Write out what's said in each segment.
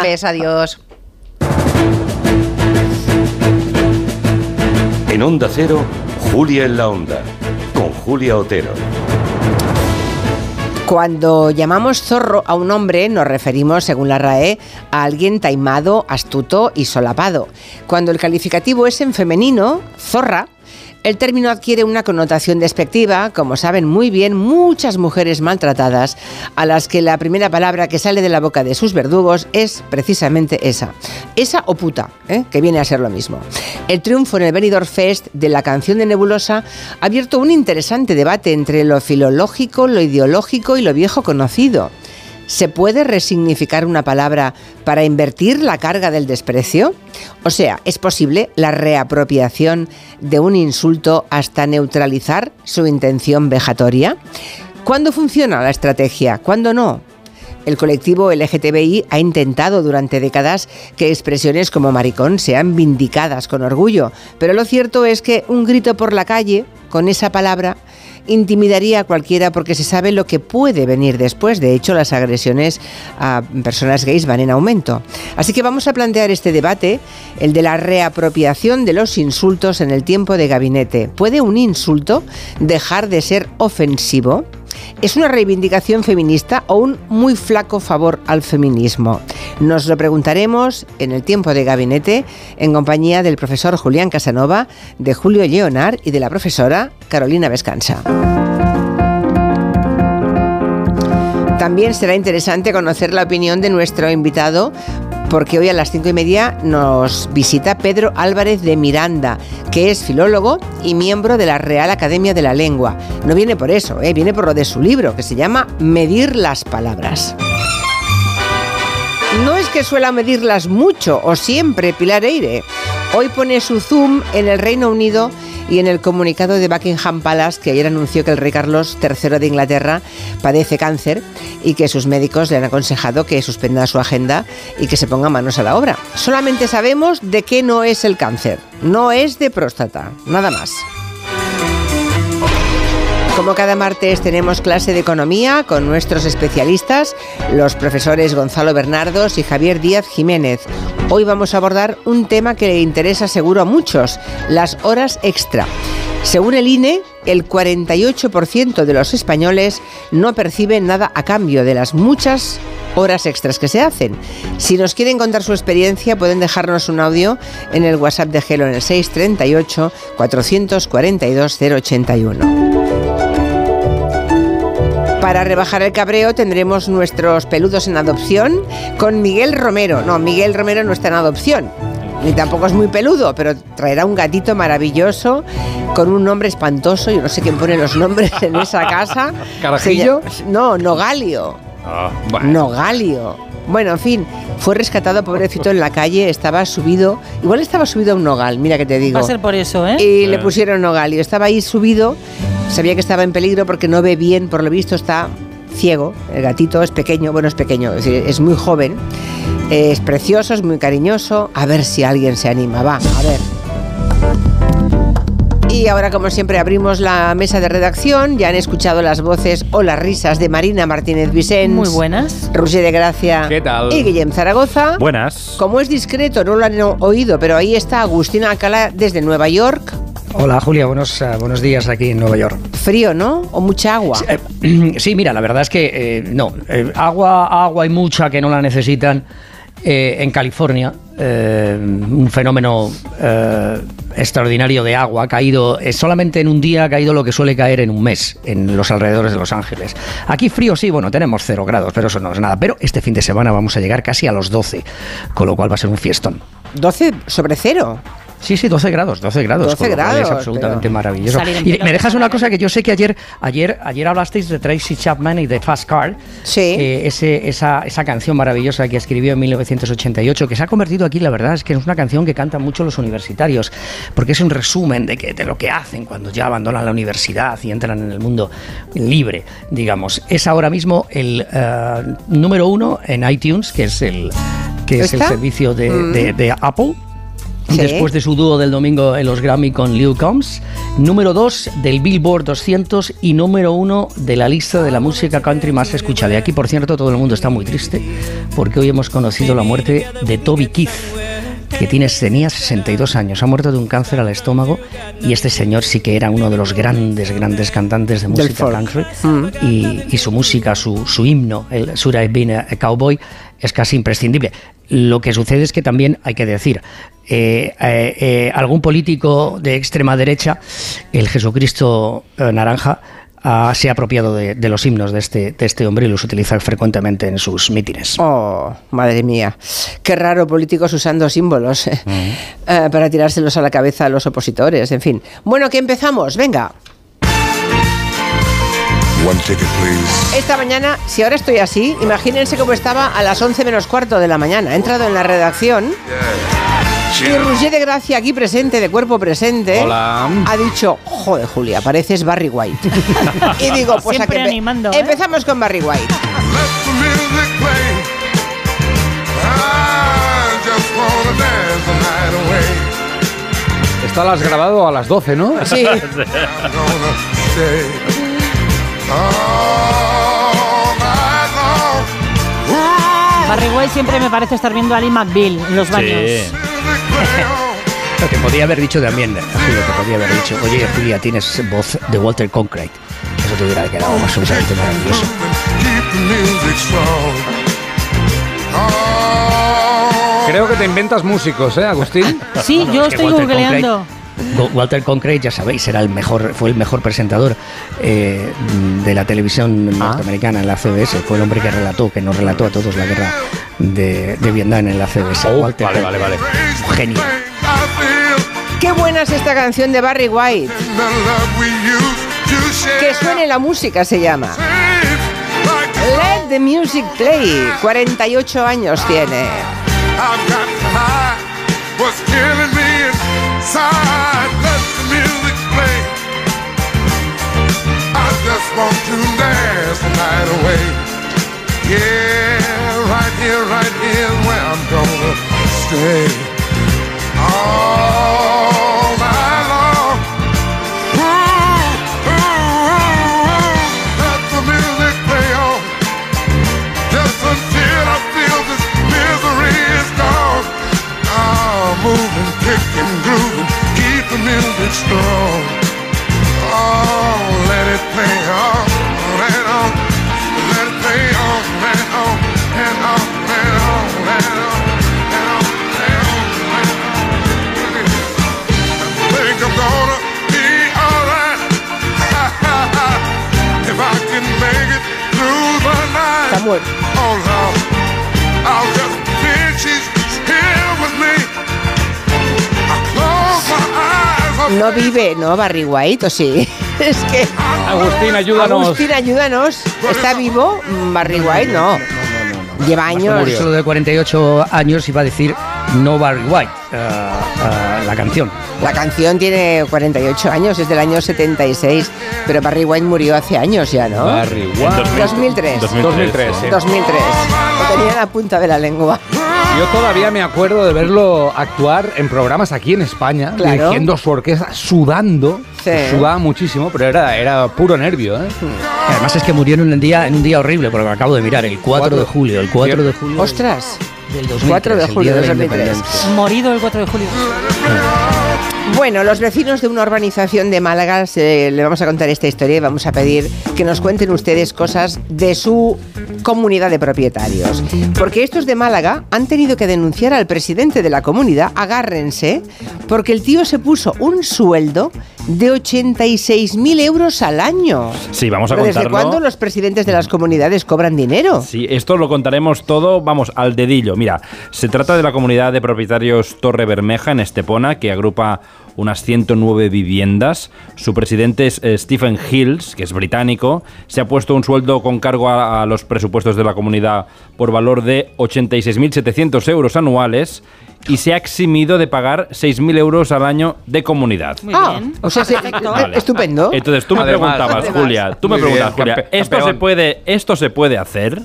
Pues adiós. En Onda Cero, Julia en la Onda, con Julia Otero. Cuando llamamos zorro a un hombre nos referimos, según la RAE, a alguien taimado, astuto y solapado. Cuando el calificativo es en femenino, zorra, el término adquiere una connotación despectiva, como saben muy bien muchas mujeres maltratadas, a las que la primera palabra que sale de la boca de sus verdugos es precisamente esa. Esa o puta, ¿eh? que viene a ser lo mismo. El triunfo en el Benidorm Fest de la canción de Nebulosa ha abierto un interesante debate entre lo filológico, lo ideológico y lo viejo conocido. ¿Se puede resignificar una palabra para invertir la carga del desprecio? O sea, ¿es posible la reapropiación de un insulto hasta neutralizar su intención vejatoria? ¿Cuándo funciona la estrategia? ¿Cuándo no? El colectivo LGTBI ha intentado durante décadas que expresiones como maricón sean vindicadas con orgullo, pero lo cierto es que un grito por la calle con esa palabra intimidaría a cualquiera porque se sabe lo que puede venir después. De hecho, las agresiones a personas gays van en aumento. Así que vamos a plantear este debate, el de la reapropiación de los insultos en el tiempo de gabinete. ¿Puede un insulto dejar de ser ofensivo? ¿Es una reivindicación feminista o un muy flaco favor al feminismo? Nos lo preguntaremos en el tiempo de gabinete en compañía del profesor Julián Casanova, de Julio Leonard y de la profesora Carolina Vescanza. También será interesante conocer la opinión de nuestro invitado porque hoy a las cinco y media nos visita Pedro Álvarez de Miranda, que es filólogo y miembro de la Real Academia de la Lengua. No viene por eso, ¿eh? viene por lo de su libro, que se llama Medir las Palabras. No es que suela medirlas mucho o siempre Pilar Eire. Hoy pone su zoom en el Reino Unido y en el comunicado de Buckingham Palace que ayer anunció que el rey Carlos III de Inglaterra padece cáncer y que sus médicos le han aconsejado que suspenda su agenda y que se ponga manos a la obra. Solamente sabemos de qué no es el cáncer. No es de próstata, nada más. Como cada martes tenemos clase de economía con nuestros especialistas, los profesores Gonzalo Bernardos y Javier Díaz Jiménez. Hoy vamos a abordar un tema que le interesa seguro a muchos, las horas extra. Según el INE, el 48% de los españoles no perciben nada a cambio de las muchas horas extras que se hacen. Si nos quieren contar su experiencia, pueden dejarnos un audio en el WhatsApp de Gelo en el 638 442 081. Para rebajar el cabreo tendremos nuestros peludos en adopción con Miguel Romero. No, Miguel Romero no está en adopción. Ni tampoco es muy peludo, pero traerá un gatito maravilloso con un nombre espantoso. Yo no sé quién pone los nombres en esa casa. ¿Carajillo? No, Nogalio. Ah, Nogalio. Bueno, en fin, fue rescatado pobrecito en la calle, estaba subido, igual estaba subido a un nogal, mira que te digo. Va a ser por eso, ¿eh? Y le pusieron nogalio, estaba ahí subido, sabía que estaba en peligro porque no ve bien, por lo visto está ciego, el gatito es pequeño, bueno, es pequeño, es, decir, es muy joven, es precioso, es muy cariñoso, a ver si alguien se anima, va, a ver. Y ahora, como siempre, abrimos la mesa de redacción. Ya han escuchado las voces o las risas de Marina Martínez Vicens. Muy buenas. Roger de Gracia. ¿Qué tal? Y Guillem Zaragoza. Buenas. Como es discreto, no lo han oído, pero ahí está Agustín Alcalá desde Nueva York. Hola Julia, buenos, uh, buenos días aquí en Nueva York. Frío, ¿no? ¿O mucha agua? Sí, eh, sí mira, la verdad es que eh, no. Eh, agua, agua hay mucha que no la necesitan. en California, un fenómeno extraordinario de agua ha caído solamente en un día ha caído lo que suele caer en un mes en los alrededores de Los Ángeles. Aquí frío sí, bueno, tenemos cero grados, pero eso no es nada. Pero este fin de semana vamos a llegar casi a los 12, con lo cual va a ser un fiestón. 12 sobre cero. Sí, sí, 12 grados, 12 grados. 12 grados. Es absolutamente maravilloso. Y me dejas una cosa que yo sé que ayer, ayer, ayer hablasteis de Tracy Chapman y de Fast Car. Sí. Eh, ese, esa, esa canción maravillosa que escribió en 1988, que se ha convertido aquí, la verdad es que es una canción que cantan mucho los universitarios, porque es un resumen de, que, de lo que hacen cuando ya abandonan la universidad y entran en el mundo libre, digamos. Es ahora mismo el uh, número uno en iTunes, que es el, que es el servicio de, de, de Apple Sí. después de su dúo del domingo en los Grammy con Lil Combs, número 2 del Billboard 200 y número 1 de la lista de la música country más escuchada. Y aquí, por cierto, todo el mundo está muy triste porque hoy hemos conocido la muerte de Toby Keith que tiene, tenía 62 años, ha muerto de un cáncer al estómago y este señor sí que era uno de los grandes, grandes cantantes de música country. Y, y su música, su, su himno, el Should I Been a Cowboy, es casi imprescindible. Lo que sucede es que también hay que decir, eh, eh, eh, algún político de extrema derecha, el Jesucristo naranja, ah, se ha apropiado de, de los himnos de este, de este hombre y los utiliza frecuentemente en sus mítines. Oh, madre mía. Qué raro políticos usando símbolos eh, eh, para tirárselos a la cabeza a los opositores. En fin. Bueno, que empezamos. Venga. One ticket, please. Esta mañana, si ahora estoy así, imagínense cómo estaba a las 11 menos cuarto de la mañana. He entrado en la redacción y Roger de Gracia, aquí presente, de cuerpo presente, Hola. ha dicho, joder, Julia, pareces Barry White. y digo, pues a Siempre que animando, ¿eh? empezamos con Barry White. Esta la has grabado a las 12, ¿no? Sí. Barry White siempre me parece estar viendo a Ali McBeal en los baños. on. Lo que podía haber dicho también, Julio, que podía haber dicho, oye Julia, tienes voz de Walter Concrete. Eso te hubiera quedado absolutamente maravilloso. Creo que te inventas músicos, ¿eh, Agustín? Sí, yo Es que estoy Walter googleando. Go- Walter Concrete, ya sabéis, era el mejor, fue el mejor presentador eh, de la televisión norteamericana en la CBS. Fue el hombre que relató, que nos relató a todos la guerra de, de Vietnam en la CBS. Oh, vale, vale, vale. Feel Qué buena es esta canción de Barry White. Que suene la música se llama. Let the music play. 48 años tiene. I've got high, what's killing me inside. Let the music play. I just want to dance the night away. Yeah, right here, right here where I'm gonna stay. All night long. Ooh, ooh, ooh, let the music play on. Just until I feel this misery is gone. Oh, moving, kicking, grooving, keep the music strong. Oh, let it play on, I No vive, ¿no? Barry White, ¿o sí? Es que... Agustín, ayúdanos. Agustín, ayúdanos. ¿Está vivo? Mm, Barry White, no. Lleva años. Solo de 48 años iba a decir No Barry White, ah, ah, la canción. La canción tiene 48 años, es del año 76. Pero Barry White murió hace años ya, ¿no? Barry White. 2003. 2003, sí. 2003. Lo tenía en la punta de la lengua. Yo todavía me acuerdo de verlo actuar en programas aquí en España, Claro. dirigiendo su orquesta, sudando. Sí. Sudaba muchísimo, pero era, era puro nervio, ¿eh? Además es que murió en un día, en un día horrible, porque lo acabo de mirar, el 4 de julio, el 4 de julio Ostras. del 2003, 4 de julio de 2003. Morido el 4 de julio. Bueno, los vecinos de una urbanización de Málaga se- le vamos a contar esta historia y vamos a pedir que nos cuenten ustedes cosas de su comunidad de propietarios. Porque estos de Málaga han tenido que denunciar al presidente de la comunidad, agárrense, porque el tío se puso un sueldo de 86.000 euros al año. Sí, vamos a Pero ¿Desde cuándo los presidentes de las comunidades cobran dinero? Sí, esto lo contaremos todo, vamos, al dedillo. Mira, se trata de la comunidad de propietarios Torre Bermeja en Estepona, que agrupa unas 109 viviendas. Su presidente es eh, Stephen Hills, que es británico. Se ha puesto un sueldo con cargo a, a los presupuestos de la comunidad por valor de 86.700 euros anuales y se ha eximido de pagar 6.000 euros al año de comunidad. Muy ah, bien. o sea, se- Perfecto. Vale. estupendo. Entonces tú me Además, preguntabas, además. Julia, tú me Muy bien, preguntabas, Julia, ¿esto se, puede, ¿esto se puede hacer?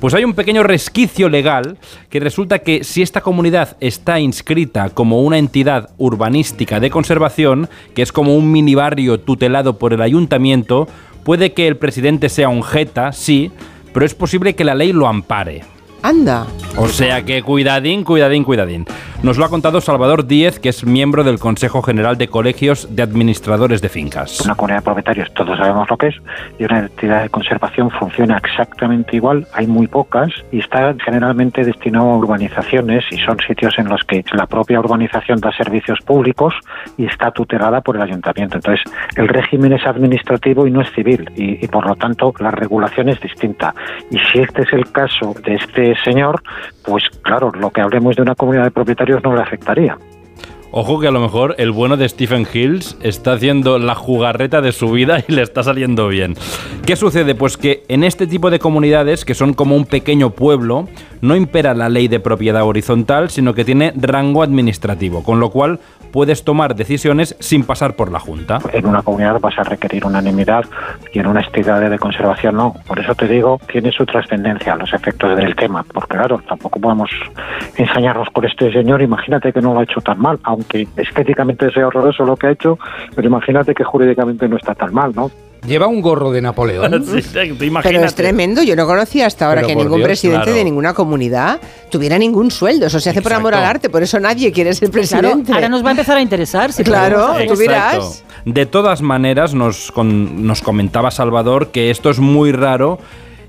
Pues hay un pequeño resquicio legal que resulta que si esta comunidad está inscrita como una entidad urbanística de conservación, que es como un mini barrio tutelado por el ayuntamiento, puede que el presidente sea un jeta, sí, pero es posible que la ley lo ampare. Anda. O sea que cuidadín, cuidadín, cuidadín. Nos lo ha contado Salvador Díez, que es miembro del Consejo General de Colegios de Administradores de Fincas. Una comunidad de propietarios, todos sabemos lo que es, y una entidad de conservación funciona exactamente igual, hay muy pocas y está generalmente destinado a urbanizaciones y son sitios en los que la propia urbanización da servicios públicos y está tutelada por el ayuntamiento. Entonces, el régimen es administrativo y no es civil y, y por lo tanto la regulación es distinta. Y si este es el caso de este señor, pues claro, lo que hablemos de una comunidad de propietarios no le afectaría. Ojo que a lo mejor el bueno de Stephen Hills está haciendo la jugarreta de su vida y le está saliendo bien. ¿Qué sucede? Pues que en este tipo de comunidades, que son como un pequeño pueblo, no impera la ley de propiedad horizontal, sino que tiene rango administrativo, con lo cual puedes tomar decisiones sin pasar por la Junta. En una comunidad vas a requerir unanimidad y en una entidad de conservación no. Por eso te digo, tiene su trascendencia los efectos del tema, porque claro, tampoco podemos ensañarnos con este señor. Imagínate que no lo ha hecho tan mal, aunque estéticamente sea horroroso lo que ha hecho, pero imagínate que jurídicamente no está tan mal, ¿no? Lleva un gorro de Napoleón. Sí, Pero es tremendo, yo no conocía hasta ahora Pero que ningún Dios, presidente claro. de ninguna comunidad tuviera ningún sueldo. Eso se hace por amor al arte, por eso nadie quiere ser Claro, presidente. ahora nos va a empezar a interesar. Si Claro, tú verás. De todas maneras, nos, con- nos comentaba Salvador que esto es muy raro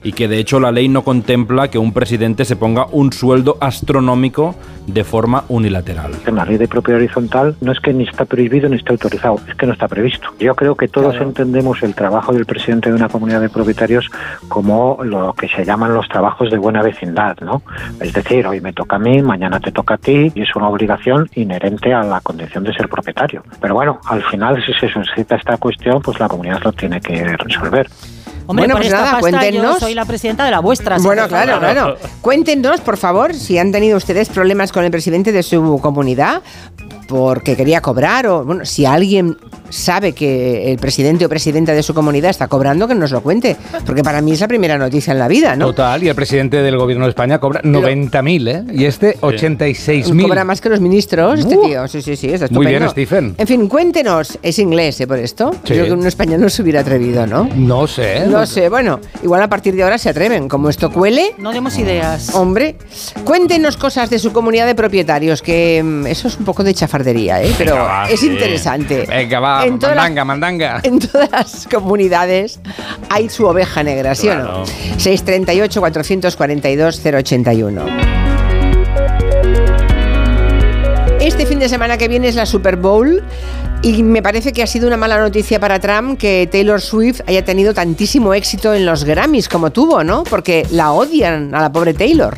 y que de hecho la ley no contempla que un presidente se ponga un sueldo astronómico de forma unilateral. En la ley de propiedad horizontal no es que ni está prohibido ni está autorizado, es que no está previsto. Yo creo que todos Claro. entendemos el trabajo del presidente de una comunidad de propietarios como lo que se llaman los trabajos de buena vecindad, ¿no? Es decir, hoy me toca a mí, mañana te toca a ti y es una obligación inherente a la condición de ser propietario. Pero bueno, al final si se suscita esta cuestión, pues la comunidad lo tiene que resolver. Hombre, Bueno, por pues esta nada, pasta cuéntenos. yo soy la presidenta de la vuestra. Bueno, claro, claro. Cuéntenos, por favor, si han tenido ustedes problemas con el presidente de su comunidad porque quería cobrar o, bueno, si alguien sabe que el presidente o presidenta de su comunidad está cobrando, que nos lo cuente. Porque para mí es la primera noticia en la vida, ¿no? Total, y el presidente del gobierno de España cobra 90.000, ¿eh? Y este 86.000. Cobra más que los ministros, este Uh. tío. Sí, sí, sí, es Muy bien. Stephen. En fin, cuéntenos. Es inglés, ¿eh? Por esto. Sí. Yo creo que un español no se hubiera atrevido, ¿no? No sé. No sé, bueno, igual a partir de ahora se atreven. Como esto cuele, No demos ideas. Hombre, cuéntenos cosas de su comunidad de propietarios, que mm, eso es un poco de chafardería, ¿eh? pero Venga, va, es sí. interesante. Venga, va, En las- mandanga, mandanga. En todas las comunidades hay su oveja negra, ¿sí o no? 638 442 081. Este fin de semana que viene es la Super Bowl y me parece que ha sido una mala noticia para Trump que Taylor Swift haya tenido tantísimo éxito en los Grammys como tuvo, ¿no? Porque la odian a la pobre Taylor.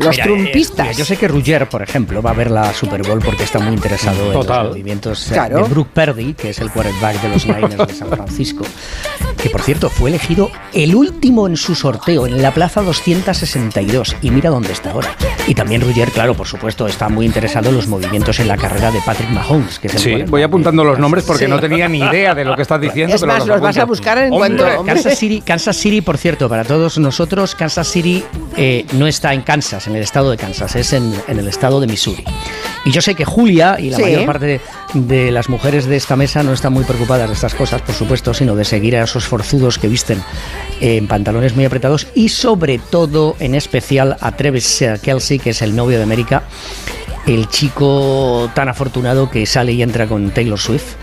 Los Mira, eh, trumpistas. mira, yo sé que Rugger, por ejemplo, va a ver la Super Bowl porque está muy interesado Total. en los movimientos eh, Claro. de Brooke Purdy, que es el quarterback de los Niners de San Francisco, que por cierto fue elegido el último en su sorteo en la plaza 262 y mira dónde está ahora. Y también Rugger, claro, por supuesto, está muy interesado en los movimientos en la carrera de Patrick Mahomes, que es el Sí, voy apuntando los nombres porque Sí. no tenía ni idea de lo que estás diciendo. Es pero más, los vas a buscar en cuanto- hombre. Kansas City, Kansas City, por cierto, para todos nosotros, Kansas City eh, no está en Kansas, en el estado de Kansas, es en, en el estado de Missouri. Y yo sé que Julia y la Sí. mayor parte de, de las mujeres de esta mesa no están muy preocupadas de estas cosas, por supuesto, sino de seguir a esos forzudos que visten en pantalones muy apretados y sobre todo, en especial, a Travis Kelsey, que es el novio de América el chico tan afortunado que sale y entra con Taylor Swift.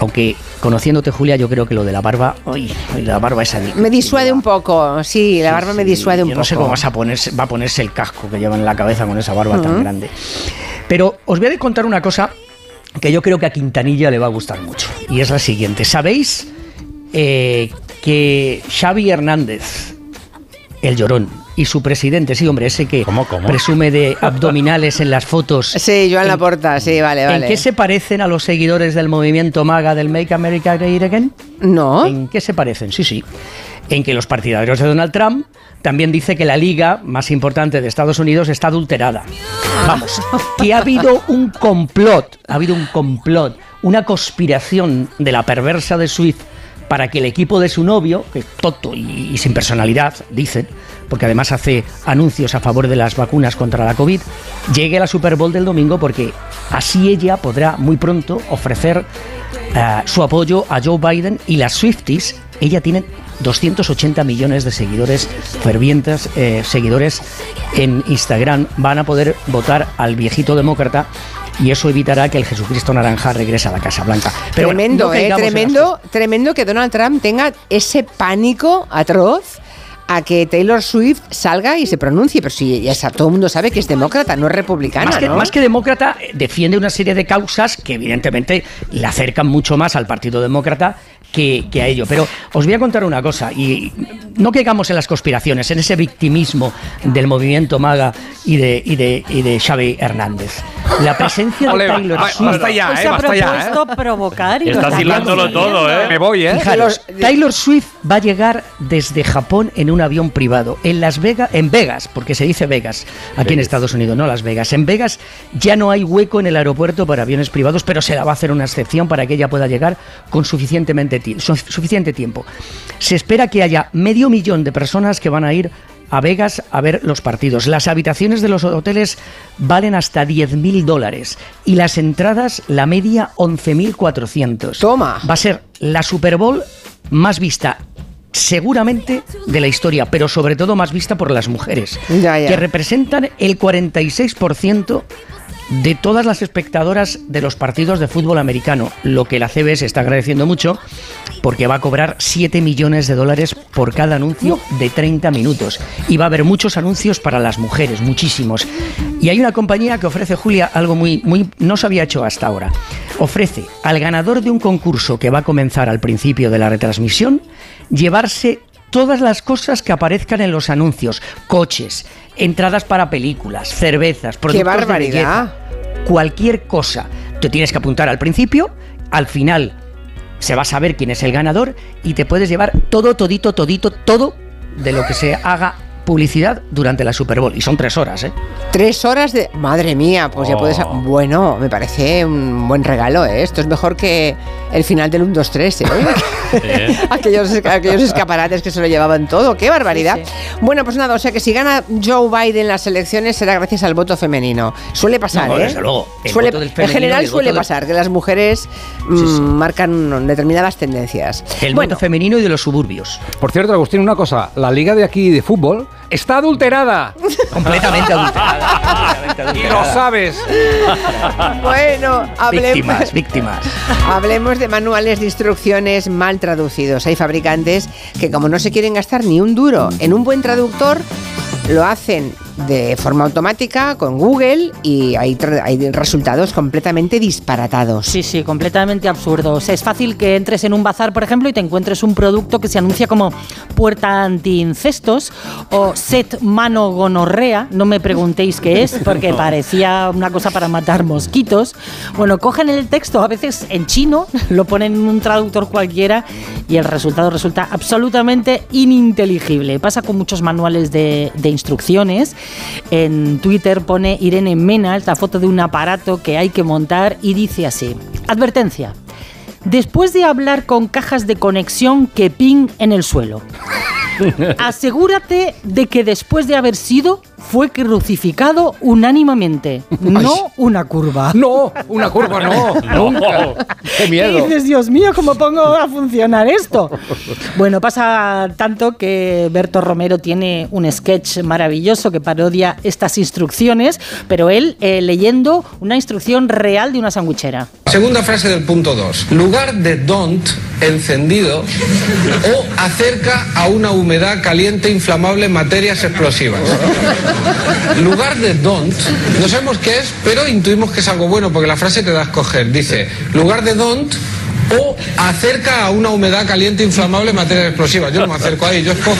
Aunque conociéndote, Julia, yo creo que lo de la barba, ay, la barba esa. Me disuade un poco, sí, la barba me disuade un yo poco. no sé cómo vas a ponerse, va a ponerse el casco que lleva en la cabeza con esa barba tan grande. Pero os voy a contar una cosa que yo creo que a Quintanilla le va a gustar mucho. Y es la siguiente. ¿Sabéis eh, que Xavi Hernández, el llorón, y su presidente, sí, hombre, ese que ¿Cómo, cómo? presume de abdominales en las fotos. Sí, Joan en- Laporta, sí, vale, vale. ¿En qué se parecen a los seguidores del movimiento MAGA del Make America Great Again? No. ¿En qué se parecen? Sí, sí. En que los partidarios de Donald Trump también dice que la liga más importante de Estados Unidos está adulterada. Vamos, que ha habido un complot, ha habido un complot, una conspiración de la perversa de Swift para que el equipo de su novio, que es tonto y, sin personalidad, dicen, porque además hace anuncios a favor de las vacunas contra la COVID, llegue a la Super Bowl del domingo porque así ella podrá muy pronto ofrecer eh, su apoyo a Joe Biden y las Swifties. Ella tiene 280 millones de seguidores, fervientes eh, seguidores en Instagram. Van a poder votar al viejito demócrata y eso evitará que el Jesucristo naranja regrese a la Casa Blanca. Pero bueno, tremendo, no eh, tremendo, tremendo que Donald Trump tenga ese pánico atroz a que Taylor Swift salga y se pronuncie, pero si ya sa- todo el mundo sabe que es demócrata, no es republicana, Más que, ¿no? más que demócrata, eh, defiende una serie de causas que evidentemente le acercan mucho más al Partido Demócrata que, que a ello. Pero os voy a contar una cosa, y no caigamos en las conspiraciones, en ese victimismo del movimiento MAGA y de, y de, y de Xavi Hernández. La presencia de Taylor Swift... basta ya, Hoy eh, se ha basta ya, eh. propuesto provocar y Estás está hilándolo todo, ¿eh? Me voy, ¿eh? Fijaros, Los- Taylor Swift va a llegar desde Japón en un avión privado. En Las Vegas, en Vegas, porque se dice Vegas, aquí en Estados Unidos, no Las Vegas. En Vegas ya no hay hueco en el aeropuerto para aviones privados, pero se la va a hacer una excepción para que ella pueda llegar con suficientemente suficiente tiempo. Se espera que haya medio millón de personas que van a ir a Vegas a ver los partidos. Las habitaciones de los hoteles valen hasta 10.000 dólares y las entradas, la media, 11.400. Toma. Va a ser la Super Bowl más vista seguramente de la historia, pero sobre todo más vista por las mujeres, Ya, ya. que representan el 46% de todas las espectadoras de los partidos de fútbol americano, lo que la CBS está agradeciendo mucho porque va a cobrar 7 millones de dólares por cada anuncio de 30 minutos. Y va a haber muchos anuncios para las mujeres, muchísimos. Y hay una compañía que ofrece, Julia, algo muy, muy no se había hecho hasta ahora. Ofrece al ganador de un concurso que va a comenzar al principio de la retransmisión llevarse todas las cosas que aparezcan en los anuncios, coches, entradas para películas, cervezas, productos de barbaridad! belleza, cualquier cosa. Te tienes que apuntar al principio, al final se va a saber quién es el ganador y te puedes llevar todo, todito, todito, todo de lo que se haga publicidad durante la Super Bowl. Y son tres horas, ¿eh? Tres horas de... Madre mía, pues ya puedes... Oh. Bueno, me parece un buen regalo, ¿eh? Esto es mejor que el final del 1, 2, 3, ¿eh? aquellos, aquellos escaparates que se lo llevaban todo. ¡Qué barbaridad! Sí, Bueno, pues nada, o sea que si gana Joe Biden las elecciones será gracias al voto femenino. Suele pasar, No, ¿eh? desde luego. El Suele- voto del en femenino general el suele del- pasar que las mujeres mm, Sí, sí. marcan determinadas tendencias. El bueno, voto femenino y de los suburbios. Por cierto, Agustín, una cosa. La liga de aquí de fútbol está adulterada. Completamente adulterada. y lo sabes. bueno, hablemos... Víctimas, víctimas. Hablemos de manuales de instrucciones mal traducidos. Hay fabricantes que como no se quieren gastar ni un duro en un buen traductor, lo hacen de forma automática con Google y hay, hay resultados completamente disparatados. Sí, sí, completamente absurdos. Es fácil que entres en un bazar, por ejemplo, y te encuentres un producto que se anuncia como puerta anti-incestos o set mano gonorrea. No me preguntéis qué es, porque parecía una cosa para matar mosquitos. Bueno, cogen el texto, a veces en chino, lo ponen en un traductor cualquiera y el resultado resulta absolutamente ininteligible. Pasa con muchos manuales de, de instrucciones. En Twitter pone Irene Mena esta foto de un aparato que hay que montar y dice así. Advertencia. Después de hablar con cajas de conexión que ping en el suelo. Asegúrate de que después de haber sido fue crucificado unánimamente, no una curva. No, una curva no. Nunca. Qué Y miedo. dices, Dios mío, ¿cómo pongo a funcionar esto? Bueno, pasa tanto que Berto Romero tiene un sketch maravilloso que parodia estas instrucciones, pero él eh, leyendo una instrucción real de una sandwichera. Segunda frase del punto 2. Lugar de don't encendido o acerca a una humedad caliente inflamable materias explosivas. Lugar de don't, no sabemos qué es, pero intuimos que es algo bueno porque la frase te da a escoger. Dice, lugar de don't o acerca a una humedad caliente inflamable materias explosivas. Yo no me acerco ahí, yo escojo,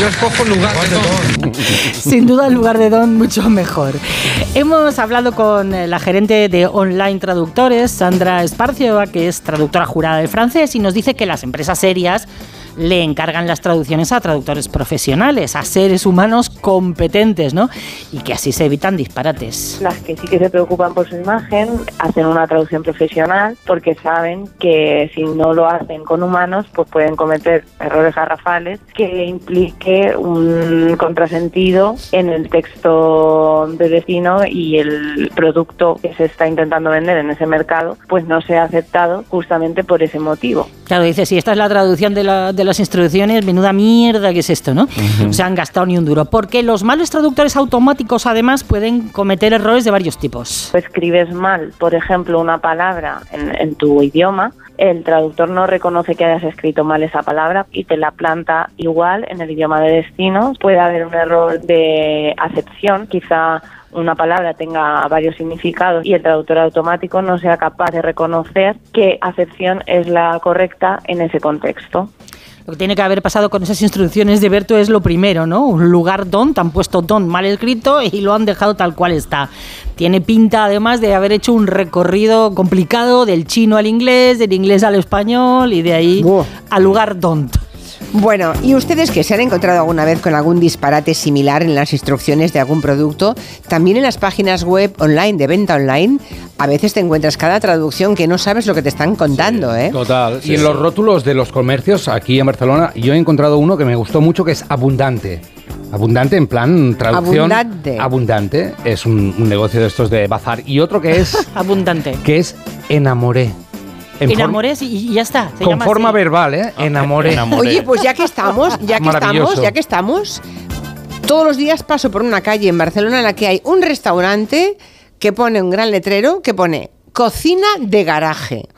yo escojo lugar de don't. Sin duda, el lugar de Don mucho mejor. Hemos hablado con eh, la gerente de Online Traductores, Sandra Esparcio, que es traductora jurada de francés, y nos dice que las empresas serias le encargan las traducciones a traductores profesionales, a seres humanos competentes, ¿no? Y que así se evitan disparates. Las que sí que se preocupan por su imagen hacen una traducción profesional porque saben que si no lo hacen con humanos, pues pueden cometer errores garrafales que implique un contrasentido en el texto de destino y el producto que se está intentando vender en ese mercado, pues no sea aceptado justamente por ese motivo. Claro, dice, si esta es la traducción de, la- de las instrucciones, menuda mierda que es esto, ¿no? No se han gastado ni un duro. Porque los malos traductores automáticos, además, pueden cometer errores de varios tipos. escribes mal, por ejemplo, una palabra en, en tu idioma, el traductor no reconoce que hayas escrito mal esa palabra y te la planta igual en el idioma de destino. Puede haber un error de acepción, quizá una palabra tenga varios significados y el traductor automático no sea capaz de reconocer qué acepción es la correcta en ese contexto. Lo que tiene que haber pasado con esas instrucciones de Berto es lo primero, ¿no? Un lugar don, te han puesto don mal escrito y lo han dejado tal cual está. Tiene pinta además de haber hecho un recorrido complicado del chino al inglés, del inglés al español y de ahí al lugar don. Bueno, ¿y ustedes que se han encontrado alguna vez con algún disparate similar en las instrucciones de algún producto? También en las páginas web online de venta online, a veces te encuentras cada traducción que no sabes lo que te están contando, ¿eh? Total. y en los rótulos de los comercios, aquí en Barcelona, yo he encontrado uno que me gustó mucho, que es abundante. Abundante en plan traducción. Abundante. Abundante. Es un, un negocio de estos de bazar. Y otro que es, Abundante. que es enamoré. Enamores y, y ya está. se con llama forma así. verbal, ¿eh? Enamoré. Oye, pues ya que estamos, ya que estamos, ya que estamos, todos los días paso por una calle en Barcelona en la que hay un restaurante que pone un gran letrero que pone cocina de garaje.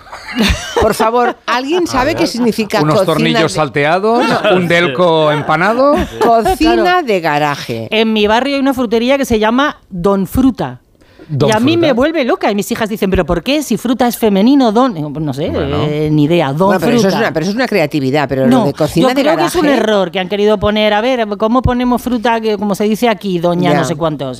Por favor, ¿alguien sabe qué significa Unos cocina tornillos de- salteados, un delco empanado. Cocina Claro. de garaje. En mi barrio hay una frutería que se llama Don Fruta. Don y a mí Fruta. me vuelve loca. Y mis hijas dicen, ¿pero por qué? Si fruta es femenino, don. Pues No sé, eh, ni idea. Don Bueno, pero, eso Fruta. es una, pero eso es una creatividad, pero no, lo de cocina yo de creo garaje. que es un error que han querido poner. A ver, ¿cómo ponemos fruta? Que, como se dice aquí, doña Ya. no sé cuántos.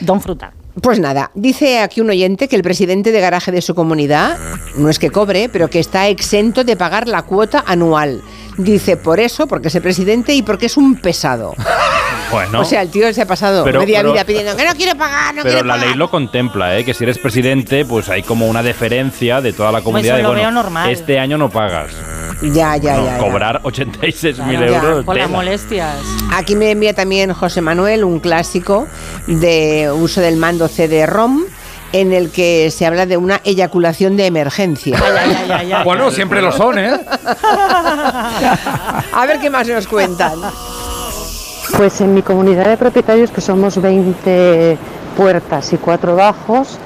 Don Fruta. Pues nada, dice aquí un oyente que el presidente de garaje de su comunidad no es que cobre, pero que está exento de pagar la cuota anual. Dice por eso, porque es el presidente y porque es un pesado. Bueno. O sea, el tío se ha pasado Pero- media pero- vida pidiendo que no quiero pagar, no Pero quiero la pagar. ley lo contempla, ¿eh? que si eres presidente, pues hay como una deferencia de toda la comunidad. eso de, lo bueno, veo normal. Este año no pagas. Ya, ya, No, ya, ya. cobrar 86.000 Claro, euros. Por las tela. molestias. Aquí me envía también José Manuel un clásico de uso del mando CD-ROM en el que se habla de una eyaculación de emergencia. Ay, ay, ay, ay, ay. Bueno, siempre lo son, ¿eh? A ver qué más nos cuentan. Pues en mi comunidad de propietarios, que somos 20 puertas y 4 bajos,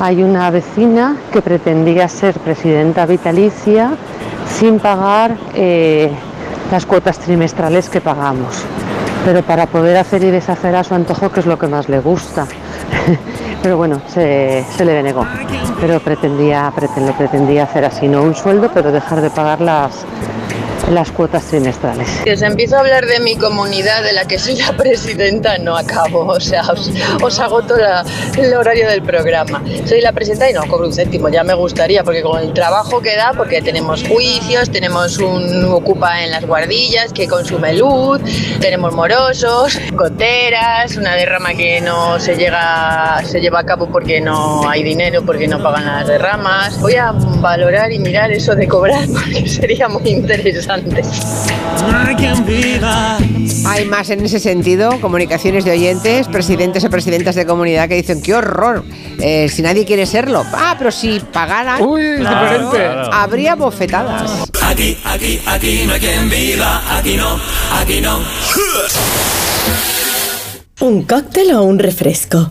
hay una vecina que pretendía ser presidenta vitalicia sin pagar eh, las cuotas trimestrales que pagamos. Pero para poder hacer y deshacer a su antojo, que es lo que más le gusta. Pero bueno, se, le denegó. Pero pretendía, pretendía hacer así, no un sueldo, pero dejar de pagar las, las cuotas trimestrales. Si os empiezo a hablar de mi comunidad, de la que soy la presidenta, no acabo. O sea, os, agoto el horario del programa. Soy la presidenta y no cobro un céntimo, ya me gustaría, porque con el trabajo que da, porque tenemos juicios, tenemos un ocupa en las guardillas que consume luz, tenemos morosos, goteras, una derrama que no se llega se lleva a cabo porque no hay dinero, porque no pagan las derramas. Voy a valorar y mirar eso de cobrar porque sería muy interesante. Hay más en ese sentido, comunicaciones de oyentes, presidentes o presidentas de comunidad que dicen, qué horror, eh, si nadie quiere serlo. Ah, pero si pagaran, Uy, es Claro, diferente. claro. habría bofetadas. Aquí, aquí, aquí no hay quien viva, aquí no, aquí no. ¿Un cóctel o un refresco?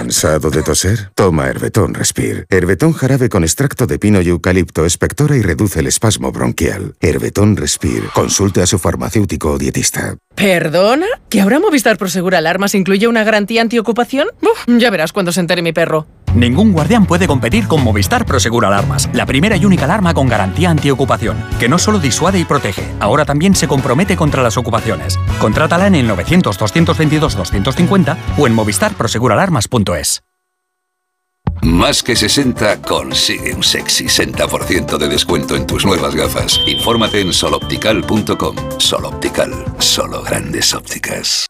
¿Cansado de toser? Toma Herbetón Respire. Herbetón jarabe con extracto de pino y eucalipto espectora y reduce el espasmo bronquial. Herbetón Respire. Consulte a su farmacéutico o dietista. ¿Perdona? ¿Que ahora Movistar Prosegur Alarmas incluye una garantía antiocupación? Uf, ya verás cuando se entere mi perro. Ningún guardián puede competir con Movistar Prosegur Alarmas, la primera y única alarma con garantía antiocupación, que no solo disuade y protege, ahora también se compromete contra las ocupaciones. Contrátala en el 900-222-250 o en movistarproseguralarmas.es. Más que 60 consigue un sexy 60% de descuento en tus nuevas gafas. Infórmate en soloptical.com. Soloptical, solo grandes ópticas.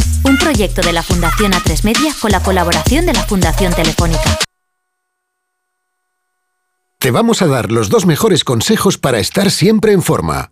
Un proyecto de la Fundación A3 Media con la colaboración de la Fundación Telefónica. Te vamos a dar los dos mejores consejos para estar siempre en forma.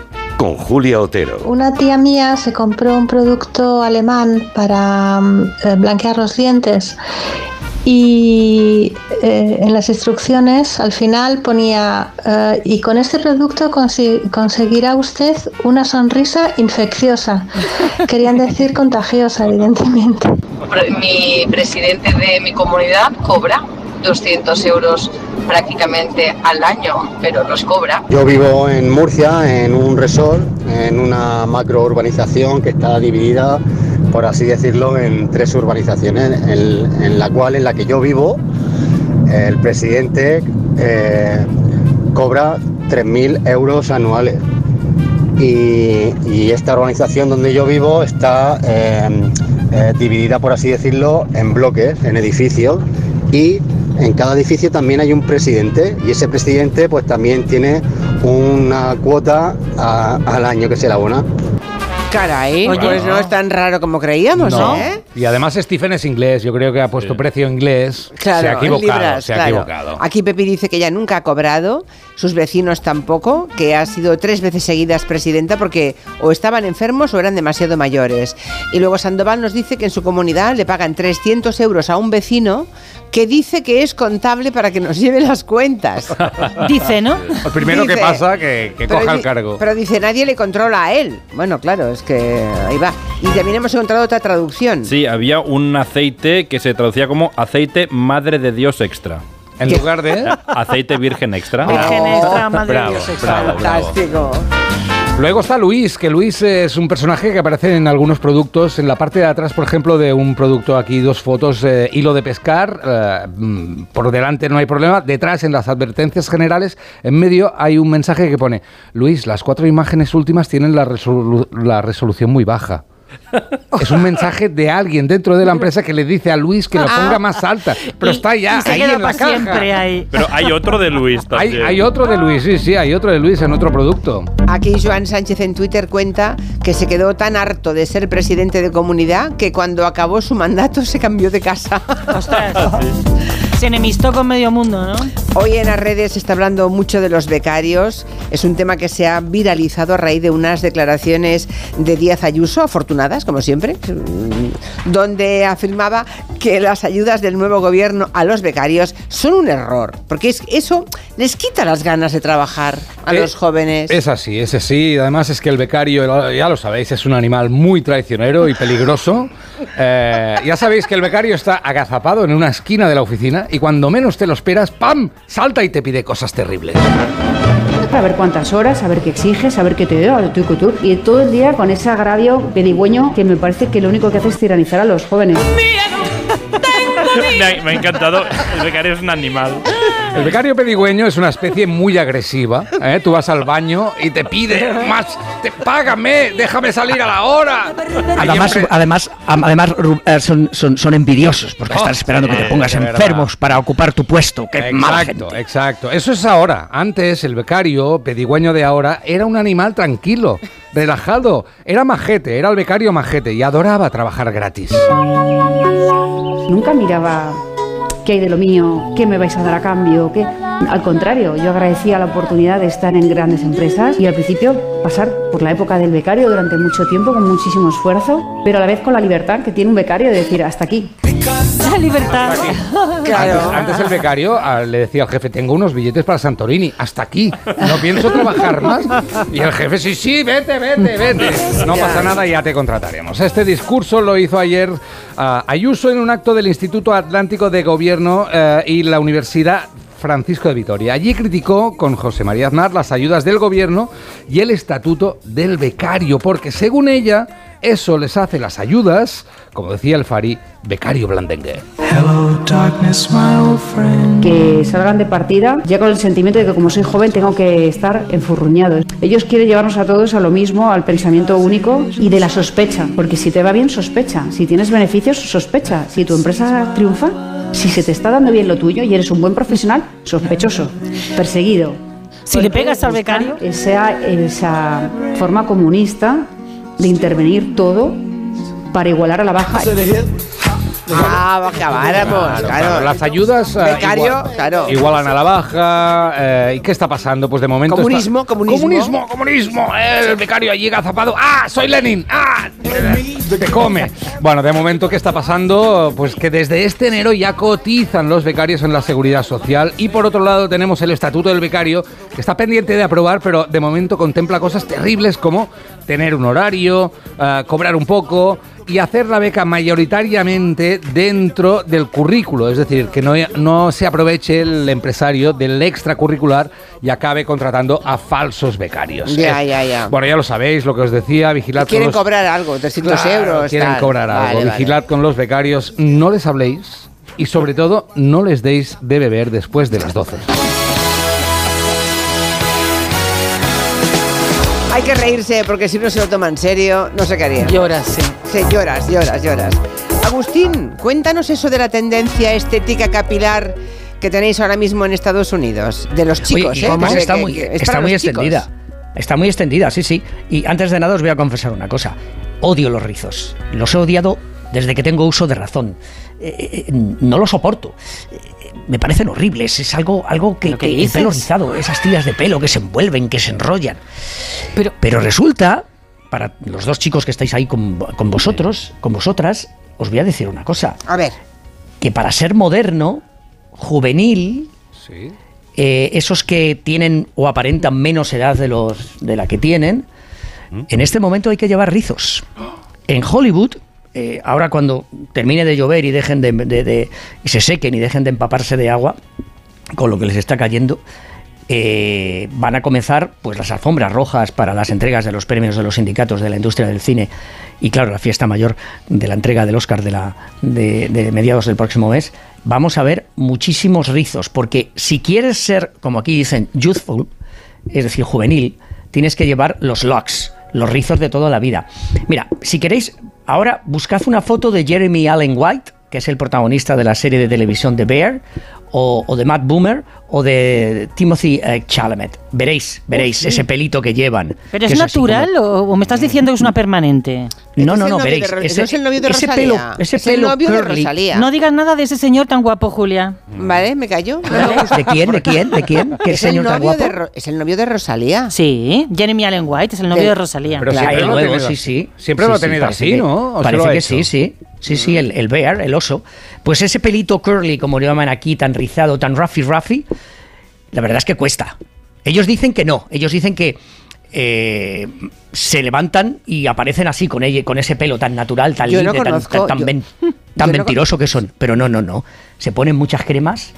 con Julia Otero. Una tía mía se compró un producto alemán para mm, eh, blanquear los dientes y eh, en las instrucciones al final ponía eh, y con este producto consi- conseguirá usted una sonrisa infecciosa. Querían decir contagiosa, evidentemente. Mi presidente de mi comunidad cobra 200 euros prácticamente al año, pero los cobra. Yo vivo en Murcia, en un resort, en una macro urbanización que está dividida, por así decirlo, en tres urbanizaciones, en, la cual, en la que yo vivo, el presidente eh, cobra 3.000 euros anuales. Y, y esta urbanización donde yo vivo está eh, eh, dividida, por así decirlo, en bloques, en edificios. Y en cada edificio también hay un presidente y ese presidente pues también tiene una cuota a- al año que se le abona. Caray, Oye. pues no es tan raro como creíamos, No. ¿eh? Y además Stephen es inglés, yo creo que ha puesto precio inglés. Claro, se ha equivocado, libras, se ha claro. equivocado. Aquí Pepi dice que ella nunca ha cobrado, sus vecinos tampoco, que ha sido tres veces seguidas presidenta porque o estaban enfermos o eran demasiado mayores. Y luego Sandoval nos dice que en su comunidad le pagan 300 euros a un vecino que dice que es contable para que nos lleve las cuentas. Dice, ¿no? El primero que pasa que, que coja el cargo. Pero dice, nadie le controla a él. Bueno, claro, es que ahí va. Y también hemos encontrado otra traducción. Sí, había un aceite que se traducía como aceite madre de Dios extra. En lugar de aceite virgen extra. Virgen extra, madre de Dios extra. bravo, bravo. Fantástico. Luego está Luis, que Luis es un personaje que aparece en algunos productos. En la parte de atrás, por ejemplo, de un producto aquí, dos fotos, eh, hilo de pescar. eh, mm, por delante no hay problema. Detrás, en las advertencias generales, en medio hay un mensaje que pone: Luis, las cuatro imágenes últimas tienen la, resolu- la resolución muy baja. Es un mensaje de alguien dentro de la empresa que le dice a Luis que lo ponga más alta. Pero Y- está ya y se ahí queda en la caja. siempre ahí. Pero hay otro de Luis Hay, también. hay otro de Luis, sí, sí, hay otro de Luis en otro producto. Aquí Joan Sánchez en Twitter cuenta que se quedó tan harto de ser presidente de comunidad que cuando acabó su mandato se cambió de casa. Ostras. Se enemistó con medio mundo, ¿no? Hoy en las redes se está hablando mucho de los becarios. Es un tema que se ha viralizado a raíz de unas declaraciones de Díaz Ayuso, como siempre, donde afirmaba que las ayudas del nuevo gobierno a los becarios son un error, porque es, eso les quita las ganas de trabajar a Eh, los jóvenes. Es así, es así. Además es que el becario, ya lo sabéis, es un animal muy traicionero y peligroso. Eh, ya sabéis que el becario está agazapado en una esquina de la oficina y cuando menos te lo esperas, ¡pam! Salta y te pide cosas terribles. A ver cuántas horas, a ver qué exiges, a ver qué te da, y todo el día con ese agravio pedigüeño que me parece que lo único que hace es tiranizar a los jóvenes. Me, ha, me ha encantado. El becario es un animal. El becario pedigüeño es una especie muy agresiva. ¿eh? Tú vas al baño y te pide más, te, págame, déjame salir a la hora. Además, además, además eh, son, son, son envidiosos porque Oh, están esperando que te pongas enfermos para ocupar tu puesto. Qué mala gente. Exacto, exacto. Eso es ahora. Antes, el becario pedigüeño de ahora era un animal tranquilo, relajado. Era majete, era el becario majete y adoraba trabajar gratis. Nunca miraba qué hay de lo mío, qué me vais a dar a cambio, qué. Al contrario, yo agradecía la oportunidad de estar en grandes empresas y al principio pasar por la época del becario durante mucho tiempo con muchísimo esfuerzo, pero a la vez con la libertad que tiene un becario de decir hasta aquí. La libertad. Antes, antes el becario ah, le decía al jefe, tengo unos billetes para Santorini, hasta aquí, no pienso trabajar más. Y el jefe, sí, sí, vete, vete, vete. No pasa nada, ya te contrataremos. Este discurso lo hizo ayer ah, Ayuso en un acto del Instituto Atlántico de Gobierno eh, y la Universidad Francisco de Vitoria. Allí criticó con José María Aznar las ayudas del gobierno y el estatuto del becario, porque según ella, eso les hace las ayudas, como decía el Fari, becario blandengue. que salgan de partida ya con el sentimiento de que como soy joven tengo que estar enfurruñado. Ellos quieren llevarnos a todos a lo mismo, al pensamiento único y de la sospecha, porque si te va bien, sospecha. Si tienes beneficios, sospecha. Si tu empresa triunfa, si se te está dando bien lo tuyo y eres un buen profesional, sospechoso, perseguido. Si le pegas al becario. Esa, esa forma comunista de intervenir todo para igualar a la baja. Ah, acabáramos, claro. Las ayudas eh, Becario, igual- claro. igualan a la baja. eh, ¿Y qué está pasando? Pues de momento. está- Comunismo, comunismo. Comunismo, comunismo. el becario allí agazapado. ¡Ah! ¡Soy Lenin! ¡Ah! Te come. Bueno, de momento, ¿qué está pasando? Pues que desde este enero ya cotizan los becarios en la seguridad social. Y por otro lado, tenemos el estatuto del becario, que está pendiente de aprobar, pero de momento contempla cosas terribles como tener un horario, eh, cobrar un poco y hacer la beca mayoritariamente dentro del currículo, es decir, que no, no se aproveche el empresario del extracurricular y acabe contratando a falsos becarios. Ya, Eh, ya, ya. Bueno, ya lo sabéis, lo que os decía, vigilad Quieren con los... cobrar algo, 300 Claro, euros. Quieren tal. cobrar algo. Vale, vale. Vigilad con los becarios, no les habléis y sobre todo no les deis de beber después de las 12. Hay que reírse porque si no se lo toma en serio, no sé qué haría. Lloras, sí. Sí, lloras, lloras, lloras. Agustín, cuéntanos eso de la tendencia estética capilar que tenéis ahora mismo en Estados Unidos. De los chicos, ¿eh? pues está que- muy, que es está muy chicos. extendida. Está muy extendida, sí, sí. Y antes de nada os voy a confesar una cosa. Odio los rizos. Los he odiado desde que tengo uso de razón. Eh, eh, no los soporto. Me parecen horribles. Es algo, algo que, ¿Pero que el dices? pelo rizado, esas tiras de pelo que se envuelven, que se enrollan. Pero, resulta, para los dos chicos que estáis ahí con, con vosotros, con vosotras, os voy a decir una cosa. A ver. Que para ser moderno, juvenil, eh, esos que tienen o aparentan menos edad de, los, de la que tienen, en este momento hay que llevar rizos. En Hollywood, eh, ahora cuando termine de llover y dejen de, y se sequen y dejen de empaparse de agua con lo que les está cayendo, eh, van a comenzar pues las alfombras rojas para las entregas de los premios de los sindicatos de la industria del cine. Y claro la fiesta mayor de la entrega del Oscar de la de mediados del próximo mes. Vamos a ver muchísimos rizos porque si quieres ser como aquí dicen youthful es decir juvenil tienes que llevar los locks los rizos de toda la vida. Mira si queréis ahora buscad una foto de Jeremy Allen White que es el protagonista de la serie de televisión The Bear, o, o de Matt Boomer, o de Timothy eh, Chalamet. Veréis, veréis Oh, sí. ese pelito que llevan. ¿Pero que es natural como- o, me estás diciendo que es una permanente? No, no, el no, veréis. Ro- ese, no es el novio de ese Rosalía, pelo, ese es el pelo novio de curly. Rosalía. No digas nada de ese señor tan guapo, Julia. Vale, me callo. ¿De quién? ¿De quién? ¿De quién? ¿Qué Es el, señor tan novio guapo? de Ro- es el novio de Rosalía. Sí, Jeremy Allen White es el novio De- de Rosalía. Pero Claro, siempre lo ha luego, tenido sí, así. sí. Siempre Sí, lo ha sí, tenido parece así, que- ¿no? ¿O se Parece que sí, sí. Sí, sí, el, el bear, el oso. Pues ese pelito curly, como lo llaman aquí, tan rizado, tan ruffy ruffy, la verdad es que cuesta. Ellos dicen que no. Ellos dicen que eh, se levantan y aparecen así, con, ella, con ese pelo tan natural, tan Yo no libre, tan, tan, tan yo- men- yo tan no mentiroso que son. Pero no, no, no. Se ponen muchas cremas.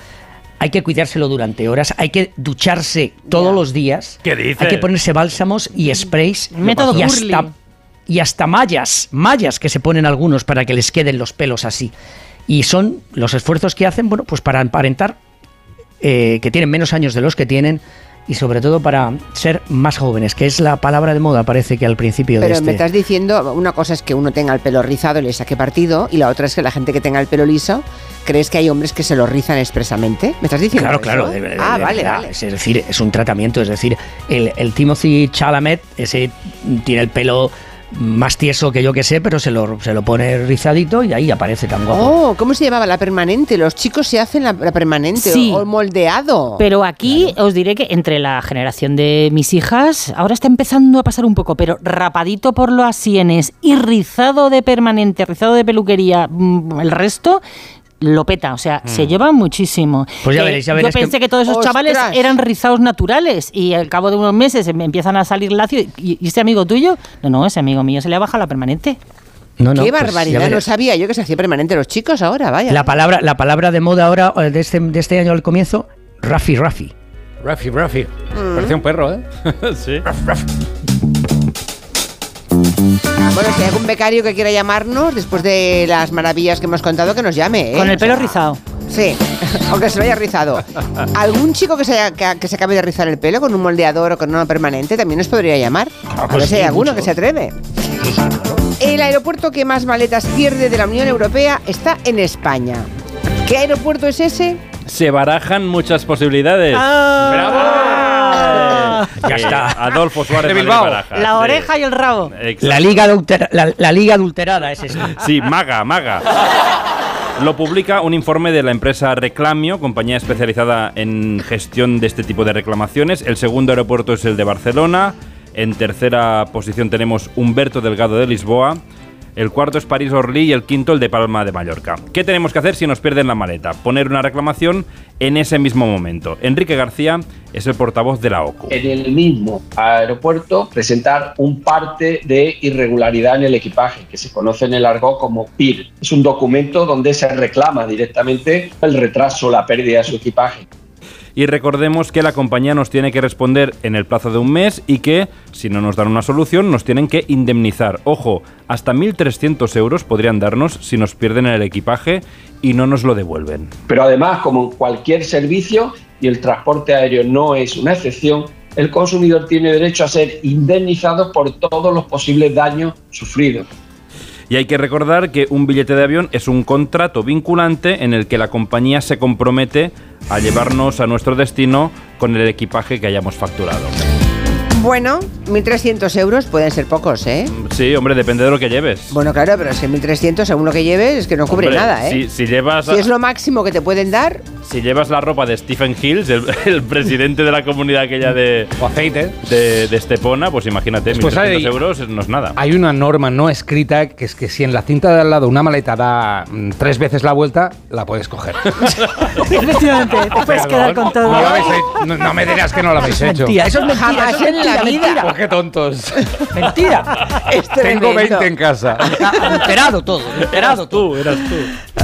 hay que cuidárselo durante horas, hay que ducharse todos los días, ¿Qué dices? hay que ponerse bálsamos y sprays Método y Curly. hasta, y hasta mallas, mallas que se ponen algunos para que les queden los pelos así. Y son los esfuerzos que hacen, bueno, pues para aparentar eh, que tienen menos años de los que tienen y sobre todo para ser más jóvenes, que es la palabra de moda, parece que al principio de Pero este... me estás diciendo, una cosa es que uno tenga el pelo rizado y le saque partido, y la otra es que la gente que tenga el pelo liso, ¿crees que hay hombres que se lo rizan expresamente? ¿Me estás diciendo Claro, eso? claro. de- de- ah, de vale, vale. Es decir, es un tratamiento. Es decir, el, el Timothy Chalamet, ese tiene el pelo más tieso que yo que sé, pero se lo, se lo pone rizadito y ahí aparece tan guapo. Oh, ¿cómo se llamaba? La permanente. Los chicos se hacen la, la permanente Sí. o moldeado. Pero aquí os diré que entre la generación de mis hijas, ahora está empezando a pasar un poco, pero rapadito por las sienes y rizado de permanente, rizado de peluquería, mm, el resto lo peta, o sea, se lleva muchísimo. Pues ya Eh, veréis, ya Yo veréis que- pensé que, todos esos ¡Ostras! chavales eran rizados naturales y al cabo de unos meses me empiezan a salir lacio y, y este amigo tuyo, no, no, ese amigo mío se le ha bajado la permanente. No, no, Qué pues barbaridad, no sabía yo que se hacía permanente los chicos ahora, vaya. La palabra, la palabra de moda ahora, eh, de este, de este año al comienzo, Rafi Rafi. Ruffy, Ruffy. Mm. Parece un perro, ¿eh? sí. Bueno, si hay algún becario que quiera llamarnos después de las maravillas que hemos contado, que nos llame, ¿eh? Con el O pelo sea, rizado. Sí, aunque se lo haya rizado. ¿Algún chico que se, haya- que, que se acabe de rizar el pelo con un moldeador o con uno permanente también nos podría llamar? a pues ver si hay sí, alguno mucho. que se atreve. El aeropuerto que más maletas pierde de la Unión Europea está en España. ¿Qué aeropuerto es ese? Se barajan muchas posibilidades. Ah. Ya Eh, está. Adolfo Suárez De Bilbao. La sí. oreja y el rabo. Exacto. La liga, la, la liga adulterada es esto. Sí, maga, maga. Lo publica un informe de la empresa Reclamio, compañía especializada en gestión de este tipo de reclamaciones. El segundo aeropuerto es el de Barcelona. En tercera posición tenemos Humberto Delgado de Lisboa. El cuarto es París Orly y el quinto el de Palma de Mallorca. ¿Qué tenemos que hacer si nos pierden la maleta? Poner una reclamación en ese mismo momento. Enrique García es el portavoz de la OCU. en el mismo aeropuerto presentar un parte de irregularidad en el equipaje, que se conoce en el argot como PIR. Es un documento donde se reclama directamente el retraso la pérdida de su equipaje. Y recordemos que la compañía nos tiene que responder en el plazo de un mes y que, si no nos dan una solución, nos tienen que indemnizar. Ojo, hasta 1.300 euros podrían darnos si nos pierden el equipaje y no nos lo devuelven. Pero además, como en cualquier servicio, y el transporte aéreo no es una excepción, el consumidor tiene derecho a ser indemnizado por todos los posibles daños sufridos. Y hay que recordar que un billete de avión es un contrato vinculante en el que la compañía se compromete a llevarnos a nuestro destino con el equipaje que hayamos facturado. Bueno, 1.300 euros pueden ser pocos, ¿eh? Sí, hombre, depende de lo que lleves. Bueno, claro, pero es que 1.300 según lo que lleves es que no cubre Hombre, nada, ¿eh? Si, si llevas... Si es lo máximo que te pueden dar, Si llevas la ropa de Stephen Hills, el, el presidente de la comunidad aquella de, O aceite. de, de Estepona, pues imagínate, Después 1.300 hay- euros no es nada. Hay una norma no escrita que es que si en la cinta de al lado una maleta da mm, tres veces la vuelta, la puedes coger. Efectivamente, te puedes quedar con todo. No, lo habéis hecho. No- no me dirás que no lo habéis hecho. Mentira, eso es mentira. Jamás eso es en la mentira, vida. mentira. Pues qué tontos. Mentira. es Tengo tremendo. 20 en casa. Adulterado todo, adulterado todo. Tú, eras tú.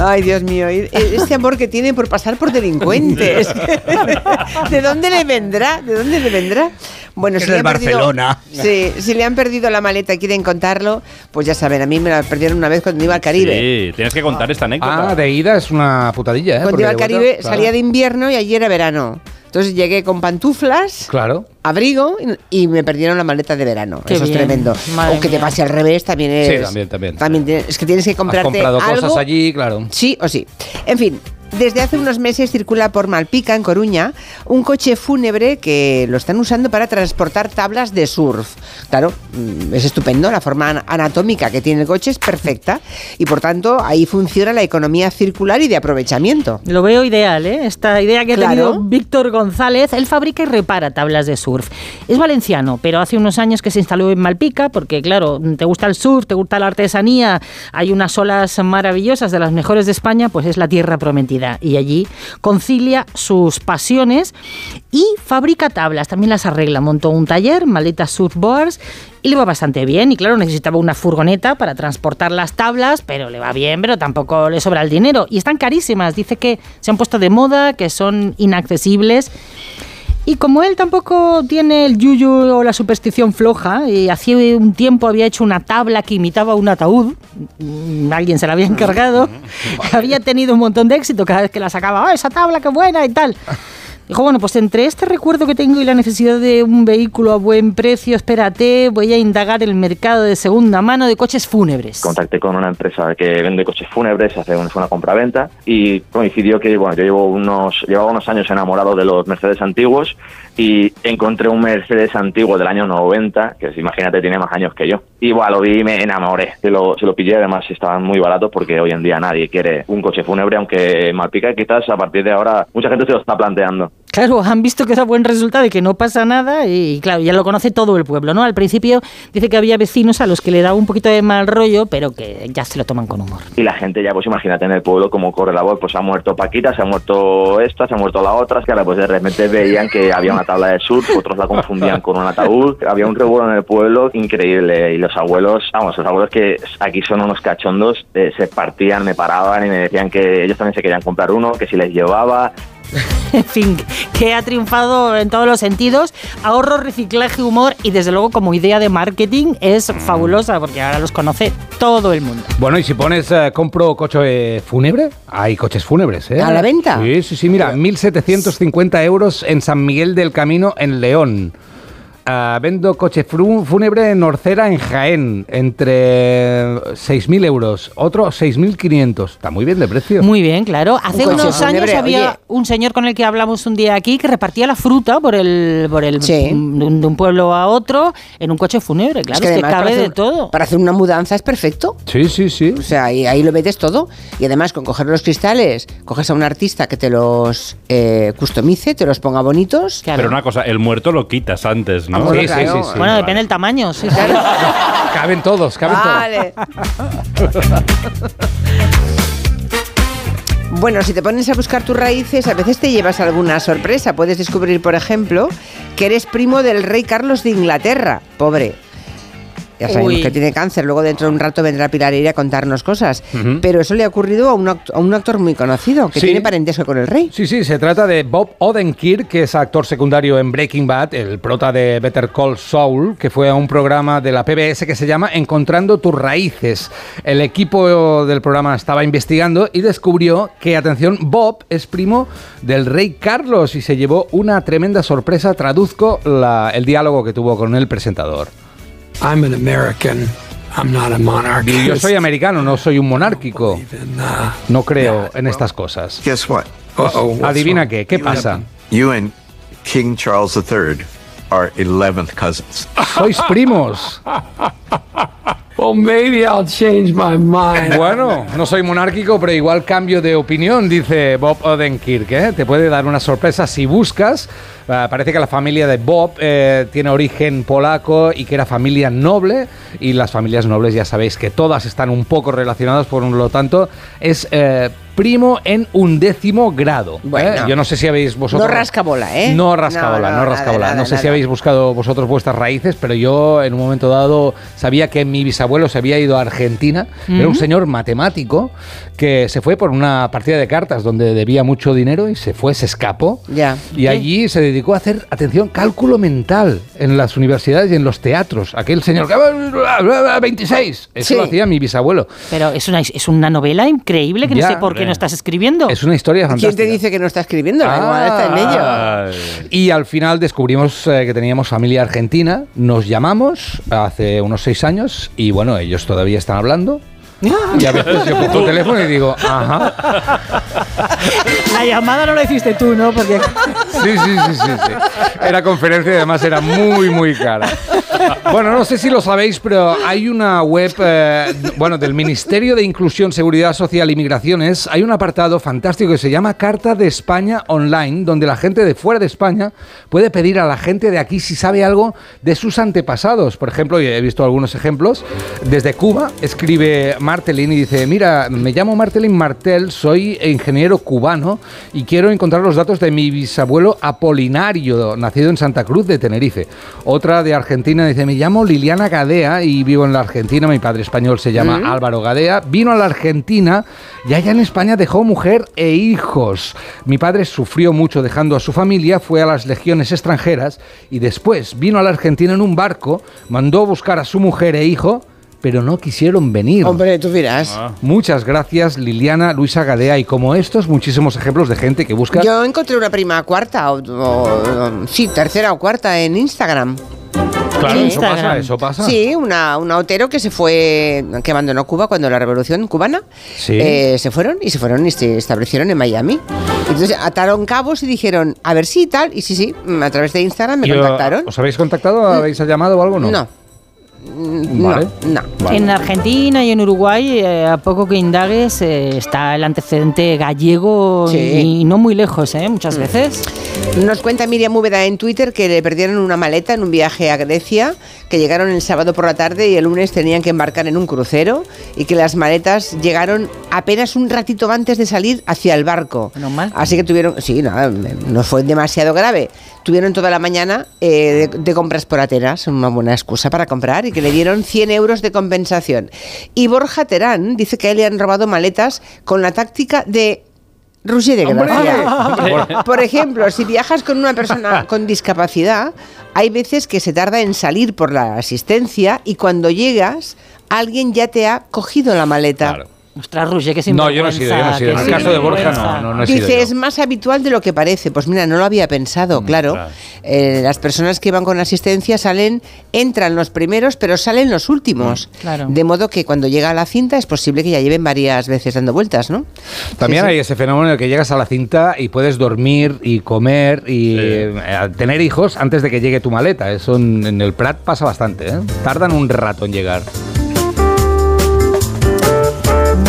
Ay, Dios mío, y- este amor que tiene por pasar por delincuentes. ¿De dónde le vendrá? ¿De dónde le vendrá? Bueno, Es le han perdido- Barcelona. Sí, si le han perdido la maleta y quieren contarlo, pues ya saben, a mí me la perdieron una vez cuando iba al Caribe. Sí, tienes que contar esta anécdota. Ah, de ida es una putadilla, ¿eh? Cuando iba al de vuelta, Caribe claro. salía de invierno y allí era verano. Entonces llegué con pantuflas, Claro. abrigo y, y me perdieron la maleta de verano. Qué Eso es tremendo. madre O que te pase al revés también es. Sí, también, también. tienes- es que tienes que Has comprarte comprado algo cosas allí, claro. Sí o sí. En fin, desde hace unos meses circula por Malpica, en Coruña, un coche fúnebre que lo están usando para transportar tablas de surf. Claro, mm, es estupendo, la forma an- anatómica que tiene el coche es perfecta y por tanto ahí funciona la economía circular y de aprovechamiento. Lo veo ideal, ¿eh? Esta idea que ha Claro. tenido Víctor González. Él fabrica y repara tablas de surf. Es valenciano, pero hace unos años que se instaló en Malpica, porque claro, te gusta el surf, te gusta la artesanía, hay unas olas maravillosas de las mejores de España, pues es la tierra prometida. Y allí concilia sus pasiones y fabrica tablas, también las arregla, montó un taller, maletas surfboards y le va bastante bien. Y claro, necesitaba una furgoneta para transportar las tablas, pero le va bien, pero tampoco le sobra el dinero. Y están carísimas, dice que se han puesto de moda, que son inaccesibles y como él tampoco tiene el yuyu o la superstición floja, y hacía un tiempo había hecho una tabla que imitaba un ataúd, mm, alguien se la había encargado, había tenido un montón de éxito cada vez que la sacaba, ¡oh, esa tabla qué buena! y tal. Dijo, bueno, pues entre este recuerdo que tengo y la necesidad de un vehículo a buen precio, espérate, voy a indagar el mercado de segunda mano de coches fúnebres. Contacté con una empresa que vende coches fúnebres, hace una, una compra-venta y coincidió que, bueno, yo llevo unos, llevaba unos años enamorado de los Mercedes antiguos y encontré un Mercedes antiguo del año 90, que imagínate tiene más años que yo. Y bueno, lo vi y me enamoré. Se lo, se lo pillé, además estaban muy baratos porque hoy en día nadie quiere un coche fúnebre, aunque Malpica quizás a partir de ahora mucha gente se lo está planteando. Claro, han visto que da buen resultado y que no pasa nada y claro, ya lo conoce todo el pueblo, ¿no? Al principio dice que había vecinos a los que le daba un poquito de mal rollo, pero que ya se lo toman con humor. Y la gente ya, pues imagínate en el pueblo cómo corre la voz, pues ha muerto Paquita, se ha muerto esta, se ha muerto la otra, que ahora pues de repente veían que había una tabla de surf, otros la confundían con un ataúd, había un revuelo en el pueblo increíble y los abuelos, vamos, los abuelos que aquí son unos cachondos, eh, se partían, me paraban y me decían que ellos también se querían comprar uno, que si les llevaba, en fin, que ha triunfado en todos los sentidos. Ahorro, reciclaje, humor y desde luego como idea de marketing es fabulosa porque ahora los conoce todo el mundo. Bueno, y si pones eh, compro coche fúnebre, hay coches fúnebres, ¿eh? ¿A la venta? Sí, sí, sí, mira, 1.750 euros en San Miguel del Camino, en León. Vendo coche fúnebre en Orcera, en Jaén, entre 6.000 euros. Otro 6.500. Está muy bien de precio. Muy bien, claro. Hace unos años fúnebre, había oye. un señor con el que hablamos un día aquí que repartía la fruta por el, por el de un de un pueblo a otro en un coche fúnebre. Claro, es que, cabe de todo. Para hacer una mudanza es perfecto. Sí, sí, sí. O sea, ahí, ahí lo metes todo. Y además, con coger los cristales, coges a un artista que te los eh, customice, te los ponga bonitos. Pero una cosa, el muerto lo quitas antes, ¿no? Ah, bueno, claro. Bueno, depende del tamaño. Sí, sí. Caben todos, caben Vale. Bueno, si te pones a buscar tus raíces, a veces te llevas alguna sorpresa. Puedes descubrir, por ejemplo, que eres primo del rey Carlos de Inglaterra. Pobre. Ya sabemos Uy. que tiene cáncer. Luego, dentro de un rato, vendrá Pilar Eire a contarnos cosas. Pero eso le ha ocurrido a un, act- a un actor muy conocido, que Sí. tiene parentesco con el rey. Sí, sí, se trata de Bob Odenkirk, que es actor secundario en Breaking Bad, el prota de Better Call Saul, que fue a un programa de la PBS que se llama Encontrando tus raíces. El equipo del programa estaba investigando y descubrió que, atención, Bob es primo del rey Carlos y se llevó una tremenda sorpresa. Traduzco la- el diálogo que tuvo con el presentador. I'm an American. I'm not a monarch. Y Yo soy americano, no soy un monárquico. No creo en estas cosas. Guess what? Adivina qué, ¿qué pasa? You and King Charles III are 11th cousins. Sois primos. Well, maybe I'll change my mind. Bueno, no soy monárquico, pero igual cambio de opinión, dice Bob Odenkirk. ¿eh? Te puede dar una sorpresa si buscas. Ah, parece que la familia de Bob eh, tiene origen polaco y que era familia noble. Y las familias nobles ya sabéis que todas están un poco relacionadas, por lo tanto, es eh, primo en undécimo grado. ¿eh? Bueno. Yo no sé si habéis vosotros... No rascabola, ¿eh? No rascabola, No, no, no, rascabola. nada, no sé nada, si habéis buscado vosotros vuestras raíces, pero yo en un momento dado sabía que mi bisabuelo se había ido a Argentina. Era un señor matemático que se fue por una partida de cartas donde debía mucho dinero y se fue, se escapó. Ya. Y allí se dedicó a hacer, atención, cálculo mental en las universidades y en los teatros. Aquel señor que... 26. Eso Sí. lo hacía mi bisabuelo. Pero es una, es una novela increíble que Ya, no sé por qué. No estás escribiendo. Es una historia ¿Quién te dice que no está escribiendo? Igual está en ello. Ah. Y al final descubrimos eh, que teníamos familia argentina. Nos llamamos hace unos seis años y bueno, ellos todavía están hablando. Y a veces yo cojo el teléfono y digo, ajá. La llamada no la hiciste tú, ¿no? Porque Sí, sí, sí, sí. Era conferencia y además era muy, muy cara. Bueno, no sé si lo sabéis, pero hay una web, eh, bueno, del Ministerio de Inclusión, Seguridad Social y Migraciones, hay un apartado fantástico que se llama Carta de España Online, donde la gente de fuera de España puede pedir a la gente de aquí si sabe algo de sus antepasados. Por ejemplo, he visto algunos ejemplos, desde Cuba escribe Martelin y dice, mira, me llamo Martelin Martel, soy ingeniero cubano y quiero encontrar los datos de mi bisabuelo Apolinario, nacido en Santa Cruz de Tenerife. Otra de Argentina dice, me llamo Liliana Gadea y vivo en la Argentina, mi padre español se llama Mm. Álvaro Gadea, vino a la Argentina y allá en España dejó mujer e hijos. Mi padre sufrió mucho dejando a su familia, fue a las legiones extranjeras y después vino a la Argentina en un barco, mandó a buscar a su mujer e hijo, pero no quisieron venir. Hombre, tú dirás. Muchas gracias Liliana, Luisa Gadea y como estos muchísimos ejemplos de gente que busca... Yo encontré una prima cuarta, o, o- sí, tercera o cuarta en Instagram. Claro, Sí. eso pasa, eso pasa. Sí, una, una Otero que se fue, que abandonó Cuba cuando la revolución cubana. Sí. Eh, se fueron y se fueron y se establecieron en Miami. Entonces ataron cabos y dijeron, a ver si tal. Y sí, sí, a través de Instagram me contactaron. ¿Os habéis contactado? ¿Habéis llamado o algo? No. No. Mm, Vale. No, no. En Argentina y en Uruguay, eh, a poco que indagues, eh, está el antecedente gallego Sí. y, y no muy lejos, ¿eh? muchas veces. Nos cuenta Miriam Úbeda en Twitter que le perdieron una maleta en un viaje a Grecia, que llegaron el sábado por la tarde y el lunes tenían que embarcar en un crucero y que las maletas llegaron apenas un ratito antes de salir hacia el barco. Así que tuvieron, sí, nada, no fue demasiado grave. Tuvieron toda la mañana eh, de, de compras por Atenas, una buena excusa para comprar y que le dieron 100 euros de compensación. Y Borja Terán dice que a él le han robado maletas con la táctica de Roger de. Gracia. Por ejemplo, si viajas con una persona con discapacidad, hay veces que se tarda en salir por la asistencia y cuando llegas, alguien ya te ha cogido la maleta. Ostras, Roger, que No, yo no he sido, yo no he sido. En el caso de Borja no, no, no he sido Dice, yo. es más habitual de lo que parece. Pues mira, no lo había Mm, pensado, claro. Eh, las personas que van con asistencia salen, entran los primeros, pero salen los últimos. Mm, Claro. De modo que cuando llega a la cinta es posible que ya lleven varias veces dando vueltas, ¿no? También Sí, sí. hay ese fenómeno en el que llegas a la cinta y puedes dormir y comer y eh, tener hijos antes de que llegue tu maleta. Eso en, en el Prat pasa bastante. ¿eh? Tardan un rato en llegar.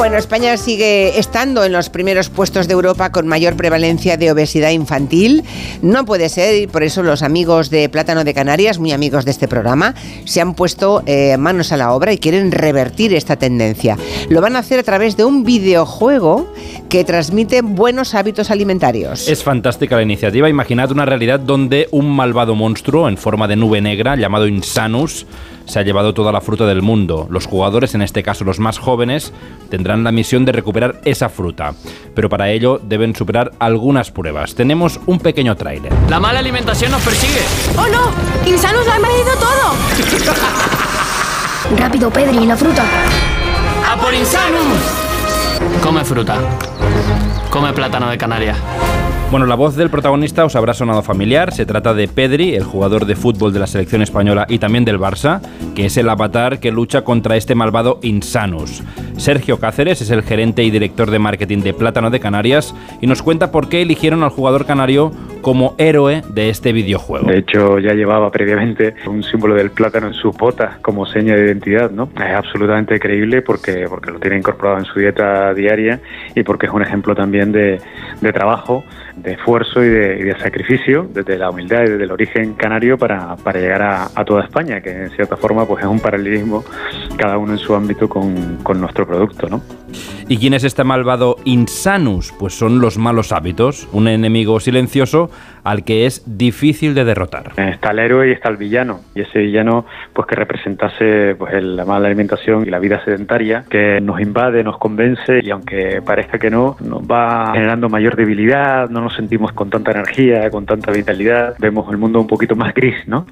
Bueno, España sigue estando en los primeros puestos de Europa con mayor prevalencia de obesidad infantil. No puede ser y por eso los amigos de Plátano de Canarias, muy amigos de este programa, se han puesto eh, manos a la obra y quieren revertir esta tendencia. Lo van a hacer a través de un videojuego que transmite buenos hábitos alimentarios. Es fantástica la iniciativa. Imaginad una realidad donde un malvado monstruo en forma de nube negra llamado Insanus se ha llevado toda la fruta del mundo. Los jugadores, en este caso los más jóvenes, tendrán la misión de recuperar esa fruta. Pero para ello deben superar algunas pruebas. Tenemos un pequeño tráiler. La mala alimentación nos persigue. ¡Oh no! ¡Insanus lo ha invadido todo! Rápido, Pedri, la fruta. ¡A por Insanus! Come fruta. Come plátano de Canarias. Bueno, la voz del protagonista os habrá sonado familiar. Se trata de Pedri, el jugador de fútbol de la selección española y también del Barça, que es el avatar que lucha contra este malvado Insanus. Sergio Cáceres es el gerente y director de marketing de Plátano de Canarias y nos cuenta por qué eligieron al jugador canario como héroe de este videojuego. De hecho, ya llevaba previamente un símbolo del plátano en sus botas como seña de identidad, ¿no? Es absolutamente creíble porque, porque lo tiene incorporado en su dieta diaria y porque es un ejemplo también de, de trabajo, de esfuerzo y de, sacrificio desde la humildad y desde el origen canario para, para llegar a, a toda España, que en cierta forma pues es un paralelismo cada uno en su ámbito con, con nuestro producto, ¿no? ¿Y quién es este malvado Insanus? Pues son los malos hábitos, un enemigo silencioso al que es difícil de derrotar. Está el héroe y está el villano. Y ese villano, pues que representase pues, la mala alimentación y la vida sedentaria, que nos invade, nos convence y aunque parezca que no, nos va generando mayor debilidad, no nos sentimos con tanta energía, con tanta vitalidad, vemos el mundo un poquito más gris, ¿no?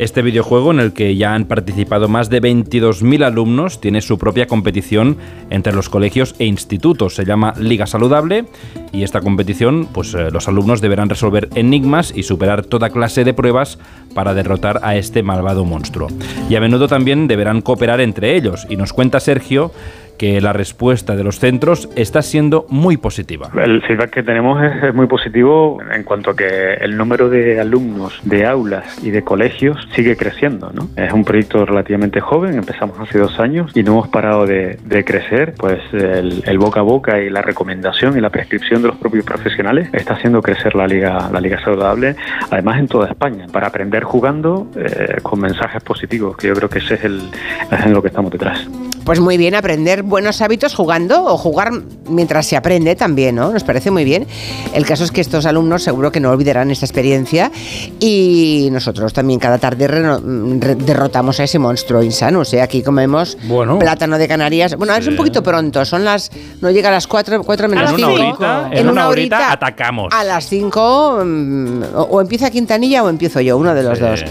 Este videojuego, en el que ya han participado más de 22.000 alumnos, tiene su propia competición entre los colegios e institutos. Se llama Liga Saludable y esta competición, pues eh, los alumnos deberán resolver enigmas y superar toda clase de pruebas para derrotar a este malvado monstruo. Y a menudo también deberán cooperar entre ellos. Y nos cuenta Sergio que la respuesta de los centros está siendo muy positiva. El feedback que tenemos es, es muy positivo en cuanto a que el número de alumnos de aulas y de colegios sigue creciendo. ¿no? Es un proyecto relativamente joven, empezamos hace dos años y no hemos parado de, de crecer. Pues el, el boca a boca y la recomendación y la prescripción de los propios profesionales está haciendo crecer la liga, la liga saludable, además en toda España, para aprender jugando eh, con mensajes positivos, que yo creo que ese es el, es en lo que estamos detrás. Pues muy bien, aprender buenos hábitos jugando o jugar mientras se aprende también, ¿no? Nos parece muy bien. El caso es que estos alumnos seguro que no olvidarán esta experiencia y nosotros también cada tarde derrotamos a ese monstruo insano. O sea, aquí comemos Bueno. plátano de Canarias. Bueno, es un poquito pronto, son las. No llega a las 4, cuatro menos En una 5. horita, en una horita atacamos. A las 5 o, o empieza Quintanilla o empiezo yo, uno de los Sí. dos.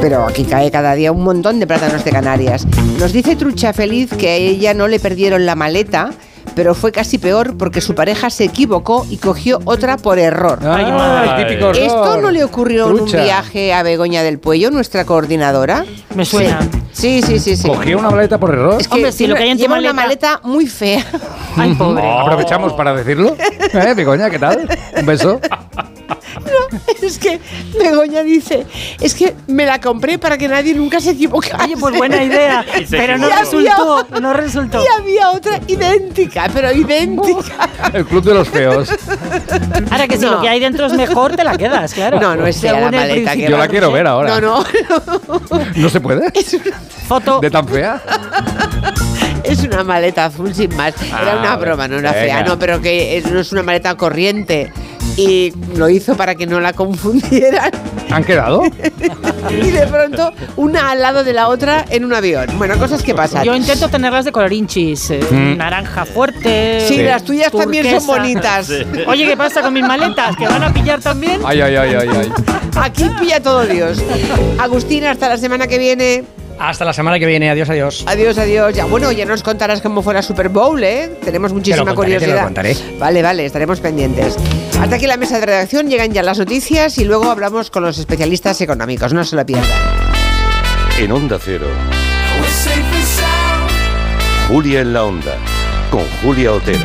Pero aquí cae cada día un montón de plátanos de Canarias. Nos dice Trucha Feliz que a ella no le perdieron la maleta, pero fue casi peor porque su pareja se equivocó y cogió otra por error. El típico error. ¿Esto no le ocurrió en un viaje a Begoña del Puello, nuestra coordinadora? Me suena. Sí, sí, sí. sí. ¿Cogió una maleta por error? Es que Hombre, si lo que hay en tu lleva una maleta- maleta muy fea. Ay, pobre. Aprovechamos para decirlo. ¿Eh, Begoña, qué tal? Un beso. Es que Begoña dice, es que me la compré para que nadie nunca se equivocase. Oye, pues buena idea. Pero no había- resultó, no resultó. Y había otra idéntica, pero idéntica. El club de los feos. Ahora que si No. lo que hay dentro es mejor, te la quedas, claro. No, no es la maleta, que Yo la quiero ver ahora. No, no, ¿No se puede? es una, Foto. ¿De tan fea? es una maleta azul sin más. Era Ah, una broma, no era venga. fea, no, pero que es- no es una maleta corriente. Y lo hizo para que no la confundieran. ¿Han quedado? Y de pronto, una al lado de la otra en un avión. Bueno, cosas que pasan. Yo intento tenerlas de colorinchis. eh, Mm. Naranja fuerte. Sí, las tuyas también son turquesa. bonitas. Oye, ¿qué pasa con mis maletas? ¿Que van a pillar también? Ay, ay, ay, ay, ay. Aquí pilla todo Dios. Agustín, hasta la semana que viene. Hasta la semana que viene. Adiós, adiós. Adiós, adiós. Ya, bueno, ya nos contarás cómo fue la Super Bowl, ¿eh? Tenemos muchísima contaré, te lo curiosidad. contaré. Vale, vale, estaremos pendientes. Hasta aquí la mesa de redacción, llegan ya las noticias y luego hablamos con los especialistas económicos. No se lo pierdan. En Onda Cero, Julia en la Onda, con Julia Otero.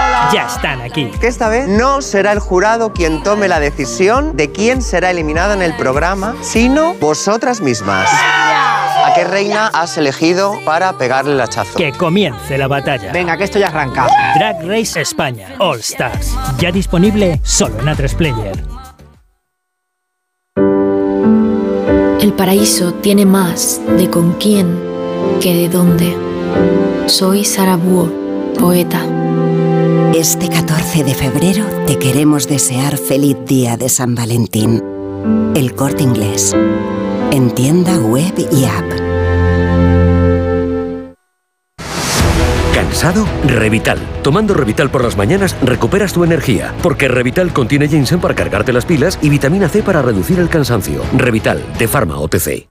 ya están aquí. Que esta vez no será el jurado quien tome la decisión de quién será eliminada en el programa, sino vosotras mismas. ¿A qué reina has elegido para pegarle el hachazo? Que comience la batalla. Venga, que esto ya arranca. Drag Race España All Stars. Ya disponible solo en A3 Player. El paraíso tiene más de con quién que de dónde. Soy Sara Búho, poeta. Este 14 de febrero te queremos desear feliz día de San Valentín. El corte inglés. En tienda web y app. ¿Cansado? Revital. Tomando Revital por las mañanas recuperas tu energía, porque Revital contiene ginseng para cargarte las pilas y vitamina C para reducir el cansancio. Revital, de Pharma OTC.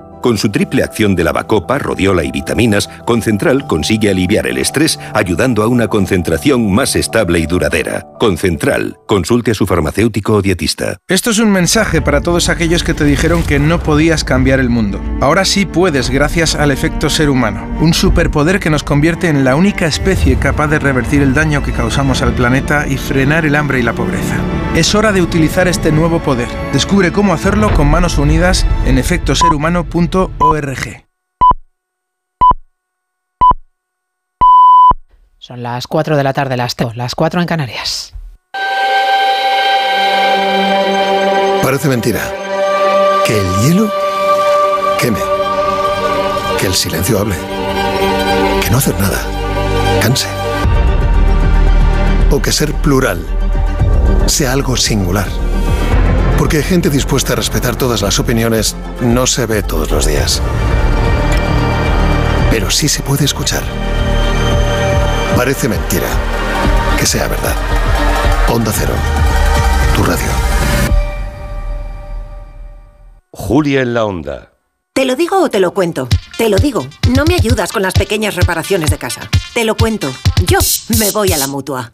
Con su triple acción de lavacopa, rodiola y vitaminas, Concentral consigue aliviar el estrés ayudando a una concentración más estable y duradera. Concentral. Consulte a su farmacéutico o dietista. Esto es un mensaje para todos aquellos que te dijeron que no podías cambiar el mundo. Ahora sí puedes gracias al efecto ser humano, un superpoder que nos convierte en la única especie capaz de revertir el daño que causamos al planeta y frenar el hambre y la pobreza. Es hora de utilizar este nuevo poder. Descubre cómo hacerlo con manos unidas en Son las 4 de la tarde, las, las 4 en Canarias. Parece mentira. Que el hielo queme. Que el silencio hable. Que no hacer nada canse. O que ser plural sea algo singular. Porque gente dispuesta a respetar todas las opiniones no se ve todos los días. Pero sí se puede escuchar. Parece mentira. Que sea verdad. Onda Cero. Tu radio. Julia en la Onda. ¿Te lo digo o te lo cuento? Te lo digo. No me ayudas con las pequeñas reparaciones de casa. Te lo cuento. Yo me voy a la mutua.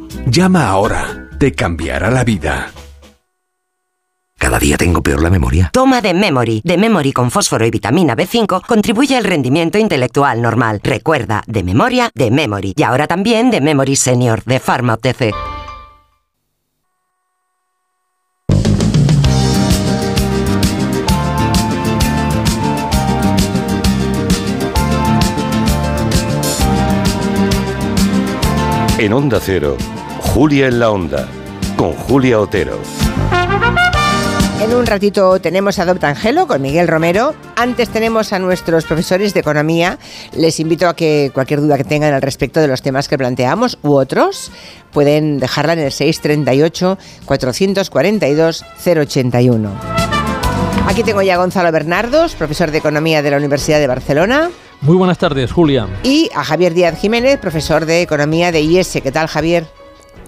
Llama ahora. Te cambiará la vida. Cada día tengo peor la memoria. Toma de Memory. De Memory con fósforo y vitamina B5 contribuye al rendimiento intelectual normal. Recuerda, de memoria, de Memory. Y ahora también de Memory Senior, de Pharma OTC. En Onda Cero, Julia en la Onda, con Julia Otero. En un ratito tenemos a Adopta Angelo con Miguel Romero. Antes tenemos a nuestros profesores de economía. Les invito a que cualquier duda que tengan al respecto de los temas que planteamos u otros pueden dejarla en el 638 442 081. Aquí tengo ya a Gonzalo Bernardos, profesor de economía de la Universidad de Barcelona. Muy buenas tardes, Julia. Y a Javier Díaz Jiménez, profesor de economía de IES. ¿Qué tal, Javier?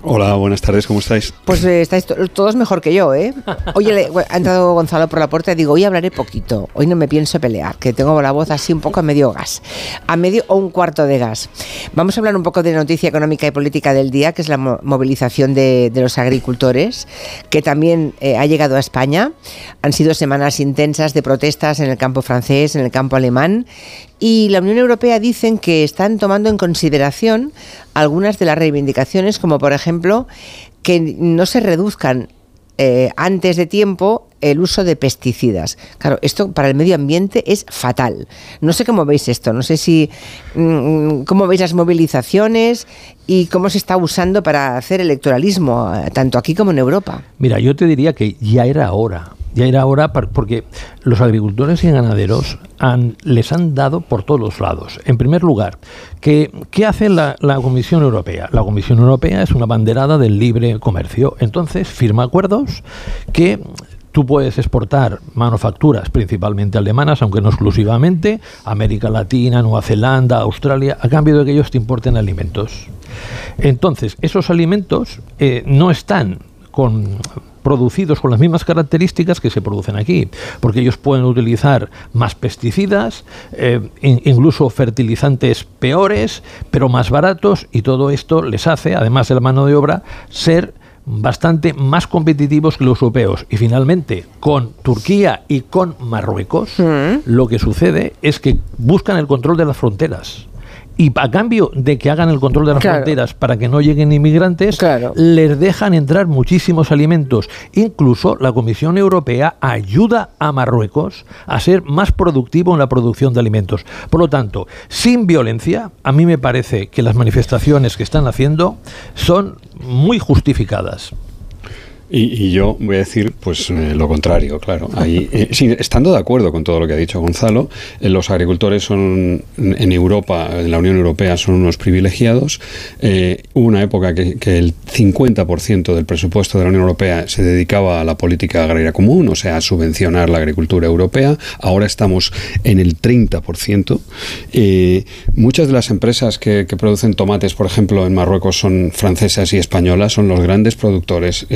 Hola, buenas tardes, ¿cómo estáis? Pues eh, estáis to- todos mejor que yo, ¿eh? Oye, le- ha entrado Gonzalo por la puerta y digo, hoy hablaré poquito, hoy no me pienso pelear, que tengo la voz así un poco a medio gas, a medio o un cuarto de gas. Vamos a hablar un poco de noticia económica y política del día, que es la mo- movilización de, de los agricultores, que también eh, ha llegado a España. Han sido semanas intensas de protestas en el campo francés, en el campo alemán, y la Unión Europea dicen que están tomando en consideración algunas de las reivindicaciones, como por ejemplo que no se reduzcan eh, antes de tiempo el uso de pesticidas. Claro, esto para el medio ambiente es fatal. No sé cómo veis esto, no sé si mm, cómo veis las movilizaciones y cómo se está usando para hacer electoralismo, eh, tanto aquí como en Europa. Mira, yo te diría que ya era hora. Ya era hora porque los agricultores y ganaderos han- les han dado por todos los lados. En primer lugar, ¿qué, qué hace la Comisión Europea? La Comisión Europea es una banderada del libre comercio. Entonces firma acuerdos que Tú puedes exportar manufacturas principalmente alemanas, aunque no exclusivamente, América Latina, Nueva Zelanda, Australia, a cambio de que ellos te importen alimentos. Entonces, esos alimentos eh, no están producidos con las mismas características que se producen aquí, porque ellos pueden utilizar más pesticidas, eh, in- incluso fertilizantes peores, pero más baratos, y todo esto les hace, además de la mano de obra, ser bastante más competitivos que los europeos. Y finalmente, con Turquía y con Marruecos, lo que sucede es que buscan el control de las fronteras. Y a cambio de que hagan el control de las Claro. fronteras para que no lleguen inmigrantes, les dejan entrar muchísimos alimentos. Incluso la Comisión Europea ayuda a Marruecos a ser más productivo en la producción de alimentos. Por lo tanto, sin violencia, a mí me parece que las manifestaciones que están haciendo son muy justificadas. Y, yo voy a decir, pues eh, lo contrario, claro. Ahí, eh, sí, estando de acuerdo con todo lo que ha dicho Gonzalo, eh, los agricultores son en Europa, en la Unión Europea, son unos privilegiados. hubo una época que, que el 50% del presupuesto de la Unión Europea se dedicaba a la política agraria común, o sea, a subvencionar la agricultura europea. Ahora estamos en el 30%. muchas de las empresas que, producen tomates, por ejemplo, en Marruecos son francesas y españolas, son los grandes productores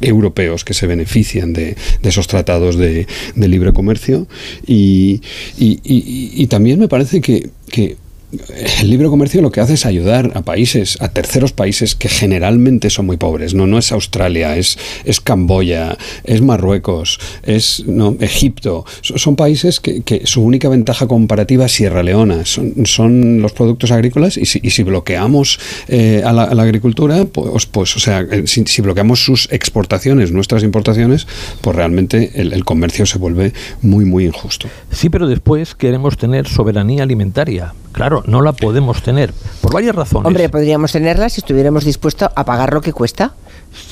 europeos que se benefician de, esos tratados de, libre comercio. Y, y, también me parece que, que el libre comercio lo que hace es ayudar a países, a terceros países que generalmente son muy pobres. No, no es Australia, es, es Camboya, es Marruecos, es Egipto. Son, países que, su única ventaja comparativa es Sierra Leona. Son, son los productos agrícolas y si, y si bloqueamos eh, a, la, agricultura, pues, pues o sea, si, bloqueamos sus exportaciones, nuestras importaciones, pues realmente el, el comercio se vuelve muy, muy injusto. Sí, pero después queremos tener soberanía alimentaria. Claro, no la podemos tener por varias razones. Hombre, podríamos tenerla si estuviéramos dispuestos a pagar lo que cuesta.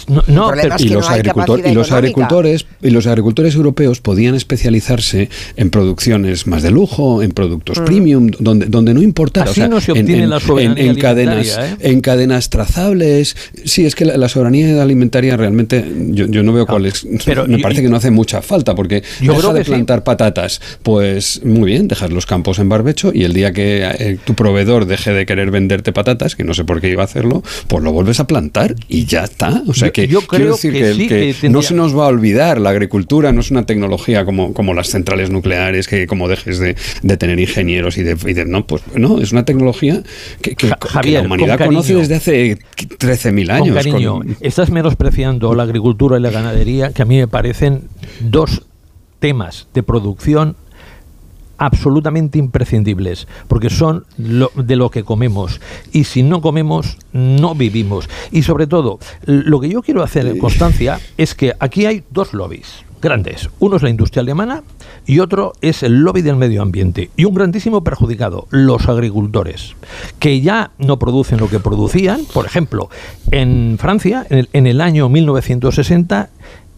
No, y, los y, los agricultores y los agricultores europeos podían especializarse en producciones más de lujo, en productos mm. premium, donde, donde no importara. Así no se obtiene en, la soberanía en, cadenas, ¿eh? en cadenas trazables. Sí, es que la, soberanía alimentaria realmente yo, yo no veo cuál es. Pero me parece que no hace mucha falta porque yo deja de plantar patatas, pues muy bien, dejar los campos en barbecho y el día que eh, tu proveedor deje de querer venderte patatas, que no sé por qué iba a hacerlo, pues lo vuelves a plantar y ya está. O sea que yo creo decir que, no se nos va a olvidar, la agricultura no es una tecnología como, como las centrales nucleares, que como dejes de, tener ingenieros y de, no, pues no, es una tecnología que, la humanidad conoce desde hace 13.000 años. Con cariño, estás menospreciando la agricultura y la ganadería, que a mí me parecen dos temas de producción absolutamente imprescindibles, porque son de lo que comemos. Y si no comemos, no vivimos. Y sobre todo, lo que yo quiero hacer en constancia es que aquí hay dos lobbies grandes. Uno es la industria alemana y otro es el lobby del medio ambiente. Y un grandísimo perjudicado, los agricultores, que ya no producen lo que producían. Por ejemplo, en Francia, en el, en el año 1960,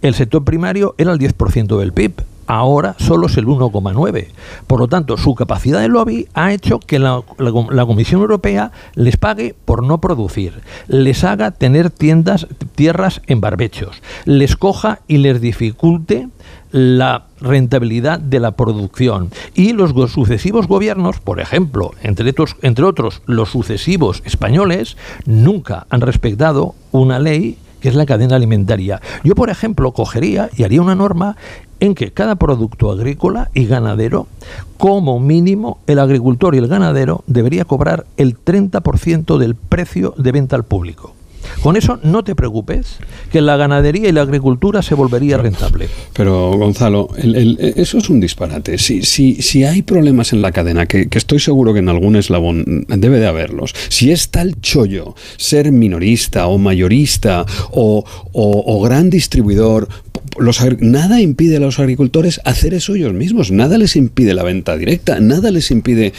el sector primario era el 10% del PIB ahora solo es el 1,9. Por lo tanto, su capacidad de lobby ha hecho que la, Comisión Europea les pague por no producir, les haga tener tiendas, tierras en barbechos, les coja y les dificulte la rentabilidad de la producción. Y los sucesivos gobiernos, por ejemplo, entre otros, los sucesivos españoles, nunca han respetado una ley que es la cadena alimentaria. Yo, por ejemplo, cogería y haría una norma en que cada producto agrícola y ganadero, como mínimo, el agricultor y el ganadero debería cobrar el 30% del precio de venta al público. Con eso no te preocupes, que la ganadería y la agricultura se volvería rentable. Pero Gonzalo, eso es un disparate. Si, si, si hay problemas en la cadena, que, estoy seguro que en algún eslabón debe de haberlos, si es tal chollo ser minorista o mayorista o, o gran distribuidor, nada impide a los agricultores hacer eso ellos mismos, nada les impide la venta directa, nada les impide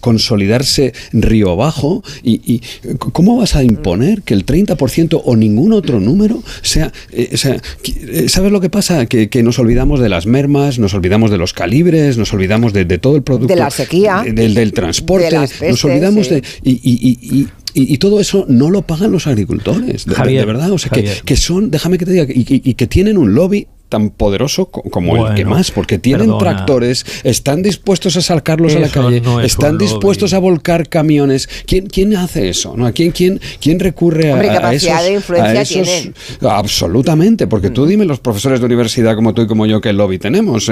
consolidarse río abajo. Y, cómo vas a imponer que el 30% o ningún otro número sea... Eh, eh, ¿Sabes lo que pasa? Que, nos olvidamos de las mermas, nos olvidamos de los calibres, nos olvidamos de, todo el producto... De la sequía. del, transporte, nos olvidamos de... Y, todo eso no lo pagan los agricultores, de, verdad. O sea, que, son, déjame que te diga, y, que tienen un lobby tan poderoso como el que más, porque tienen tractores, están dispuestos a sacarlos a la calle, están dispuestos a volcar camiones. ¿Quién, quién hace eso? ¿no? ¿Quién, quién, quién recurre a, esos? Absolutamente, porque tú mm. dime los profesores de universidad como tú y como yo qué lobby tenemos.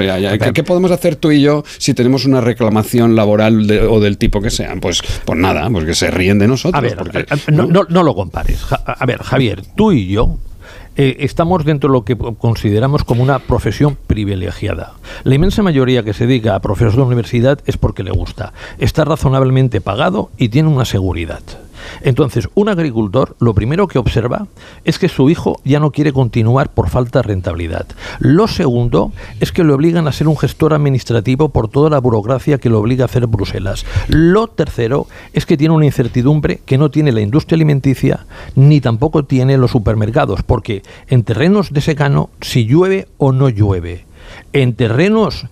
¿qué, podemos hacer tú y yo si tenemos una reclamación laboral o del tipo que sean? Pues, pues nada, porque pues se ríen de nosotros. ¿no? no lo compares. A ver, Javier, tú y yo eh, estamos dentro de lo que consideramos como una profesión privilegiada. La inmensa mayoría que se dedica a profesor de universidad es porque le gusta, está razonablemente pagado y tiene una seguridad. Entonces, un agricultor lo primero que observa es que su hijo ya no quiere continuar por falta de rentabilidad. Lo segundo es que le obligan a ser un gestor administrativo por toda la burocracia que le obliga a hacer Bruselas. Lo tercero es que tiene una incertidumbre que no tiene la industria alimenticia ni tampoco tiene los supermercados, porque en terrenos de secano, si llueve o no llueve, en terrenos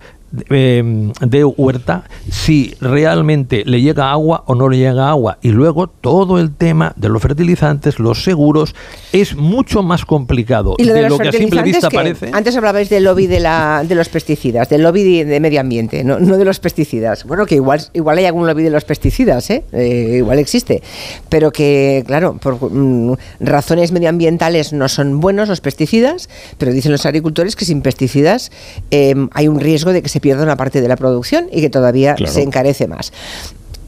eh, de huerta si realmente le llega agua o no le llega agua. Y luego todo el tema de los fertilizantes, los seguros, es mucho más complicado ¿Y lo de, de los lo que a simple vista qué? parece. Antes hablabais del lobby de, la, de los pesticidas, del lobby de, de medio ambiente, no, no de los pesticidas. Bueno, que igual, igual hay algún lobby de los pesticidas, ¿eh? Eh, igual existe. Pero que, claro, por mm, razones medioambientales no son buenos los pesticidas, pero dicen los agricultores que sin pesticidas eh, hay un riesgo de que se pierda una parte de la producción y que todavía Claro. se encarece más.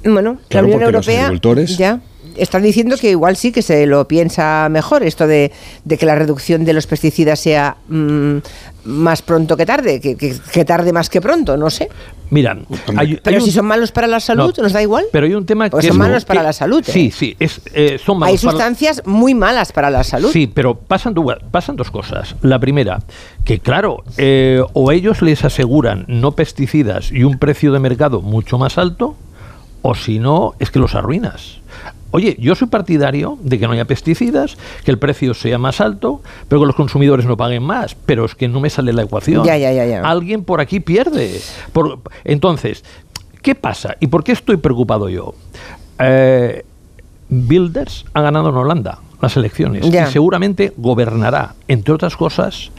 Bueno, Claro, la Unión los Europea agricultores- ya están diciendo que igual sí que se lo piensa mejor esto de, de que la reducción de los pesticidas sea mm, más pronto que tarde, que, que- que tarde más que pronto, no sé. Mira, hay- Pero hay un- si son malos para la salud, No, ¿nos da igual? Pero hay un tema Pues que son es- malos para la salud, ¿eh? Sí, sí, es, eh, son malos Hay para- sustancias muy malas para la salud. Sí, pero pasan, pasan dos cosas. La primera, que claro, eh, o ellos les aseguran no pesticidas y un precio de mercado mucho más alto, o si no, es que los arruinas. Oye, yo soy partidario de que no haya pesticidas, que el precio sea más alto, pero que los consumidores no paguen más. Pero es que no me sale la ecuación. Ya, ya, ya. Alguien por aquí pierde. Por- entonces, ¿qué pasa? ¿Y por qué estoy preocupado yo? Eh, Wilders ha ganado en Holanda las elecciones y seguramente gobernará, entre otras cosas,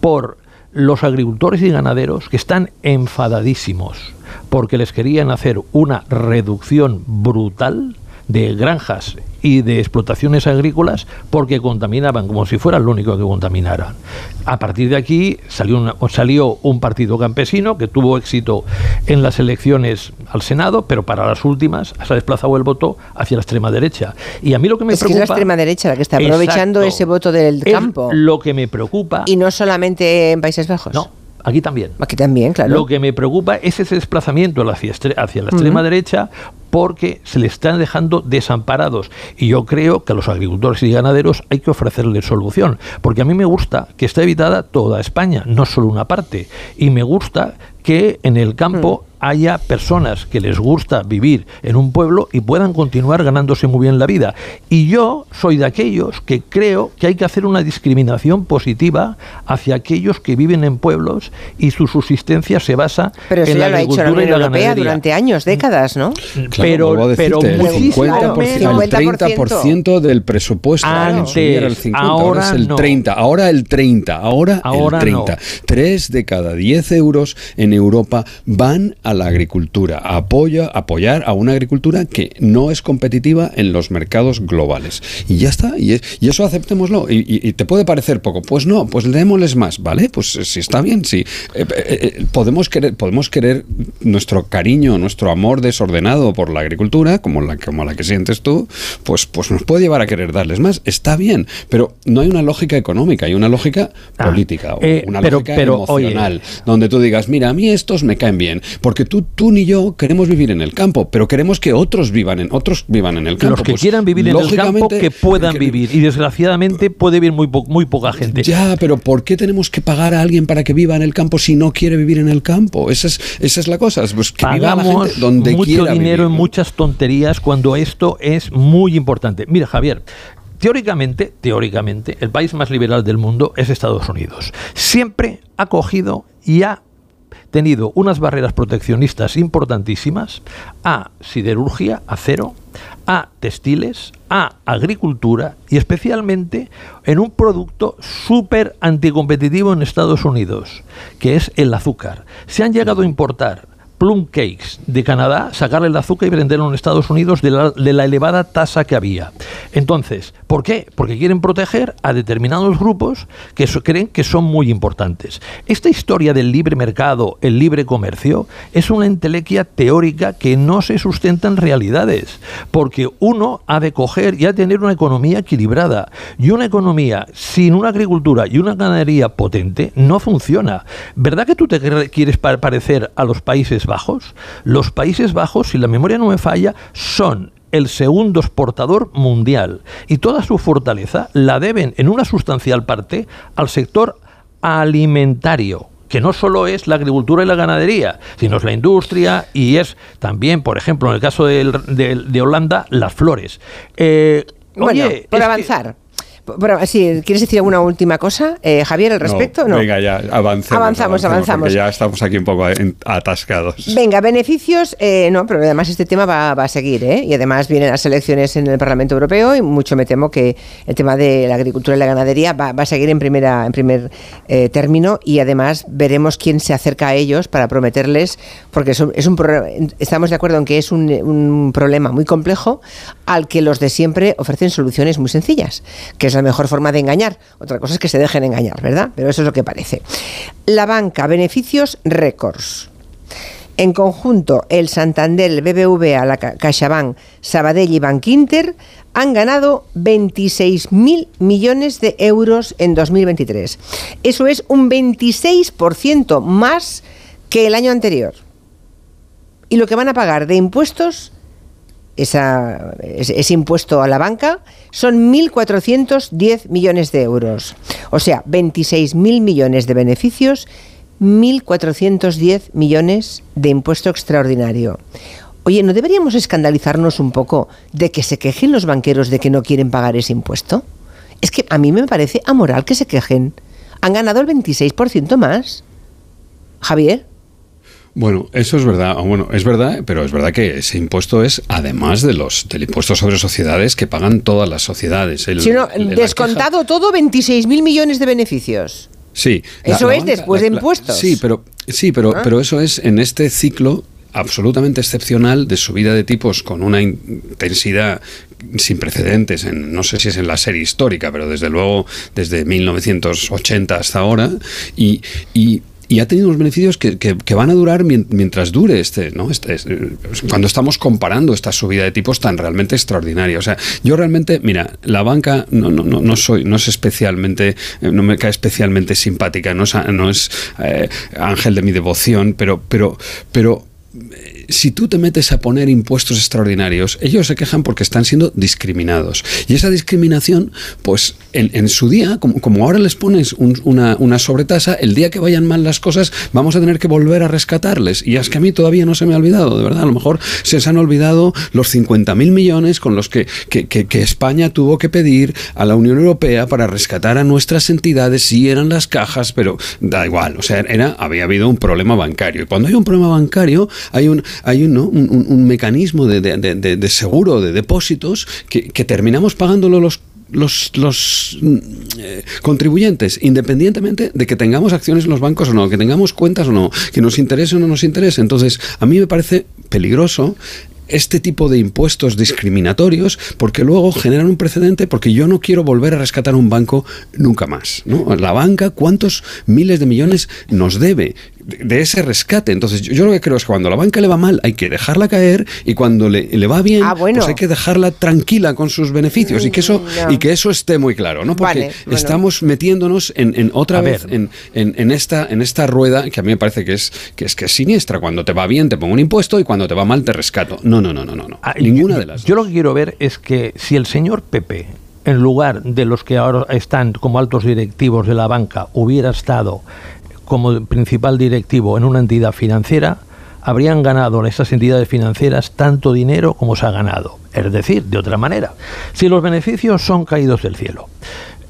por los agricultores y ganaderos que están enfadadísimos porque les querían hacer una reducción brutal de granjas y de explotaciones agrícolas porque contaminaban como si fueran lo único que contaminaran. A partir de aquí salió, una- salió un partido campesino que tuvo éxito en las elecciones al Senado, pero para las últimas se ha desplazado el voto hacia la extrema derecha. Y a mí lo que me es que es preocupa... la extrema derecha la que está aprovechando Exacto. ese voto del Es campo. Lo que me preocupa... Y no solamente en Países Bajos. No, aquí también. Aquí también, claro. Lo que me preocupa es ese desplazamiento hacia, la extrema derecha porque se le están dejando desamparados. Y yo creo que a los agricultores y ganaderos hay que ofrecerles solución. Porque a mí me gusta que esté evitada toda España, no solo una parte. Y me gusta que en el campo haya personas que les gusta vivir en un pueblo y puedan continuar ganándose muy bien la vida. Y yo soy de aquellos que creo que hay que hacer una discriminación positiva hacia aquellos que viven en pueblos y su subsistencia se basa Pero en ya la lo ha hecho la agricultura y Unión la Europea ganadería. durante años, décadas, ¿no? pero, pero el muchísimo 50%, menos. el 30% del presupuesto. Antes, al 50, ahora es el no. 30, ahora el 30, ahora, Ahora el 30. no. 3 de cada 10 euros en Europa van a la agricultura, a apoyo, apoyar a una agricultura que no es competitiva en los mercados globales. Y ya está, y, es- y eso aceptémoslo. Y, y- y te puede parecer poco, pues no, pues démosles más, ¿vale? Pues eh, si está bien, sí. Eh, eh, podemos, querer, podemos querer nuestro cariño, nuestro amor desordenado por la agricultura, como la, como la que sientes tú, pues, pues nos puede llevar a querer darles más. Está bien, pero no hay una lógica económica, hay una lógica Ah, política, eh, una pero- lógica pero, oye, emocional, donde tú digas, mira, a mí estos me caen bien, porque tú, tú ni yo queremos vivir en el campo, pero queremos que otros vivan en, otros vivan en el campo. Los que Pues, quieran vivir en el campo, que puedan vivir. Y desgraciadamente puede vivir muy, po- muy poca gente. Ya, pero ¿por qué tenemos que pagar a alguien para que viva en el campo si no quiere vivir en el campo? Esa es, esa es la cosa. Pues que viva la Pagamos gente donde mucho quiera dinero vivir, en ¿no? muchas tonterías cuando esto es muy importante. Mira, Javier, teóricamente, teóricamente, el país más liberal del mundo es Estados Unidos. Siempre ha cogido y ha tenido unas barreras proteccionistas importantísimas a siderurgia, acero, a textiles, a agricultura y especialmente en un producto súper anticompetitivo en Estados Unidos, que es el azúcar. Se han llegado a importar plum cakes de Canadá, sacarle el azúcar y venderlo en Estados Unidos de la, de la elevada tasa que había. Entonces, ¿por qué? Porque quieren proteger a determinados grupos que creen que son muy importantes. Esta historia del libre mercado, el libre comercio, es una entelequia teórica que no se sustenta en realidades, porque uno ha de coger y ha de tener una economía equilibrada. Y una economía sin una agricultura y una ganadería potente no funciona. ¿Verdad que tú te quieres pa- parecer a los Países Bajos? Los Países Bajos, si la memoria no me falla, son el segundo exportador mundial y toda su fortaleza la deben en una sustancial parte al sector alimentario que no solo es la agricultura y la ganadería, sino es la industria y es también, por ejemplo, en el caso de, de, de Holanda, las flores. Eh, bueno, oye, por que- sí, ¿Quieres decir alguna última cosa, eh, Javier, al respecto? No. Venga, ya, avancemos. Avanzamos, avanzamos. Ya estamos aquí un poco atascados. Venga, beneficios, eh, no, pero además este tema va, va a seguir, ¿eh? Y además vienen las elecciones en el Parlamento Europeo y mucho me temo que el tema de la agricultura y la ganadería va, va a seguir en primera, en primer eh, término y además veremos quién se acerca a ellos para prometerles, porque es un, es un estamos de acuerdo en que es un, un problema muy complejo al que los de siempre ofrecen soluciones muy sencillas, que es la mejor forma de engañar. Otra cosa es que se dejen engañar, ¿verdad? Pero eso es lo que parece. La banca, beneficios récords. En conjunto, el Santander, el BBVA, la Ca- CaixaBank, Sabadell y Bankinter han ganado 26.000 millones de euros en 2023. Eso es un 26% más que el año anterior. Y lo que van a pagar de impuestos, esa- ese, impuesto a la banca, son 1.410 millones de euros. O sea, 26.000 millones de beneficios 1.410 millones de impuesto extraordinario. Oye, ¿no deberíamos escandalizarnos un poco de que se quejen los banqueros de que no quieren pagar ese impuesto? Es que a mí me parece amoral que se quejen. Han ganado el 26% más. Javier. Bueno, eso es verdad. Bueno, es verdad, pero es verdad que ese impuesto es además de los del impuesto sobre sociedades que pagan todas las sociedades. El- Si no, el- descontado todo, 26.000 millones de beneficios. Sí. Eso es después de impuestos. sí, pero sí, pero, Ah. pero eso es en este ciclo absolutamente excepcional de subida de tipos con una intensidad sin precedentes en no sé si es en la serie histórica, pero desde luego desde 1980 hasta ahora y, y y ha tenido unos beneficios que, que- van a durar mien- mientras dure este, ¿no? Este, es- eh, cuando estamos comparando esta subida de tipos tan realmente extraordinaria. O sea, yo realmente, mira, la banca no, no, no, no soy, no es especialmente, eh, no me cae especialmente simpática, no es, no es eh, ángel de mi devoción, pero, pero, pero si tú te metes a poner impuestos extraordinarios, ellos se quejan porque están siendo discriminados. Y esa discriminación, pues en, su día, como, ahora les pones un- una, sobretasa, el día que vayan mal las cosas, vamos a tener que volver a rescatarles. Y es que a mí todavía no se me ha olvidado, de verdad. A lo mejor se han olvidado los 50.000 millones con los que- que España tuvo que pedir a la Unión Europea para rescatar a nuestras entidades, sí eran las cajas, pero da igual. O sea, era, había habido un problema bancario. Y cuando hay un problema bancario, hay un, hay un, ¿no? un, un- mecanismo de- de- de seguro de depósitos que, que terminamos pagándolo los los, los mm, eh, contribuyentes, independientemente de que tengamos acciones en los bancos o no, que tengamos cuentas o no, que nos interese o no nos interese. Entonces, a mí me parece peligroso este tipo de impuestos discriminatorios porque luego generan un precedente porque yo no quiero volver a rescatar un banco nunca más. ¿no? La banca, ¿cuántos miles de millones nos debe de, de ese rescate? Entonces yo, yo lo que creo es que cuando a la banca le va mal hay que dejarla caer y cuando le, le va bien pues hay que dejarla tranquila con sus beneficios y que eso No. y que eso esté muy claro, ¿no? Porque Vale, bueno. estamos metiéndonos en, en otra A vez ver. en, en- en esta en esta rueda que a mí me parece que es que es que es siniestra. Cuando te va bien te pongo un impuesto y cuando te va mal te rescato. No, no, no, no, no, no. Ninguna de las. Yo lo que quiero ver es que si el señor Pepe, en lugar de los que ahora están como altos directivos de la banca, hubiera estado como principal directivo en una entidad financiera, habrían ganado esas entidades financieras tanto dinero como se ha ganado. Es decir, de otra manera, si los beneficios son caídos del cielo.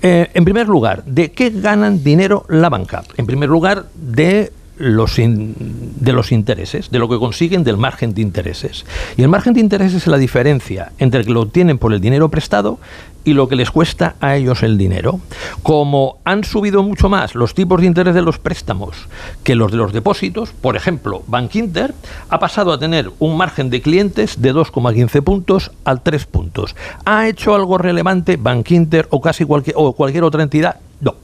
Eh, en primer lugar, ¿de qué ganan dinero la banca? En primer lugar, de los, de los intereses, de lo que consiguen del margen de intereses. Y el margen de intereses es la diferencia entre que lo obtienen por el dinero prestado y lo que les cuesta a ellos el dinero. Como han subido mucho más los tipos de interés de los préstamos que los de los depósitos, por ejemplo, Bankinter ha pasado a tener un margen de clientes de 2,15 puntos al 3 puntos. ¿Ha hecho algo relevante Bankinter o casi cualquier, o cualquier otra entidad? No.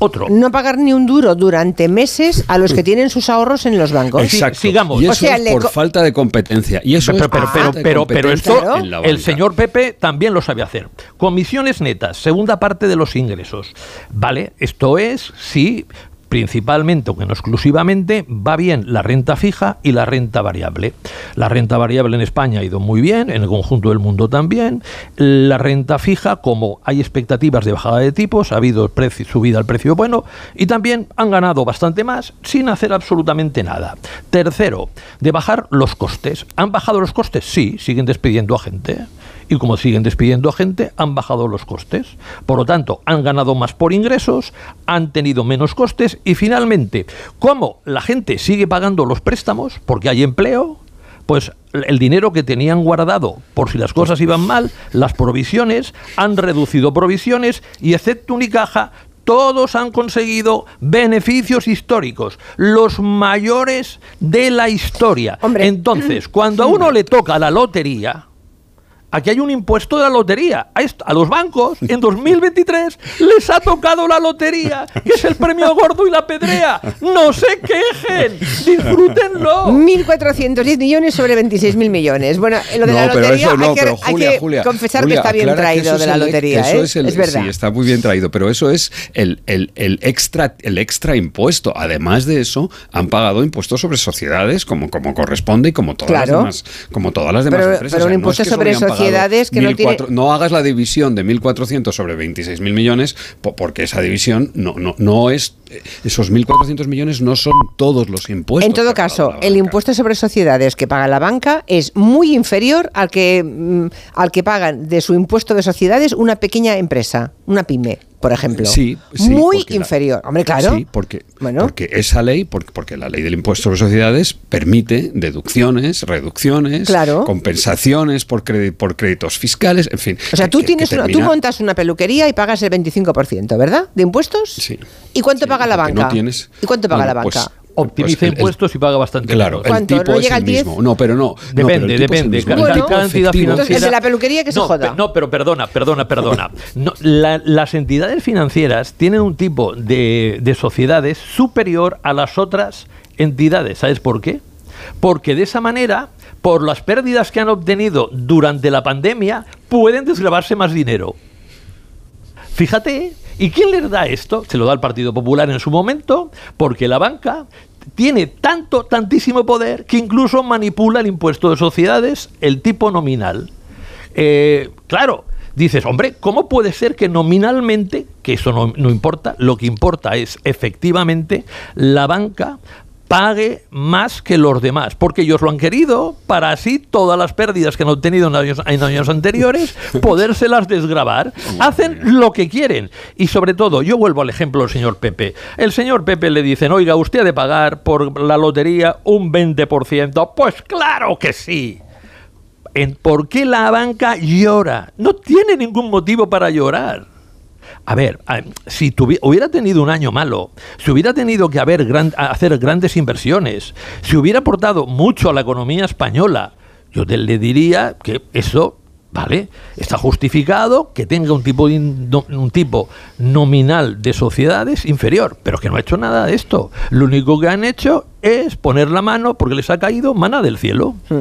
Otro. No pagar ni un duro durante meses a los que tienen sus ahorros en los bancos. Exacto. sigamos. Y eso O sea, es por falta de competencia. Y eso pero, es pero, por pero, falta de pero, esto el señor Pepe también lo sabe hacer. Comisiones netas, segunda parte de los ingresos. Vale, esto es si principalmente, aunque no exclusivamente, va bien la renta fija y la renta variable. La renta variable en España ha ido muy bien, en el conjunto del mundo también. La renta fija, como hay expectativas de bajada de tipos, ha habido subida al precio bueno y también han ganado bastante más sin hacer absolutamente nada. Tercero, de bajar los costes. ¿Han bajado los costes? Sí, siguen despidiendo a gente y como siguen despidiendo a gente, han bajado los costes. Por lo tanto, han ganado más por ingresos, han tenido menos costes y finalmente, como la gente sigue pagando los préstamos porque hay empleo, pues el dinero que tenían guardado por si las cosas iban mal, las provisiones, han reducido provisiones y excepto Unicaja, todos han conseguido beneficios históricos, los mayores de la historia. Entonces, cuando a uno le toca la lotería, aquí hay un impuesto de la lotería. A, los bancos, en 2023, les ha tocado la lotería, que es el premio gordo y la pedrea. No se quejen, disfrútenlo. 1.410 millones sobre 26.000 millones. Bueno, lo de la lotería hay, que, confesar que está bien traído de la lotería. ¿eh? es, verdad. Sí, está muy bien traído, pero eso es el, el, extra, el extra impuesto. Además de eso, han pagado impuestos sobre sociedades como, como corresponde y como todas las demás, como todas las demás empresas. Pero un impuesto sobre sociedades que no. No hagas la división de 1.400 sobre 26.000 millones porque esa división no, no, no es... Esos 1.400 millones no son todos los impuestos. En todo caso, el impuesto sobre sociedades que paga la banca es muy inferior al que, mm, al que pagan de su impuesto de sociedades una pequeña empresa, una pyme por ejemplo. Sí, muy inferior. Hombre, claro. Sí, porque, porque esa ley, porque, porque, la ley del impuesto sobre sociedades permite deducciones, reducciones, compensaciones por, por créditos fiscales, en fin. O sea, tú, tienes tú montas una peluquería y pagas el 25%, ¿verdad? ¿De impuestos? Sí. ¿Y cuánto paga la banca? No tienes, ¿Y cuánto paga la pues optimiza impuestos y paga bastante claro, el tipo es el mismo. No, pero no. Depende, depende. Cada, entidad financiera. de la peluquería que se joda. No, pero perdona, perdona, perdona. las entidades financieras tienen un tipo de, de sociedades superior a las otras entidades. ¿Sabes por qué? Porque de esa manera, por las pérdidas que han obtenido durante la pandemia, pueden desgravarse más dinero. Fíjate, ¿y quién les da esto? Se lo da el Partido Popular en su momento, porque la banca tiene tanto, tantísimo poder que incluso manipula el impuesto de sociedades, el tipo nominal. Eh, claro, dices, hombre, ¿cómo puede ser que nominalmente, que eso no, no, importa, lo que importa es efectivamente la banca pague más que los demás, porque ellos lo han querido para así todas las pérdidas que han obtenido en años, en años anteriores, podérselas desgravar. Hacen lo que quieren. Y sobre todo, yo vuelvo al ejemplo del señor Pepe. El señor Pepe le dicen, oiga, usted ha de pagar por la lotería un 20%. Pues claro que sí. ¿Por qué la banca llora? No tiene ningún motivo para llorar. A ver, si hubiera tenido un año malo, si hubiera tenido que haber hacer grandes inversiones, si hubiera aportado mucho a la economía española, yo le diría que eso ¿Vale? Está justificado que tenga un tipo, un tipo nominal de sociedades inferior, pero que no ha hecho nada de esto. Lo único que han hecho es poner la mano porque les ha caído mana del cielo. Mm.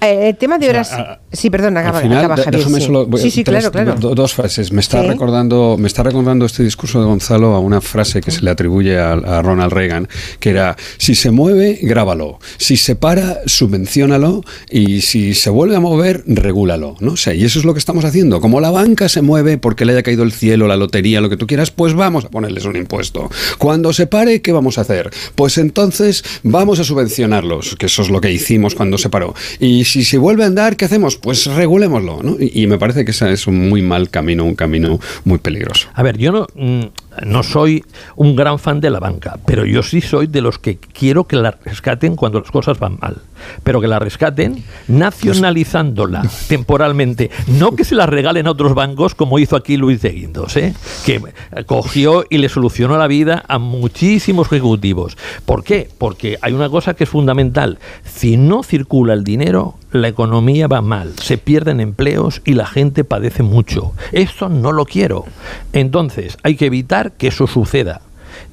Eh, el tema de horas. sí, perdón, acaba, final, déjame Solo, sí, sí, claro, claro. dos frases. Me está, recordando, me está recordando este discurso de Gonzalo a una frase que se le atribuye a, a, Ronald Reagan, que era: si se mueve, grábalo. Si se para, subvenciónalo. Y si se vuelve a mover, regúlalo. ¿no? O y eso es lo que estamos haciendo. Como la banca se mueve porque le haya caído el cielo, la lotería, lo que tú quieras, pues vamos a ponerles un impuesto. Cuando se pare, ¿qué vamos a hacer? Pues entonces vamos a subvencionarlos, que eso es lo que hicimos cuando se paró. Y si se vuelve a andar, ¿qué hacemos? Pues regulémoslo. ¿no? Y, me parece que ese es un muy mal camino, un camino muy peligroso. A ver, yo no, mm, no soy un gran fan de la banca, pero yo sí soy de los que quiero que la rescaten cuando las cosas van mal. Pero que la rescaten nacionalizándola temporalmente. No que se la regalen a otros bancos como hizo aquí Luis de Guindos, ¿eh? que cogió y le solucionó la vida a muchísimos ejecutivos. ¿Por qué? Porque hay una cosa que es fundamental. Si no circula el dinero, la economía va mal, se pierden empleos y la gente padece mucho. Eso no lo quiero. Entonces, hay que evitar que eso suceda.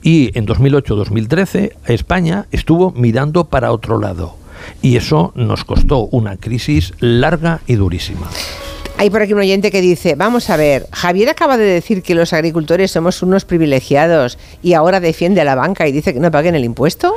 Y en 2008-2013 España estuvo mirando para otro lado. Y eso nos costó una crisis larga y durísima. Hay por aquí un oyente que dice, vamos a ver, Javier acaba de decir que los agricultores somos unos privilegiados y ahora defiende a la banca y dice que no paguen el impuesto.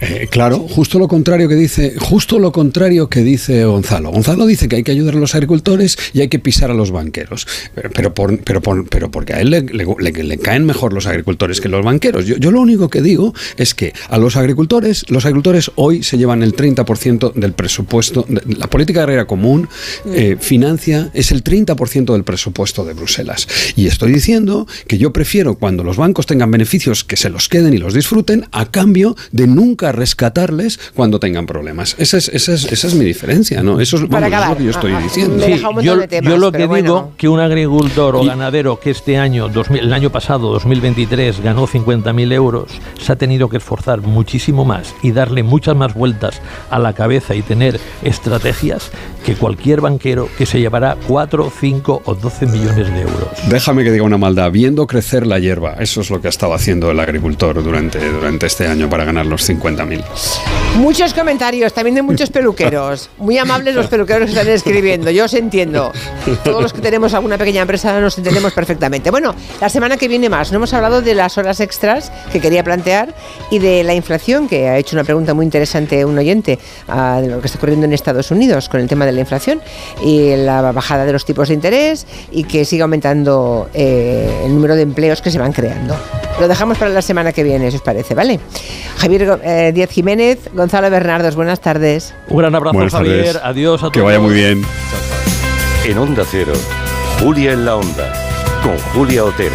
Eh, claro, justo lo contrario que dice, justo lo contrario que dice Gonzalo. Gonzalo dice que hay que ayudar a los agricultores y hay que pisar a los banqueros, pero, pero, por- pero, por- pero porque a él le, le- le- le caen mejor los agricultores que los banqueros. Yo, yo lo único que digo es que a los agricultores, los agricultores hoy se llevan el 30% del presupuesto, de- la política agraria común eh, financia, es el 30% del presupuesto de Bruselas. Y estoy diciendo que yo prefiero cuando los bancos tengan beneficios que se los queden y los disfruten a cambio de nunca rescatarles cuando tengan problemas. Esa es, esa es, esa es mi diferencia, ¿no? Eso es, Para eso es acabar, lo que yo estoy ah, diciendo. montón yo, de temas, yo lo que pero digo bueno. que un agricultor o ganadero que este año, 2000 el año pasado, 2023, ganó 50.000 euros, se ha tenido que esforzar muchísimo más y darle muchas más vueltas a la cabeza y tener estrategias que cualquier banquero que se llevará 4, 5 o 12 millones de euros. Déjame que diga una maldad. Viendo crecer la hierba, eso es lo que ha estado haciendo el agricultor durante, durante este año para ganar los 50.000. Muchos comentarios, también de muchos peluqueros. Muy amables los peluqueros que están escribiendo, yo os entiendo. Todos los que tenemos alguna pequeña empresa nos entendemos perfectamente. Bueno, la semana que viene más, no hemos hablado de las horas extras que quería plantear y de la inflación, que ha hecho una pregunta muy interesante un oyente ah, de lo que está ocurriendo en Estados Unidos con el tema de la inflación y la bajada de los tipos de interés y que sigue aumentando eh, el número de empleos que se van creando. Lo dejamos para la semana que viene, si os parece, ¿vale? Javier eh, Díaz Jiménez, Gonzalo Bernardos, buenas tardes. Un gran abrazo, Buenas Javier. tardes. Adiós a todos. Que vaya muy bien. En Onda Cero, Julia en la Onda, con Julia Otero.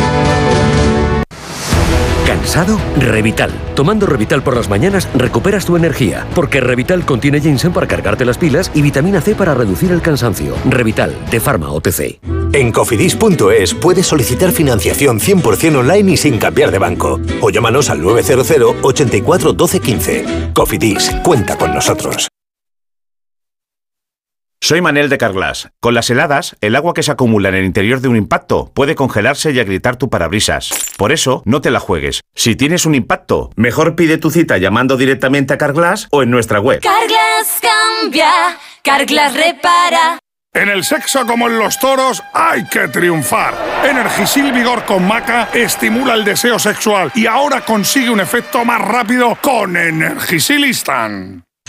¿Cansado? Revital. Tomando Revital por las mañanas recuperas tu energía, porque Revital contiene ginseng para cargarte las pilas y vitamina C para reducir el cansancio. Revital, de Pharma OTC. En cofidis.es puedes solicitar financiación 100% online y sin cambiar de banco. O llámanos al 900 84 12 15. Cofidis, cuenta con nosotros. Soy Manel de Carglass. Con las heladas, el agua que se acumula en el interior de un impacto puede congelarse y agrietar tu parabrisas. Por eso, no te la juegues. Si tienes un impacto, mejor pide tu cita llamando directamente a Carglass o en nuestra web. Carglass cambia, Carglass repara. En el sexo como en los toros hay que triunfar. Energisil Vigor con Maca estimula el deseo sexual y ahora consigue un efecto más rápido con Energisil Instant.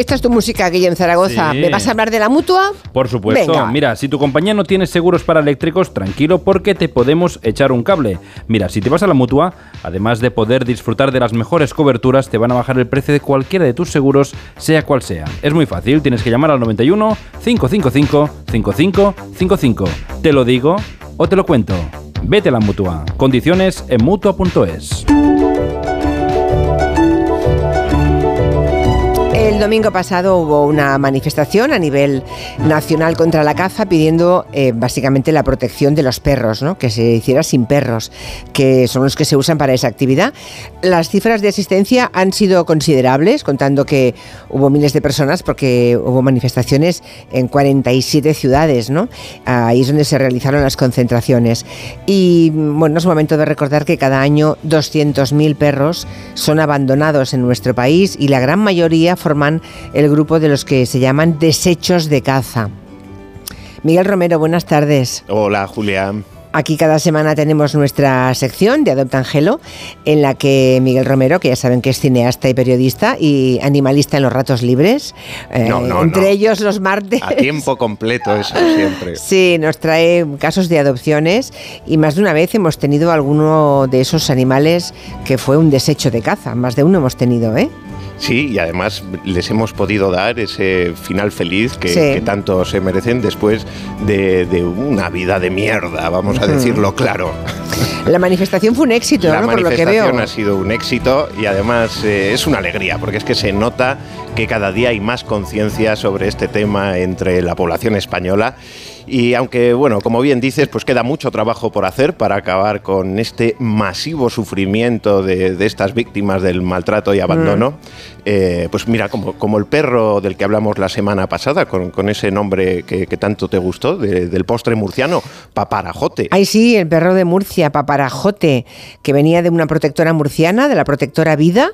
Esta es tu música, Guillem Zaragoza. Sí. ¿Me vas a hablar de la mutua? Por supuesto. Venga. Mira, si tu compañía no tiene seguros para eléctricos, tranquilo porque te podemos echar un cable. Mira, si te vas a la mutua, además de poder disfrutar de las mejores coberturas, te van a bajar el precio de cualquiera de tus seguros, sea cual sea. Es muy fácil, tienes que llamar al 91 555 5555. Te lo digo o te lo cuento. Vete a la mutua. Condiciones en mutua.es. El domingo pasado hubo una manifestación a nivel nacional contra la caza pidiendo eh, básicamente la protección de los perros, ¿no? que se hiciera sin perros, que son los que se usan para esa actividad. Las cifras de asistencia han sido considerables, contando que hubo miles de personas porque hubo manifestaciones en 47 ciudades, ¿no? ahí es donde se realizaron las concentraciones. Y bueno, es momento de recordar que cada año 200.000 perros son abandonados en nuestro país y la gran mayoría forman el grupo de los que se llaman desechos de caza. Miguel Romero, buenas tardes. Hola, Julia. Aquí cada semana tenemos nuestra sección de Adopta Angelo, en la que Miguel Romero, que ya saben que es cineasta y periodista y animalista en los ratos libres, eh, No, no, entre no. ellos los martes. A tiempo completo, eso siempre. Sí, nos trae casos de adopciones y más de una vez hemos tenido alguno de esos animales que fue un desecho de caza. Más de uno hemos tenido, ¿eh? Sí, y además les hemos podido dar ese final feliz que, Sí. que tanto se merecen después de, de una vida de mierda, vamos a decirlo claro. La manifestación fue un éxito, La ¿no? Por lo que veo. manifestación ha sido un éxito y además eh, es una alegría porque es que se nota que cada día hay más conciencia sobre este tema entre la población española y aunque, bueno, como bien dices, pues queda mucho trabajo por hacer para acabar con este masivo sufrimiento de, de estas víctimas del maltrato y abandono, eh, pues mira, como, como el perro del que hablamos la semana pasada, con, con ese nombre que, que tanto te gustó, de- del postre murciano, paparajote. Ay, sí, el perro de Murcia, Paparajote, que venía de una protectora murciana, de la protectora Vida.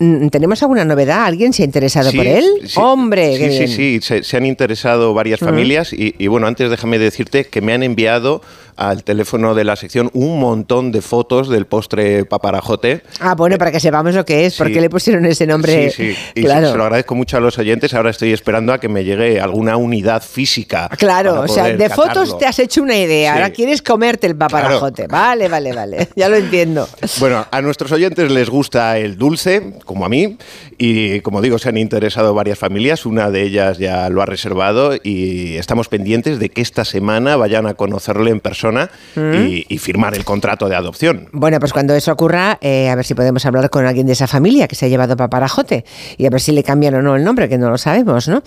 Mm, ¿Tenemos alguna novedad? ¿Alguien se ha interesado Sí, por él? sí, ¡Hombre! Sí, sí, sí, se, se han interesado varias Ujú. familias y, y bueno, antes déjame decirte que me han enviado al teléfono de la sección un montón de fotos del postre paparajote. Ah, bueno, para que sepamos lo que es, ¿por sí. qué le pusieron ese nombre? Sí, sí, y claro. se, lo agradezco mucho a los oyentes. Ahora estoy esperando a que me llegue alguna unidad física. Claro, para o sea, de fotos catarlo. te has hecho una idea, ahora quieres comerte el paparajote. Vale, vale, vale, ya lo entiendo. Bueno, a nuestros oyentes les gusta el dulce, como a mí, y como digo, se han interesado varias familias, una de ellas ya lo ha reservado y estamos pendientes de que esta semana vayan a conocerle en persona Mm. y, y firmar el contrato de adopción. Bueno, pues cuando eso ocurra, eh, a ver si podemos hablar con alguien de esa familia que se ha llevado paparajote y a ver si le cambian o no el nombre, que no lo sabemos, ¿no?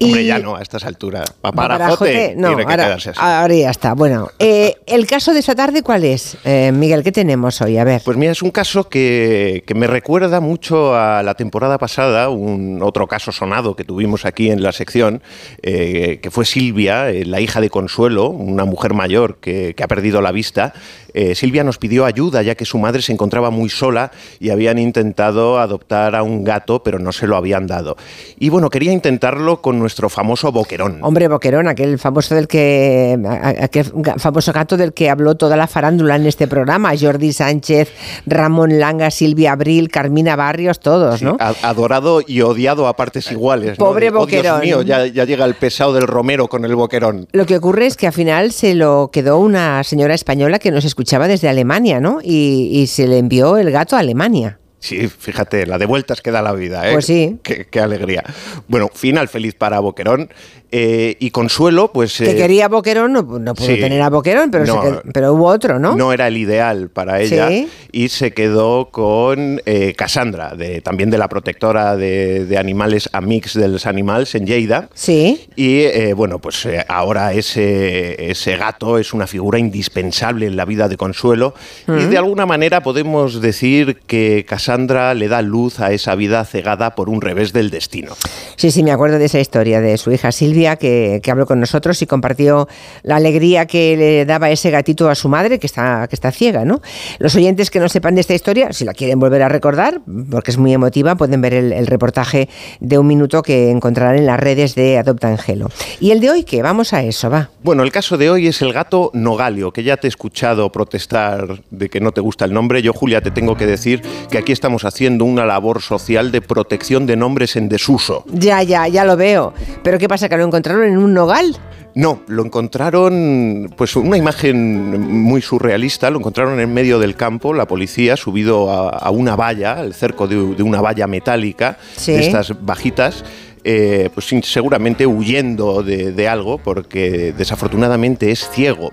Hombre, ya no, a estas alturas. Paparajote, no, tiene que ahora, quedarse así. ahora ya está. Bueno, eh, el caso de esta tarde, ¿cuál es? Eh, Miguel, ¿qué tenemos hoy? A ver. Pues mira, es un caso que, que me recuerda mucho a la temporada pasada, un otro caso sonado que tuvimos aquí en la sección, eh, que fue Silvia, la hija de Consuelo, una mujer mayor que, que ha perdido la vista. Eh, Silvia nos pidió ayuda ya que su madre se encontraba muy sola y habían intentado adoptar a un gato, pero no se lo habían dado. Y bueno, quería intentarlo con nuestro famoso boquerón. Hombre, Boquerón, aquel famoso del que aquel famoso gato del que habló toda la farándula en este programa, Jordi Sánchez, Ramón Langa, Silvia Abril, Carmina Barrios, todos, ¿no? A- Adorado y odiado a partes iguales. ¿no? Pobre De, "Oh, Dios boquerón". mío, ya, ya llega el pesado del Romero con el boquerón. Lo que ocurre es que al final se lo quedó una señora española que nos escuchaba desde Alemania, ¿no? Y, se le envió el gato a Alemania. Sí, fíjate, la de vueltas que da la vida, ¿eh? Pues sí. Qué, qué alegría. Bueno, final feliz para Boquerón. eh, y Consuelo, pues... que eh, quería Boquerón, no, no pudo sí. tener a Boquerón, pero, se No. quedó- pero hubo otro, ¿no? No era el ideal para ella Sí. y se quedó con eh, Cassandra, de, también de la protectora de, de animales Amix de los Animales en Lleida. Sí. Y eh, bueno, pues ahora ese, ese gato es una figura indispensable en la vida de Consuelo y Mm. de alguna manera podemos decir que Cassandra le da luz a esa vida cegada por un revés del destino. Sí, sí, me acuerdo de esa historia de su hija Silvia, que, que habló con nosotros y compartió la alegría que le daba ese gatito a su madre, que está, que está ciega, ¿no? Los oyentes que no sepan de esta historia, si la quieren volver a recordar, porque es muy emotiva, pueden ver el, el reportaje de un minuto que encontrarán en las redes de Adopta Angelo. ¿Y el de hoy qué? Vamos a eso, va. Bueno, el caso de hoy es el gato Nogalio, que ya te he escuchado protestar de que no te gusta el nombre. Yo, Julia, te tengo que decir que aquí está estamos haciendo una labor social de protección de nombres en desuso. Ya, ya, ya lo veo. Pero ¿qué pasa? ¿Que lo encontraron en un nogal? No, lo encontraron, pues una imagen muy surrealista, lo encontraron en medio del campo, la policía subido a, a una valla, al cerco de, de una valla metálica, Sí. de estas bajitas, eh, pues seguramente huyendo de, de algo, porque desafortunadamente es ciego.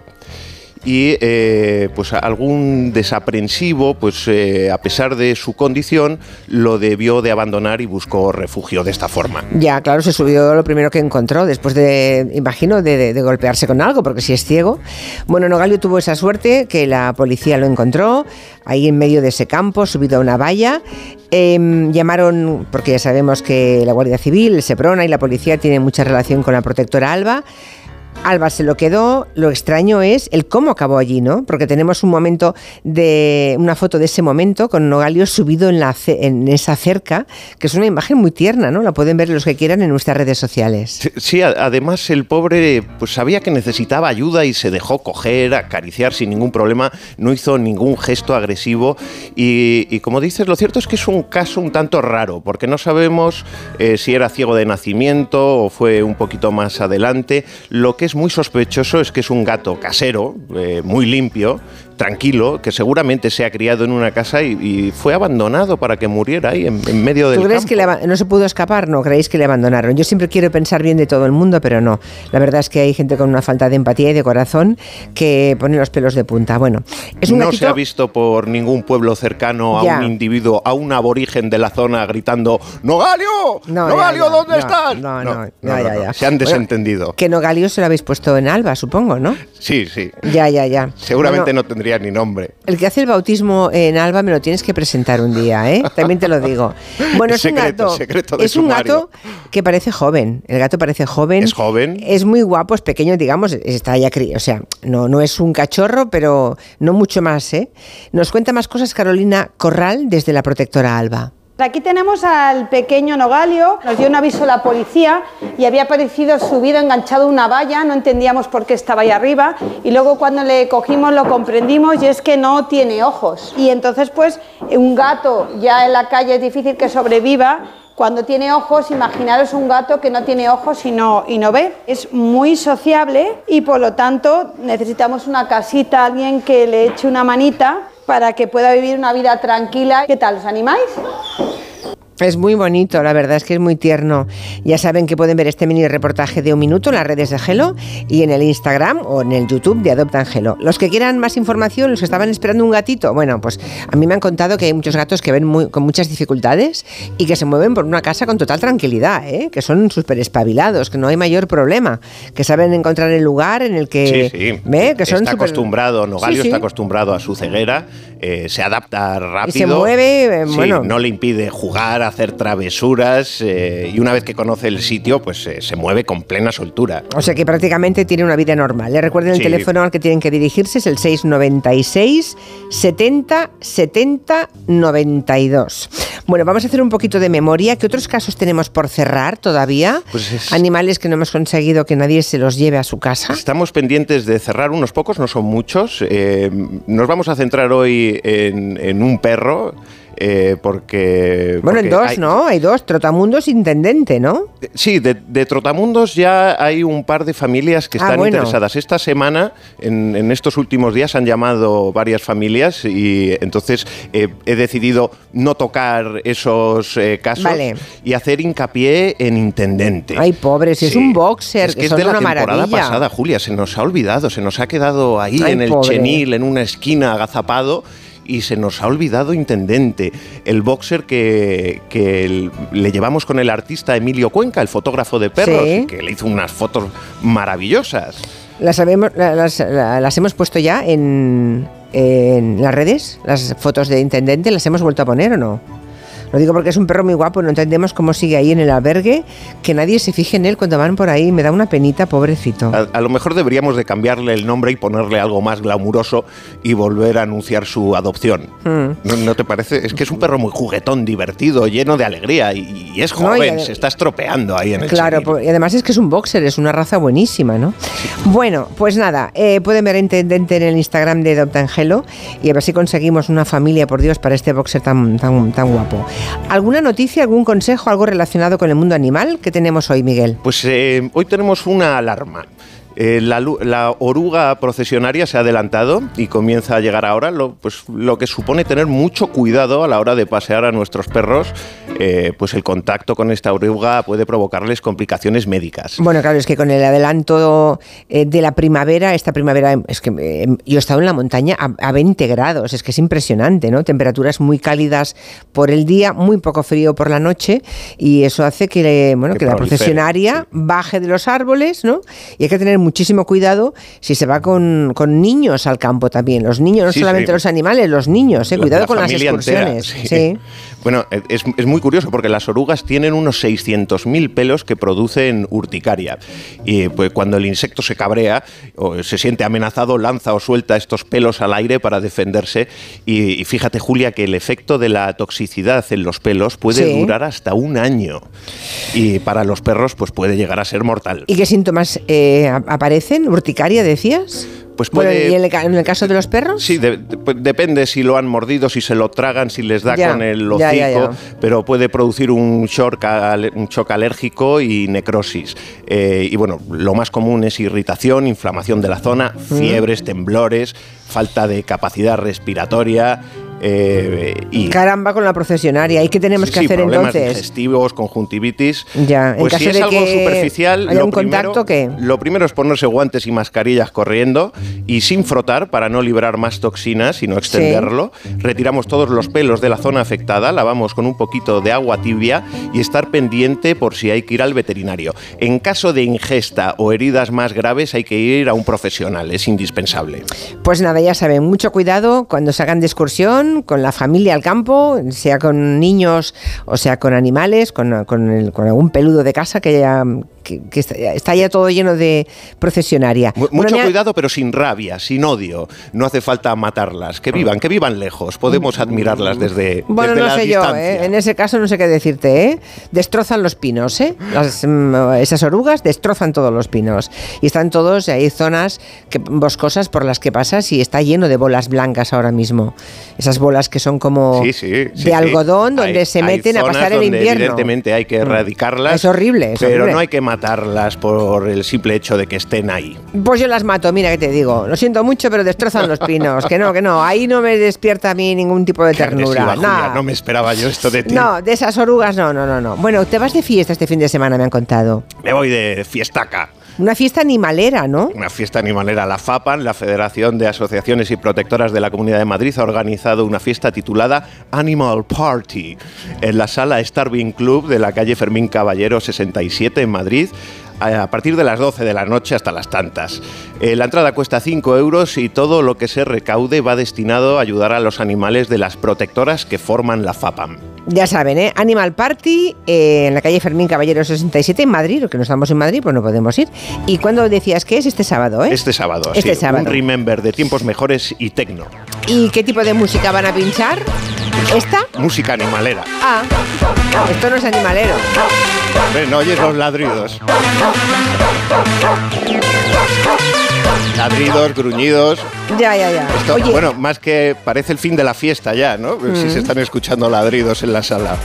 Y eh, pues algún desaprensivo, pues eh, a pesar de su condición, lo debió de abandonar y buscó refugio de esta forma. Ya, claro, se subió lo primero que encontró, después de, imagino, de, golpearse con algo, porque si es ciego. Bueno, Nogalio tuvo esa suerte que la policía lo encontró ahí en medio de ese campo, subido a una valla. Em, llamaron, porque ya sabemos que la Guardia Civil, el Seprona y la policía tienen mucha relación con la protectora Alba. Alba se lo quedó, lo extraño es el cómo acabó allí, ¿no? Porque tenemos un momento de una foto de ese momento con Nogalio subido en, esa cerca, que es una imagen muy tierna, ¿no? La pueden ver los que quieran en nuestras redes sociales. Sí, además el pobre pues sabía que necesitaba ayuda y se dejó coger, acariciar sin ningún problema, no hizo ningún gesto agresivo y, y como dices, lo cierto es que es un caso un tanto raro, porque no sabemos eh, si era ciego de nacimiento o fue un poquito más adelante. Lo que es muy sospechoso es que es un gato casero, eh, muy limpio, tranquilo, que seguramente se ha criado en una casa y, y fue abandonado para que muriera ahí en, en medio del ¿Tú crees campo. que le no se pudo escapar? No, creéis que le abandonaron. Yo siempre quiero pensar bien de todo el mundo, pero no. La verdad es que hay gente con una falta de empatía y de corazón que pone los pelos de punta. Bueno, es un no gatito- se ha visto por ningún pueblo cercano a Ya. un individuo, a un aborigen de la zona gritando ¡Nogalio! No, ¡Nogalio, ya, ya, ¿dónde no, estás? no, no, ya, ya, ya. Se han Bueno, desentendido. Que Nogalio se lo habéis puesto en Alba, supongo, ¿no? Sí, sí. Ya, ya, ya. Seguramente Bueno, no tendría ni nombre. El que hace el bautismo en Alba me lo tienes que presentar un día, ¿eh? También te lo digo. Bueno, es Secreto, un gato. es un sumario. gato que parece joven. El gato parece joven. Es joven. Es muy guapo, es pequeño, digamos, está ya cri- O sea, no, no es un cachorro, pero no mucho más, ¿eh? Nos cuenta más cosas Carolina Corral desde la protectora Alba. Aquí tenemos al pequeño Nogalio, nos dio un aviso la policía y había aparecido subido, enganchado a una valla, no entendíamos por qué estaba ahí arriba y luego cuando le cogimos lo comprendimos y es que no tiene ojos. Y entonces pues un gato ya en la calle es difícil que sobreviva. Cuando tiene ojos, imaginaros un gato que no tiene ojos y no, y no ve. Es muy sociable y por lo tanto necesitamos una casita, alguien que le eche una manita para que pueda vivir una vida tranquila. ¿Qué tal? ¿Os animáis? Es muy bonito, la verdad es que es muy tierno. Ya saben que pueden ver este mini reportaje de un minuto en las redes de Gelo y en el Instagram o en el YouTube de Adoptan Gelo. Los que quieran más información, los que estaban esperando un gatito, bueno, pues a mí me han contado que hay muchos gatos que ven muy- con muchas dificultades y que se mueven por una casa con total tranquilidad, ¿eh? que son súper espabilados, que no hay mayor problema, que saben encontrar el lugar en el que... Sí, sí. ¿ve? Que son está acostumbrado, Nogalio Sí, sí. está acostumbrado a su ceguera, eh, se adapta rápido. mueve, eh, Sí, bueno. no le impide jugar, hacer travesuras eh, y una vez que conoce el sitio, pues eh, se mueve con plena soltura. O sea que prácticamente tiene una vida normal. Le recuerden el Sí. teléfono al que tienen que dirigirse, es el 696 70 70 92. Bueno, vamos a hacer un poquito de memoria. ¿Qué otros casos tenemos por cerrar todavía? Pues es- Animales que no hemos conseguido que nadie se los lleve a su casa. Estamos pendientes de cerrar unos pocos, no son muchos. Eh, nos vamos a centrar hoy en, en un perro. Eh, porque. Bueno, en porque dos, hay- ¿no? Hay dos. Trotamundos Intendente, ¿no? Sí, de, de Trotamundos ya hay un par de familias que Ah, están bueno. interesadas. Esta semana, en, en estos últimos días, han llamado varias familias y entonces eh, he decidido no tocar esos eh, casos Vale. y hacer hincapié en Intendente. Ay, pobre, si es Sí. un boxer, Es que, que es de la una temporada maravilla. pasada, Julia, se nos ha olvidado, se nos ha quedado ahí Ay, en el pobre. chenil, en una esquina agazapado. Y se nos ha olvidado Intendente, el boxer que, que le llevamos con el artista Emilio Cuenca, el fotógrafo de perros, Sí. que le hizo unas fotos maravillosas. Las, habemos- la- las, la- las hemos puesto ya en, en las redes, las fotos de Intendente, ¿las hemos vuelto a poner o no? Lo digo porque es un perro muy guapo, no entendemos cómo sigue ahí en el albergue, que nadie se fije en él cuando van por ahí. Me da una penita, pobrecito. A, a lo mejor deberíamos de cambiarle el nombre y ponerle algo más glamuroso y volver a anunciar su adopción. Mm. ¿No, no te parece? Es que es un perro muy juguetón, divertido, lleno de alegría y, y es No, y joven, se está estropeando ahí en el Claro, por- y además es que es un boxer, es una raza buenísima, ¿no? Bueno, pues nada, eh, pueden ver Intendente en el Instagram de Adopta Angelo y a ver si conseguimos una familia, por Dios, para este boxer tan, tan, tan guapo. ¿Alguna noticia, algún consejo, algo relacionado con el mundo animal que tenemos hoy, Miguel? Pues eh, hoy tenemos una alarma. Eh, la, la oruga procesionaria se ha adelantado y comienza a llegar ahora, lo, pues, lo que supone tener mucho cuidado a la hora de pasear a nuestros perros, eh, pues el contacto con esta oruga puede provocarles complicaciones médicas. Bueno, claro, es que con el adelanto eh, de la primavera, esta primavera, es que eh, yo he estado en la montaña a, a 20 grados, es que es impresionante, ¿no? Temperaturas muy cálidas por el día, muy poco frío por la noche, y eso hace que, bueno, Que que la procesionaria baje de los árboles, ¿no? Y hay que tener muchísimo cuidado si se va con, con niños al campo también. Los niños, no Sí, solamente sí. los animales, los niños, ¿eh? La- Cuidado la con las entera, excursiones. sí. Bueno, es, es muy curioso porque las orugas tienen unos 600.000 pelos que producen urticaria. Y pues, cuando el insecto se cabrea o se siente amenazado, lanza o suelta estos pelos al aire para defenderse. Y, y fíjate, Julia, que el efecto de la toxicidad en los pelos puede durar hasta un año. Y para los perros, pues puede llegar a ser mortal. ¿Y qué síntomas eh, aparecen? ¿Urticaria, decías? Pues Bueno, puede- ¿y en el, caso de los perros? Sí, de- de- pues depende si lo han mordido, si se lo tragan, si les da Ya, con el hocico, ya, ya, ya. pero puede producir un shock, al- un shock alérgico y necrosis. Eh, y bueno, lo más común es irritación, inflamación de la zona, Mm. fiebres, temblores, falta de capacidad respiratoria. Eh, y Caramba con la procesionaria. ¿Y qué tenemos sí, que sí, hacer problemas entonces? digestivos, conjuntivitis. Ya, en Pues si caso es de algo que superficial, lo un contacto, primero, lo primero es ponerse guantes y mascarillas corriendo y sin frotar para no liberar más toxinas y no extenderlo. Retiramos todos los pelos de la zona afectada, lavamos con un poquito de agua tibia y estar pendiente por si hay que ir al veterinario. En caso de ingesta o heridas más graves hay que ir a un profesional, es indispensable. Pues nada, ya saben, mucho cuidado cuando salgan de excursión, con la familia al campo, sea con niños o sea con animales, con, con el- con algún peludo de casa que, ya, que, que está, está ya todo lleno de procesionaria. Mucho cuidado, pero sin rabia, sin odio. No hace falta matarlas. Que vivan, que vivan lejos. Podemos admirarlas desde, Bueno, desde no la sé yo. ¿eh? en ese caso no sé qué decirte, ¿eh? Destrozan los pinos, ¿eh? Las, mm, esas orugas destrozan todos los pinos. Y están todos, hay zonas que, boscosas por las que pasas y está lleno de bolas blancas ahora mismo. Esas bolas que son como Sí, sí, sí, de algodón donde Hay- se meten a pasar el invierno. Evidentemente hay que Mm. erradicarlas. Es horrible, es pero horrible. no hay que matarlas por el simple hecho de que estén ahí. Pues yo las mato, mira que te digo. Lo siento mucho, pero destrozan los pinos. Que no, que no. Ahí no me despierta a mí ningún tipo de Qué ternura. Julia, No. no me esperaba yo esto de ti. No, de esas orugas no, no, no, no. Bueno, te vas de fiesta este fin de semana, me han contado. Me voy de fiestaca. Una fiesta animalera, ¿no? Una fiesta animalera. La FAPAN, la Federación de Asociaciones y Protectoras de la Comunidad de Madrid, ha organizado una fiesta titulada Animal Party en la sala Starving Club de la calle Fermín Caballero 67 en Madrid a partir de las 12 de la noche hasta las tantas. Eh, la entrada cuesta 5 euros y todo lo que se recaude va destinado a ayudar a los animales de las protectoras que forman la FAPAM. Ya saben, ¿eh? Animal Party eh, en la calle Fermín Caballero 67 en Madrid, o que no estamos en Madrid, pues no podemos ir. ¿Y cuándo decías que es? Este sábado, ¿eh? Este sábado, Este sí, sábado. un remember de tiempos mejores y tecno. ¿Y qué tipo de música van a pinchar? ¿Esta? Música animalera. Ah, esto no es animalero. No oyes los ladridos. Ladridos, gruñidos. Ya, ya, ya. Esto, Oye, bueno, más que parece el fin de la fiesta ya, ¿no? Si Mm. se están escuchando ladridos en la sala.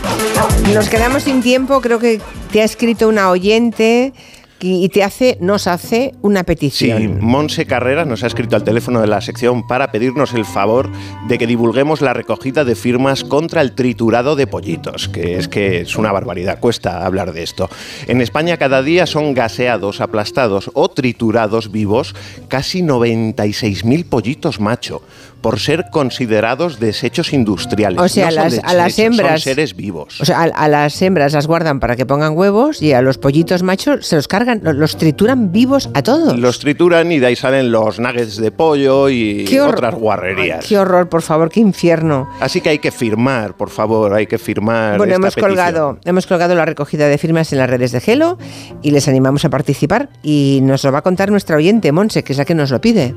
nos quedamos sin tiempo. Creo que te ha escrito una oyente y te hace, nos hace una Sí, petición. Monse Carrera nos ha escrito al teléfono de la sección para pedirnos el favor de que divulguemos la recogida de firmas contra el triturado de pollitos, que es que es una barbaridad, cuesta hablar de esto. En España cada día son gaseados, aplastados o triturados vivos casi 96.000 pollitos macho. Por ser considerados desechos industriales. O sea, No son las- a las hembras- Son seres vivos. O sea, a, a las hembras las guardan para que pongan huevos y a los pollitos machos se los cargan, lo- los trituran vivos a todos. Los trituran y de ahí salen los nuggets de pollo y otras guarrerías. Qué horror, por favor, qué infierno. Así que hay que firmar, por favor, hay que firmar. Bueno, esta hemos petición. colgado, hemos colgado la recogida de firmas en las redes de Gelo y les animamos a participar y nos lo va a contar nuestra oyente, Monse, que es la que nos lo pide.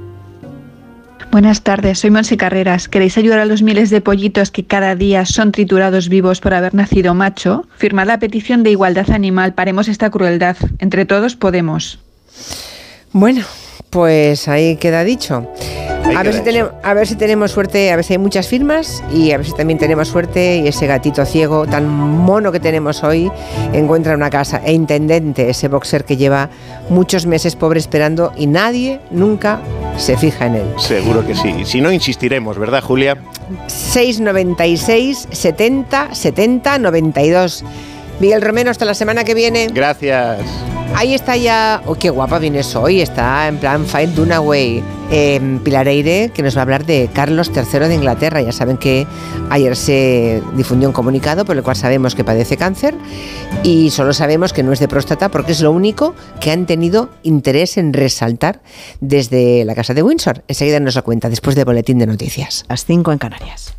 Buenas tardes, soy Monse Carreras. ¿Queréis ayudar a los miles de pollitos que cada día son triturados vivos por haber nacido macho? Firmad la petición de igualdad animal, paremos esta crueldad. Entre todos podemos. Bueno, pues ahí queda dicho. Ahí A ver, si tenemos, a ver si tenemos suerte, a ver si hay muchas firmas y a ver si también tenemos suerte y ese gatito ciego tan mono que tenemos hoy encuentra una casa. E intendente, ese boxer que lleva muchos meses pobre esperando y nadie nunca se fija en él. Seguro que sí. Si no, insistiremos, ¿verdad, Julia? 696 70 70 92. Miguel Romero, hasta la semana que viene. Gracias. Ahí está ya. Oh, qué guapa vienes hoy. Está en plan Fight Dunaway. Eh, Pilar Eire, que nos va a hablar de Carlos III de Inglaterra. Ya saben que ayer se difundió un comunicado por el cual sabemos que padece cáncer y solo sabemos que no es de próstata porque es lo único que han tenido interés en resaltar desde la Casa de Windsor. Enseguida nos lo cuenta después del boletín de noticias. Las 5 en Canarias.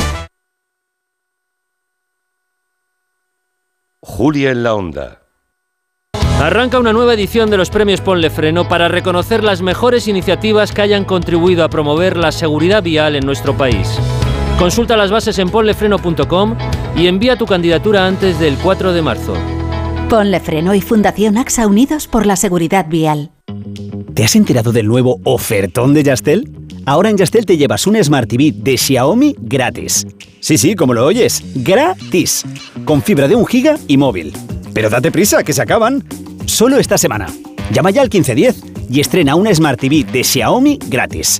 Julia en la onda. Arranca una nueva edición de los premios Ponle Freno para reconocer las mejores iniciativas que hayan contribuido a promover la seguridad vial en nuestro país. Consulta las bases en ponlefreno.com y envía tu candidatura antes del 4 de marzo. Ponle Freno y Fundación AXA Unidos por la Seguridad Vial. ¿Te has enterado del nuevo ofertón de Yastel? Ahora en Yastel te llevas un Smart TV de Xiaomi gratis. Sí, sí, como lo oyes, gratis. Con fibra de un giga y móvil. Pero date prisa, que se acaban. Solo esta semana. Llama ya al 1510 y estrena una Smart TV de Xiaomi gratis.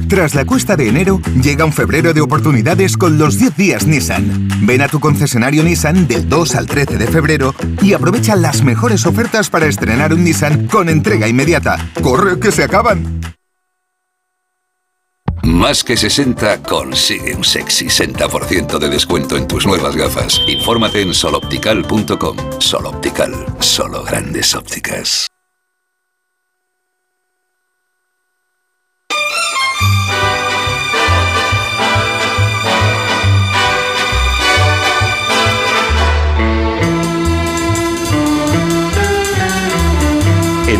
Tras la cuesta de enero, llega un febrero de oportunidades con los 10 días Nissan. Ven a tu concesionario Nissan del 2 al 13 de febrero y aprovecha las mejores ofertas para estrenar un Nissan con entrega inmediata. ¡Corre que se acaban! Más que 60 consigue un sexy 60% de descuento en tus nuevas gafas. Infórmate en soloptical.com. Soloptical, solo grandes ópticas.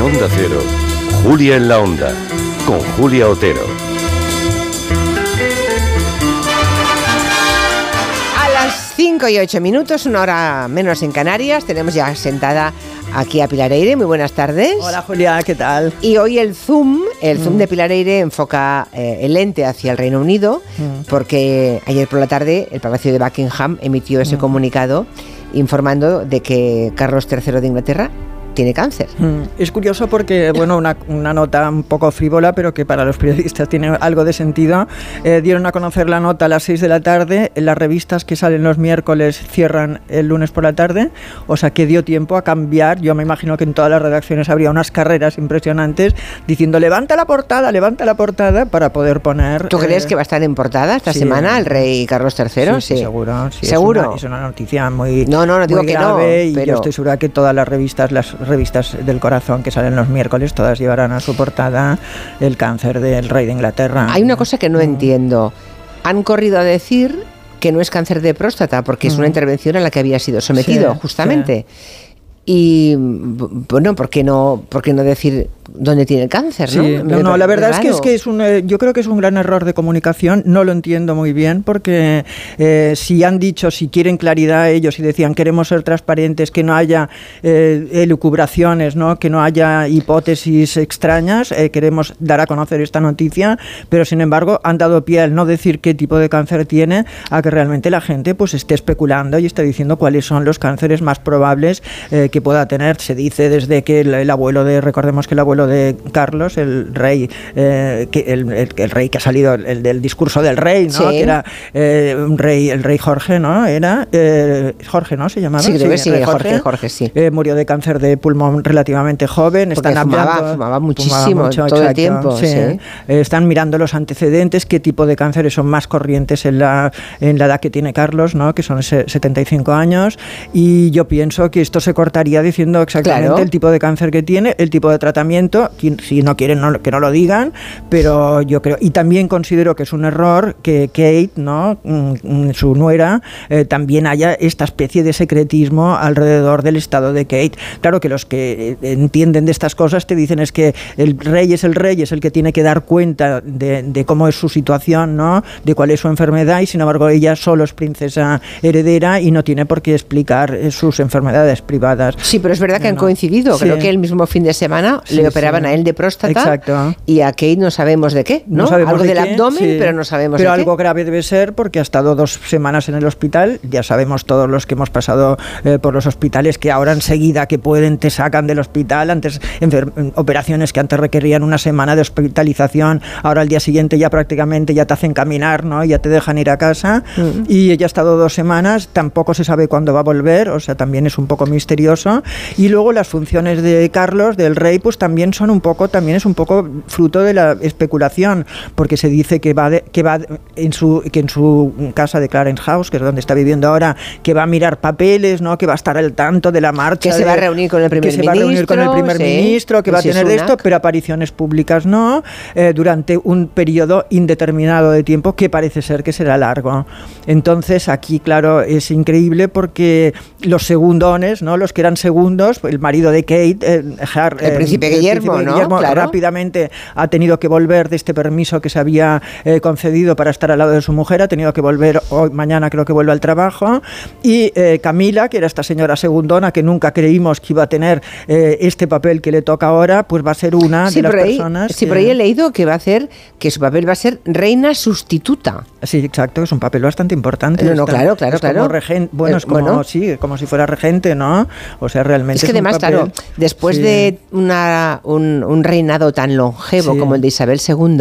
En Onda Cero, Julia en la Onda, con Julia Otero. A las 5 y 8 minutos, una hora menos en Canarias, tenemos ya sentada aquí a Pilar Eire. Muy buenas tardes. Hola Julia, ¿qué tal? Y hoy el Zoom, el Zoom Mm. de Pilar Eire enfoca eh, el lente hacia el Reino Unido, Mm. porque ayer por la tarde el Palacio de Buckingham emitió ese Mm. comunicado informando de que Carlos III de Inglaterra tiene cáncer. Mm, Es curioso porque, bueno, una, una nota un poco frívola, pero que para los periodistas tiene algo de sentido. Eh, dieron a conocer la nota a las 6 de la tarde. Las revistas que salen los miércoles cierran el lunes por la tarde. O sea que dio tiempo a cambiar. Yo me imagino que en todas las redacciones habría unas carreras impresionantes diciendo levanta la portada, levanta la portada para poder poner. ¿Tú crees eh, que va a estar en portada esta sí. semana el rey Carlos III? Sí, sí, seguro. sí, es seguro. una- Es una, noticia muy, No, no, no digo muy que no, grave y pero- yo estoy segura que todas las revistas, las revistas del corazón que salen los miércoles, todas llevarán a su portada el cáncer del rey de Inglaterra. Hay una cosa que Mm. no entiendo. Han corrido a decir que no es cáncer de próstata porque es una Mm. intervención a la que había sido sometido, Sí, justamente. Y bueno, ¿por qué no, por qué no decir dónde tiene el cáncer? Sí, ¿no? no, no, la verdad es que es que es un, eh, yo creo que es un gran error de comunicación. No lo entiendo muy bien porque eh, si han dicho, si quieren claridad ellos y decían queremos ser transparentes, que no haya eh, elucubraciones, ¿no? que no haya hipótesis extrañas, eh, queremos dar a conocer esta noticia, pero sin embargo han dado pie al no decir qué tipo de cáncer tiene a que realmente la gente pues esté especulando y esté diciendo cuáles son los cánceres más probables eh, que pueda tener. Se dice desde que el, el abuelo de, recordemos que el abuelo de Carlos, el rey, eh, que el, el- el rey que ha salido, el, del discurso del rey, ¿no? Sí. que era eh, un rey, el rey Jorge, ¿no? Era eh, Jorge, ¿no? Se llamaba. Sí, creo que sí, Jorge, Jorge, sí. Eh, murió de cáncer de pulmón relativamente joven. Porque Están fumaba- hablando- fumaba muchísimo, todo el tiempo, sí. Eh, están mirando los antecedentes, qué tipo de cánceres son más corrientes en la, en la edad que tiene Carlos, ¿no? que son se- 75 años. Y yo pienso que esto se cortaría diciendo exactamente Claro. el tipo de cáncer que tiene, el tipo de tratamiento. Si no quieren, no- que no lo digan, pero yo creo. Y también considero que es un error que Kate, ¿no? Mm, mm, su nuera, eh, también haya esta especie de secretismo alrededor del estado de Kate. Claro que los que eh, entienden de estas cosas te dicen es que el rey es el rey, es el que tiene que dar cuenta de, de cómo es su situación, ¿no? De cuál es su enfermedad y sin embargo ella solo es princesa heredera y no tiene por qué explicar eh, sus enfermedades privadas. Sí, pero es verdad que han No. coincidido. Sí. Creo que el mismo fin de semana Sí, le operaban sí. a él de próstata Exacto. y a Kate no sabemos de qué, ¿no? sabemos Algo de del qué, abdomen, sí. pero no sabemos Pero de algo qué. grave debe ser porque ha estado dos semanas en el hospital. Ya sabemos todos los que hemos pasado eh, por los hospitales que ahora enseguida que pueden te sacan del hospital. Antes operaciones que antes requerían una semana de hospitalización, ahora al día siguiente ya prácticamente ya te hacen caminar, ¿no? Ya te dejan ir a casa. Mm. Y ella ha estado dos semanas. Tampoco se sabe cuándo va a volver. O sea, también es un poco misterioso. Y luego las funciones de Carlos, del rey, pues también son un poco, también es un poco fruto de la especulación, porque se dice que va, de- que va en su que en su casa de Clarence House, que es donde está viviendo ahora, que va a mirar papeles, ¿no? Que va a estar al tanto de la marcha, Que se de- va a reunir con el primer que se va a reunir con el ministro, primer sí. ministro, que va a tener esto, pero apariciones públicas no, eh, durante un periodo indeterminado de tiempo que parece ser que será largo. Entonces aquí, claro, es increíble porque los segundones, ¿no? Los que eran segundos, el marido de Kate, eh, El eh, príncipe Guillermo, ¿no? Claro. rápidamente ha tenido que volver de este permiso que se había eh, concedido para estar al lado de su mujer, ha tenido que volver hoy, mañana creo que vuelve al trabajo, y eh, Camila, que era esta señora segundona que nunca creímos que iba a tener eh, este papel que le toca ahora, pues va a ser una Sí, de las ahí, personas. sí, que- por ahí he leído que va a hacer, que su papel va a ser reina sustituta. Sí, exacto, es un papel bastante importante. No, no, Está- claro, claro, es como claro. regen- bueno, Eh, es como, bueno. sí, como si fuera regente, ¿no? O sea, realmente Es que un además, papel- claro, después sí. de una, un, un reinado tan longevo Sí. como el de Isabel II,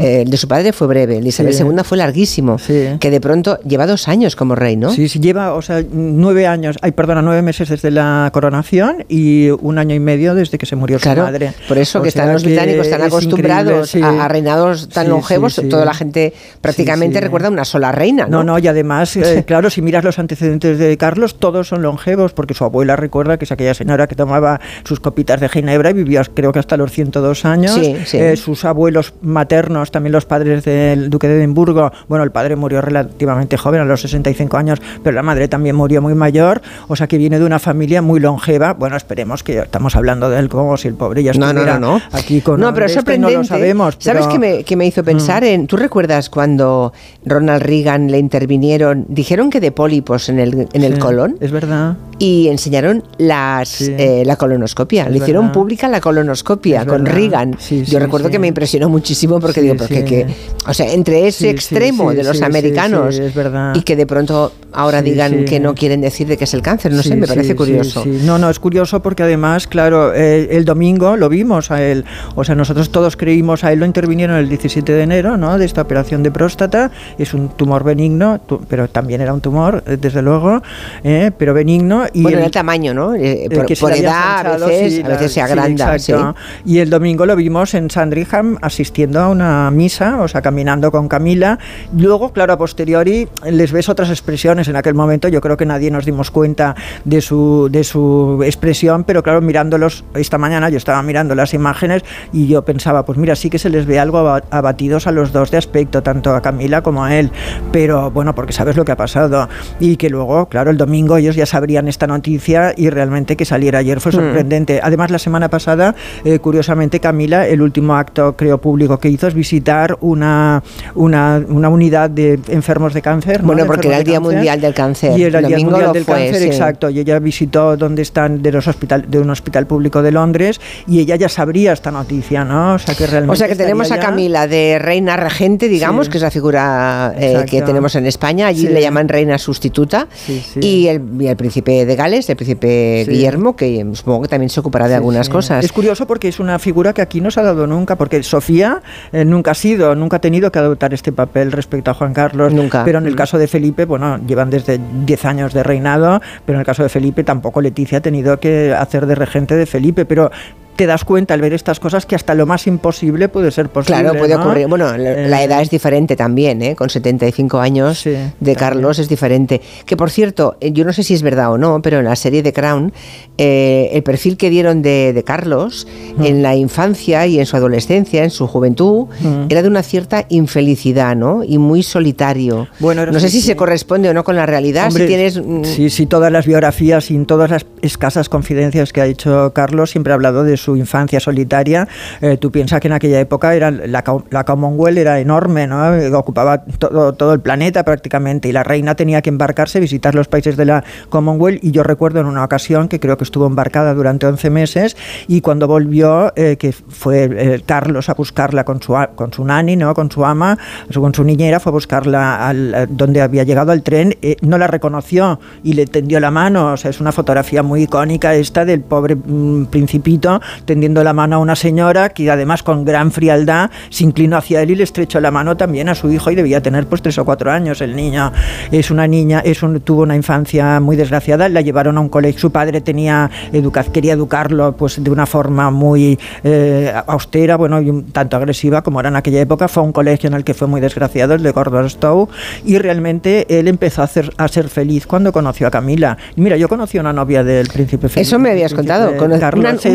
eh, el de su padre fue breve, el de Isabel Sí. II fue larguísimo, que de pronto lleva dos años como rey, ¿no? Sí, sí, lleva, o sea, nueve años, ay, perdona, nueve meses desde la coronación y un año y medio desde que se murió Claro, su madre. por eso O que están los británicos es acostumbrados a, a reinados tan longevos, toda la gente prácticamente recuerda una sola reina, ¿no? No, no, y además, eh, claro, si miras los antecedentes de Carlos, todos son longevos, porque su abuela recuerda que es aquella señora que tomaba sus copitas de ginebra y vivía, creo que hasta los 102 años. Sí, sí. Eh, sus abuelos maternos, también los padres del duque de Edimburgo, bueno, el padre murió relativamente joven, a los 65 años, pero la madre también murió muy mayor, o sea que viene de una familia muy longeva. Bueno, esperemos que estamos hablando de él como si el pobre ya No, no, estuviera no, no. aquí con No, pero es sorprendente. No lo sabemos. ¿Sabes pero- qué me, qué me hizo pensar en? ¿Tú recuerdas cuando Ronald Reagan le intervinieron? Dijeron que de pólipos en el, en el Sí, colon Es verdad. y enseñaron las, Sí. eh, la colonoscopia. Es le hicieron verdad. pública la colonoscopia Es con verdad. Reagan. Sí, Yo sí, recuerdo que me impresionó muchísimo porque digo, porque que, o sea, entre ese extremo de los americanos es y que de pronto ahora digan que no quieren decir de que es el cáncer, no sé, me parece curioso. No, no, es curioso porque además, claro, eh, el domingo lo vimos a él. O sea, nosotros todos creímos a él, lo intervinieron el 17 de enero, ¿no? De esta operación de próstata. Es un tumor benigno, tu- pero también era un tumor, eh, desde luego, eh, pero benigno. Y bueno, el- el tamaño, ¿no? Eh, eh, por por edad a veces, sí, a veces se agranda. sí. Y el domingo lo vimos en Sandringham asistiendo a una misa, o sea, caminando con Camila. Luego, claro, a posteriori les ves otras expresiones. En aquel momento yo creo que nadie nos dimos cuenta de su, de su expresión, pero claro, mirándolos esta mañana, yo estaba mirando las imágenes y yo pensaba, pues mira, sí que se les ve algo aba- abatidos a los dos de aspecto, tanto a Camila como a él. Pero bueno, porque sabes lo que ha pasado. Y que luego, claro, el domingo ellos ya sabrían esta noticia y realmente que saliera ayer fue Hmm. sorprendente. Además, la semana pasada, eh, curiosamente, Camila, el último acto, creo, público que hizo es visitar una, una, una unidad de enfermos de cáncer. ¿no? Bueno, De porque era el Día cáncer. Mundial del Cáncer. Y era el Día domingo Mundial del fue, Cáncer, sí. exacto. Y ella visitó donde están de, los hospital, de un hospital público de Londres y ella ya sabría esta noticia, ¿no? O sea, que realmente O sea que tenemos a Camila de reina regente, digamos, Sí. que es la figura eh, que tenemos en España. Allí Sí. le llaman reina sustituta. Y, el, y el príncipe de Gales, el príncipe Sí. Guillermo, que supongo que también se ocupará de Sí, algunas sí. cosas. Es curioso porque es una figura que aquí no se ha dado nunca, porque Sofía eh, nunca ha sido, nunca ha tenido que adoptar este papel respecto a Juan Carlos. Nunca. Pero en el Mm. caso de Felipe, bueno, llevan desde 10 años de reinado, pero en el caso de Felipe tampoco Leticia ha tenido que hacer de regente de Felipe, pero te das cuenta al ver estas cosas que hasta lo más imposible puede ser posible. Claro, puede ¿no? ocurrir. Bueno, la, la Eh, edad es diferente también, ¿eh? Con 75 años de Carlos es diferente. Que por cierto, eh, yo no sé si es verdad o no, pero en la serie de Crown, eh, el perfil que dieron de, de Carlos Mm. en la infancia y en su adolescencia, en su juventud, Mm. era de una cierta infelicidad, ¿no? Y muy solitario. Bueno, no sé si se corresponde o no con la realidad. Hombre, si tienes. mm, Sí, sí, todas las biografías y en todas las escasas confidencias que ha hecho Carlos siempre ha hablado de su infancia solitaria. Eh, tú piensas que en aquella época era la, co- la Commonwealth era enorme, ¿no? Ocupaba todo, el planeta prácticamente y la reina tenía que embarcarse, visitar los países de la Commonwealth y yo recuerdo en una ocasión que creo que estuvo embarcada durante 11 meses y cuando volvió, eh, que fue eh, Carlos a buscarla con su, con su nani, ¿no? con su ama, su- con su niñera, fue a buscarla al, donde había llegado al tren, no la reconoció y le tendió la mano. O sea, es una fotografía muy icónica esta del pobre mm, principito tendiendo la mano a una señora que además con gran frialdad se inclinó hacia él y le estrechó la mano también a su hijo y debía tener pues tres o cuatro años el niño. Es una niña, es un- tuvo una infancia muy desgraciada, la llevaron a un colegio, su padre tenía educa quería educarlo pues de una forma muy eh, austera, bueno, y un tanto agresiva como era en aquella época, fue a un colegio en el que fue muy desgraciado, el de Gordon Stowe, y realmente él empezó a, hacer, a ser feliz cuando conoció a Camila. Y mira, yo conocí a una novia del príncipe Felipe. Eso me habías contado. Cono- Carlos, una, sí.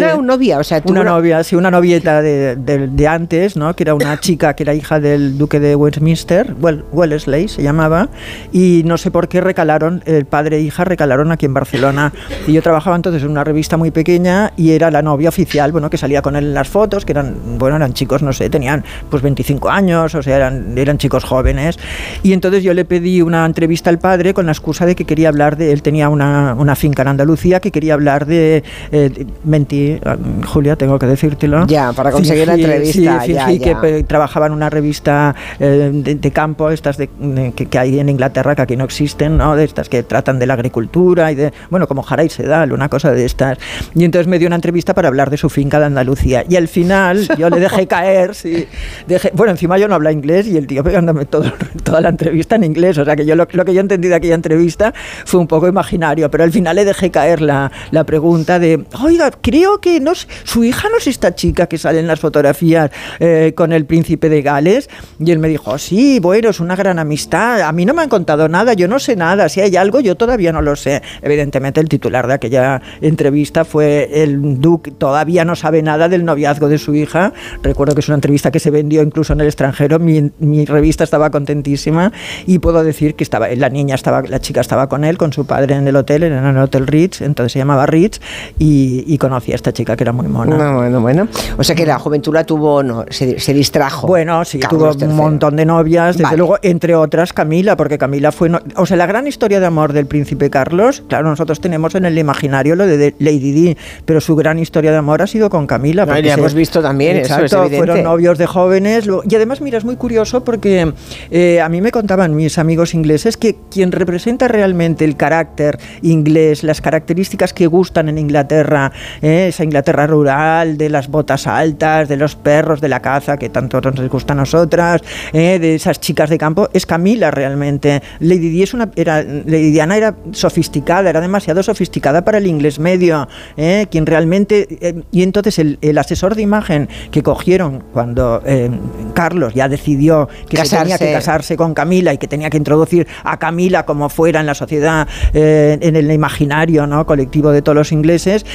Una novia, o sea, tú Una novia, sí, una novieta de, de- de antes, ¿no? Que era una chica que era hija del duque de Westminster, well, Wellesley se llamaba, y no sé por qué recalaron, el padre e hija recalaron aquí en Barcelona. Y yo trabajaba entonces en una revista muy pequeña y era la novia oficial, bueno, que salía con él en las fotos, que eran, bueno, eran chicos, no sé, tenían pues 25 años, o sea, eran, eran chicos jóvenes. Y entonces yo le pedí una entrevista al padre con la excusa de que quería hablar de, él tenía una, una finca en Andalucía, que quería hablar de, eh, mentí, Julia, tengo que decírtelo. Ya, para conseguir la Fingí- entrevista, Sí, ya, fingí ya. que pe- trabajaba en una revista eh, de, de campo, estas de- de- que, que hay en Inglaterra, que aquí no existen, ¿no? De estas que tratan de la agricultura y de, bueno, como Jara y Sedal, una cosa de estas. Y entonces me dio una entrevista para hablar de su finca de Andalucía. Y al final yo le dejé caer, sí. Dejé, bueno, encima yo no habla inglés y el tío pegándome todo, toda la entrevista en inglés. O sea que yo lo, lo que yo entendí de aquella entrevista fue un poco imaginario, pero al final le dejé caer la, la pregunta de, oiga, creo que no, su hija no es esta chica que sale en las fotografías eh, con el príncipe de Gales. Y él me dijo, sí, bueno, es una gran amistad. A mí no me han contado nada, yo no sé nada. Si hay algo, yo todavía no lo sé. Evidentemente, el titular de aquella entrevista fue el Duque, todavía no sabe nada del noviazgo de su hija. Recuerdo que es una entrevista que se vendió incluso en el extranjero. Mi, mi revista estaba contentísima y puedo decir que estaba, la niña estaba, la chica estaba con él, con su padre en el hotel, en el Hotel Ritz, entonces se llamaba Ritz, y, y conocí a esta chica que era muy mona. No, bueno, bueno. O sea que la juventud la tuvo, no, se, se distrajo. Bueno, sí, Carlos tuvo un montón de novias, desde Vale. luego, entre otras Camila, porque Camila fue... no- o sea, la gran historia de amor del príncipe Carlos, claro, nosotros tenemos en el imaginario lo de, Lady Di, pero su gran historia de amor ha sido con Camila. No, porque y la se- hemos visto también, eso es Exacto, evidente. fueron novios de jóvenes. Y además, mira, es muy curioso porque eh, a mí me contaban mis amigos ingleses que quien representa realmente el carácter inglés, las características que gustan en Inglaterra, eh, esa Inglaterra rural, de las botas altas, de los perros, de la caza, que tanto nos gusta a nosotras, eh, de esas chicas de campo, es Camila realmente. Lady Di es una, era, Lady Diana era sofisticada, era demasiado sofisticada para el inglés medio, eh, quien realmente... eh, y entonces el, el asesor de imagen que cogieron cuando eh, Carlos ya decidió que tenía que casarse con Camila y que tenía que introducir a Camila como fuera en la sociedad, en el imaginario ¿no? colectivo de todos los ingleses,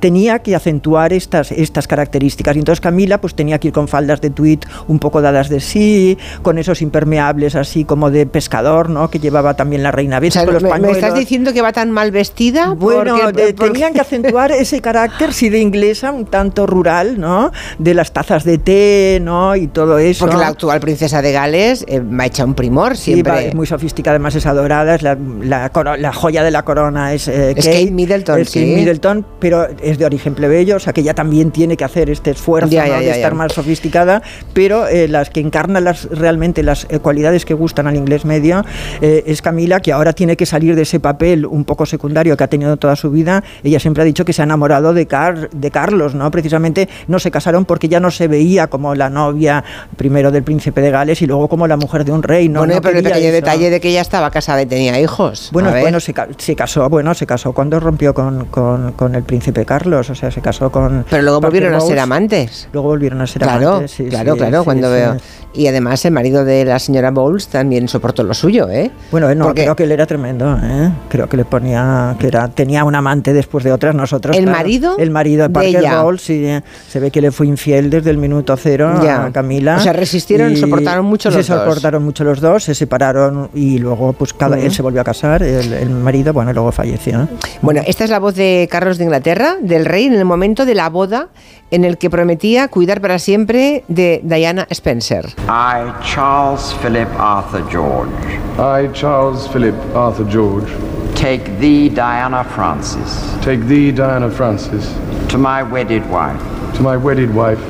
tenía que acentuar estas, estas características. Y entonces Camila pues tenía que ir con faldas de tweed un poco dadas de sí, con esos impermeables así como de pescador, ¿no? que llevaba también la reina O sea, con los me, me estás pañuelos. diciendo que va tan mal vestida? Bueno, porque- de- porque- tenían que acentuar ese carácter, sí, de inglesa, un tanto rural, ¿no? De las tazas de té, ¿no? Y todo eso. Porque la actual princesa de Gales eh, me ha echado un primor Sí, siempre. va, es muy sofisticada, además es adorada, es la, la, coro- la joya de la corona es, eh, Es Kate Middleton, es Kate sí. Middleton, pero es de origen plebeyo, o sea que ella también tiene que hacer este esfuerzo Ya, ¿no? ya, de ya, estar ya. más sofisticada, pero eh, las que encarnan las, realmente las eh, cualidades que gustan al inglés medio eh, es Camila, que ahora tiene que salir de ese papel un poco secundario que ha tenido toda su vida. Ella siempre ha dicho que se ha enamorado de, Car- de Carlos, ¿no? Precisamente no se casaron porque ya no se veía como la novia primero del príncipe de Gales y luego como la mujer de un rey, ¿no? bueno, No pero el quería pequeño eso. detalle de que ella estaba casada y tenía hijos. Bueno, bueno se, se casó, bueno, se casó cuando rompió con, con- con el príncipe Carlos, o sea, se casó con... Pero luego Parker volvieron a ser amantes. Luego volvieron a ser Claro, amantes, sí, claro, sí, claro, sí, cuando veo. Y además el marido de la señora Bowles también soportó lo suyo, ¿eh? Bueno, no, Porque- creo que él era tremendo, ¿eh? Creo que le ponía, que era, tenía un amante después de otras, nosotros. ¿El claro. marido El marido de Parker ella? Bowles, sí, eh, se ve que le fue infiel desde el minuto cero Ya. a Camila. O sea, resistieron, soportaron mucho se los dos. soportaron mucho los dos, se separaron y luego, pues, cada, Mm. él se volvió a casar, el, el marido, bueno, luego falleció. Bueno, esta es la voz de Carlos de Inglaterra, del rey, en el momento de la boda en el que prometía cuidar para siempre de Diana Spencer. I, Charles Philip Arthur George, I, Charles Philip Arthur George, take thee, Diana Francis, take thee, Diana Francis, to my wedded wife, to my wedded wife,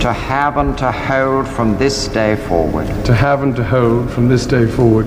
to have and to hold from this day forward, to have and to hold from this day forward,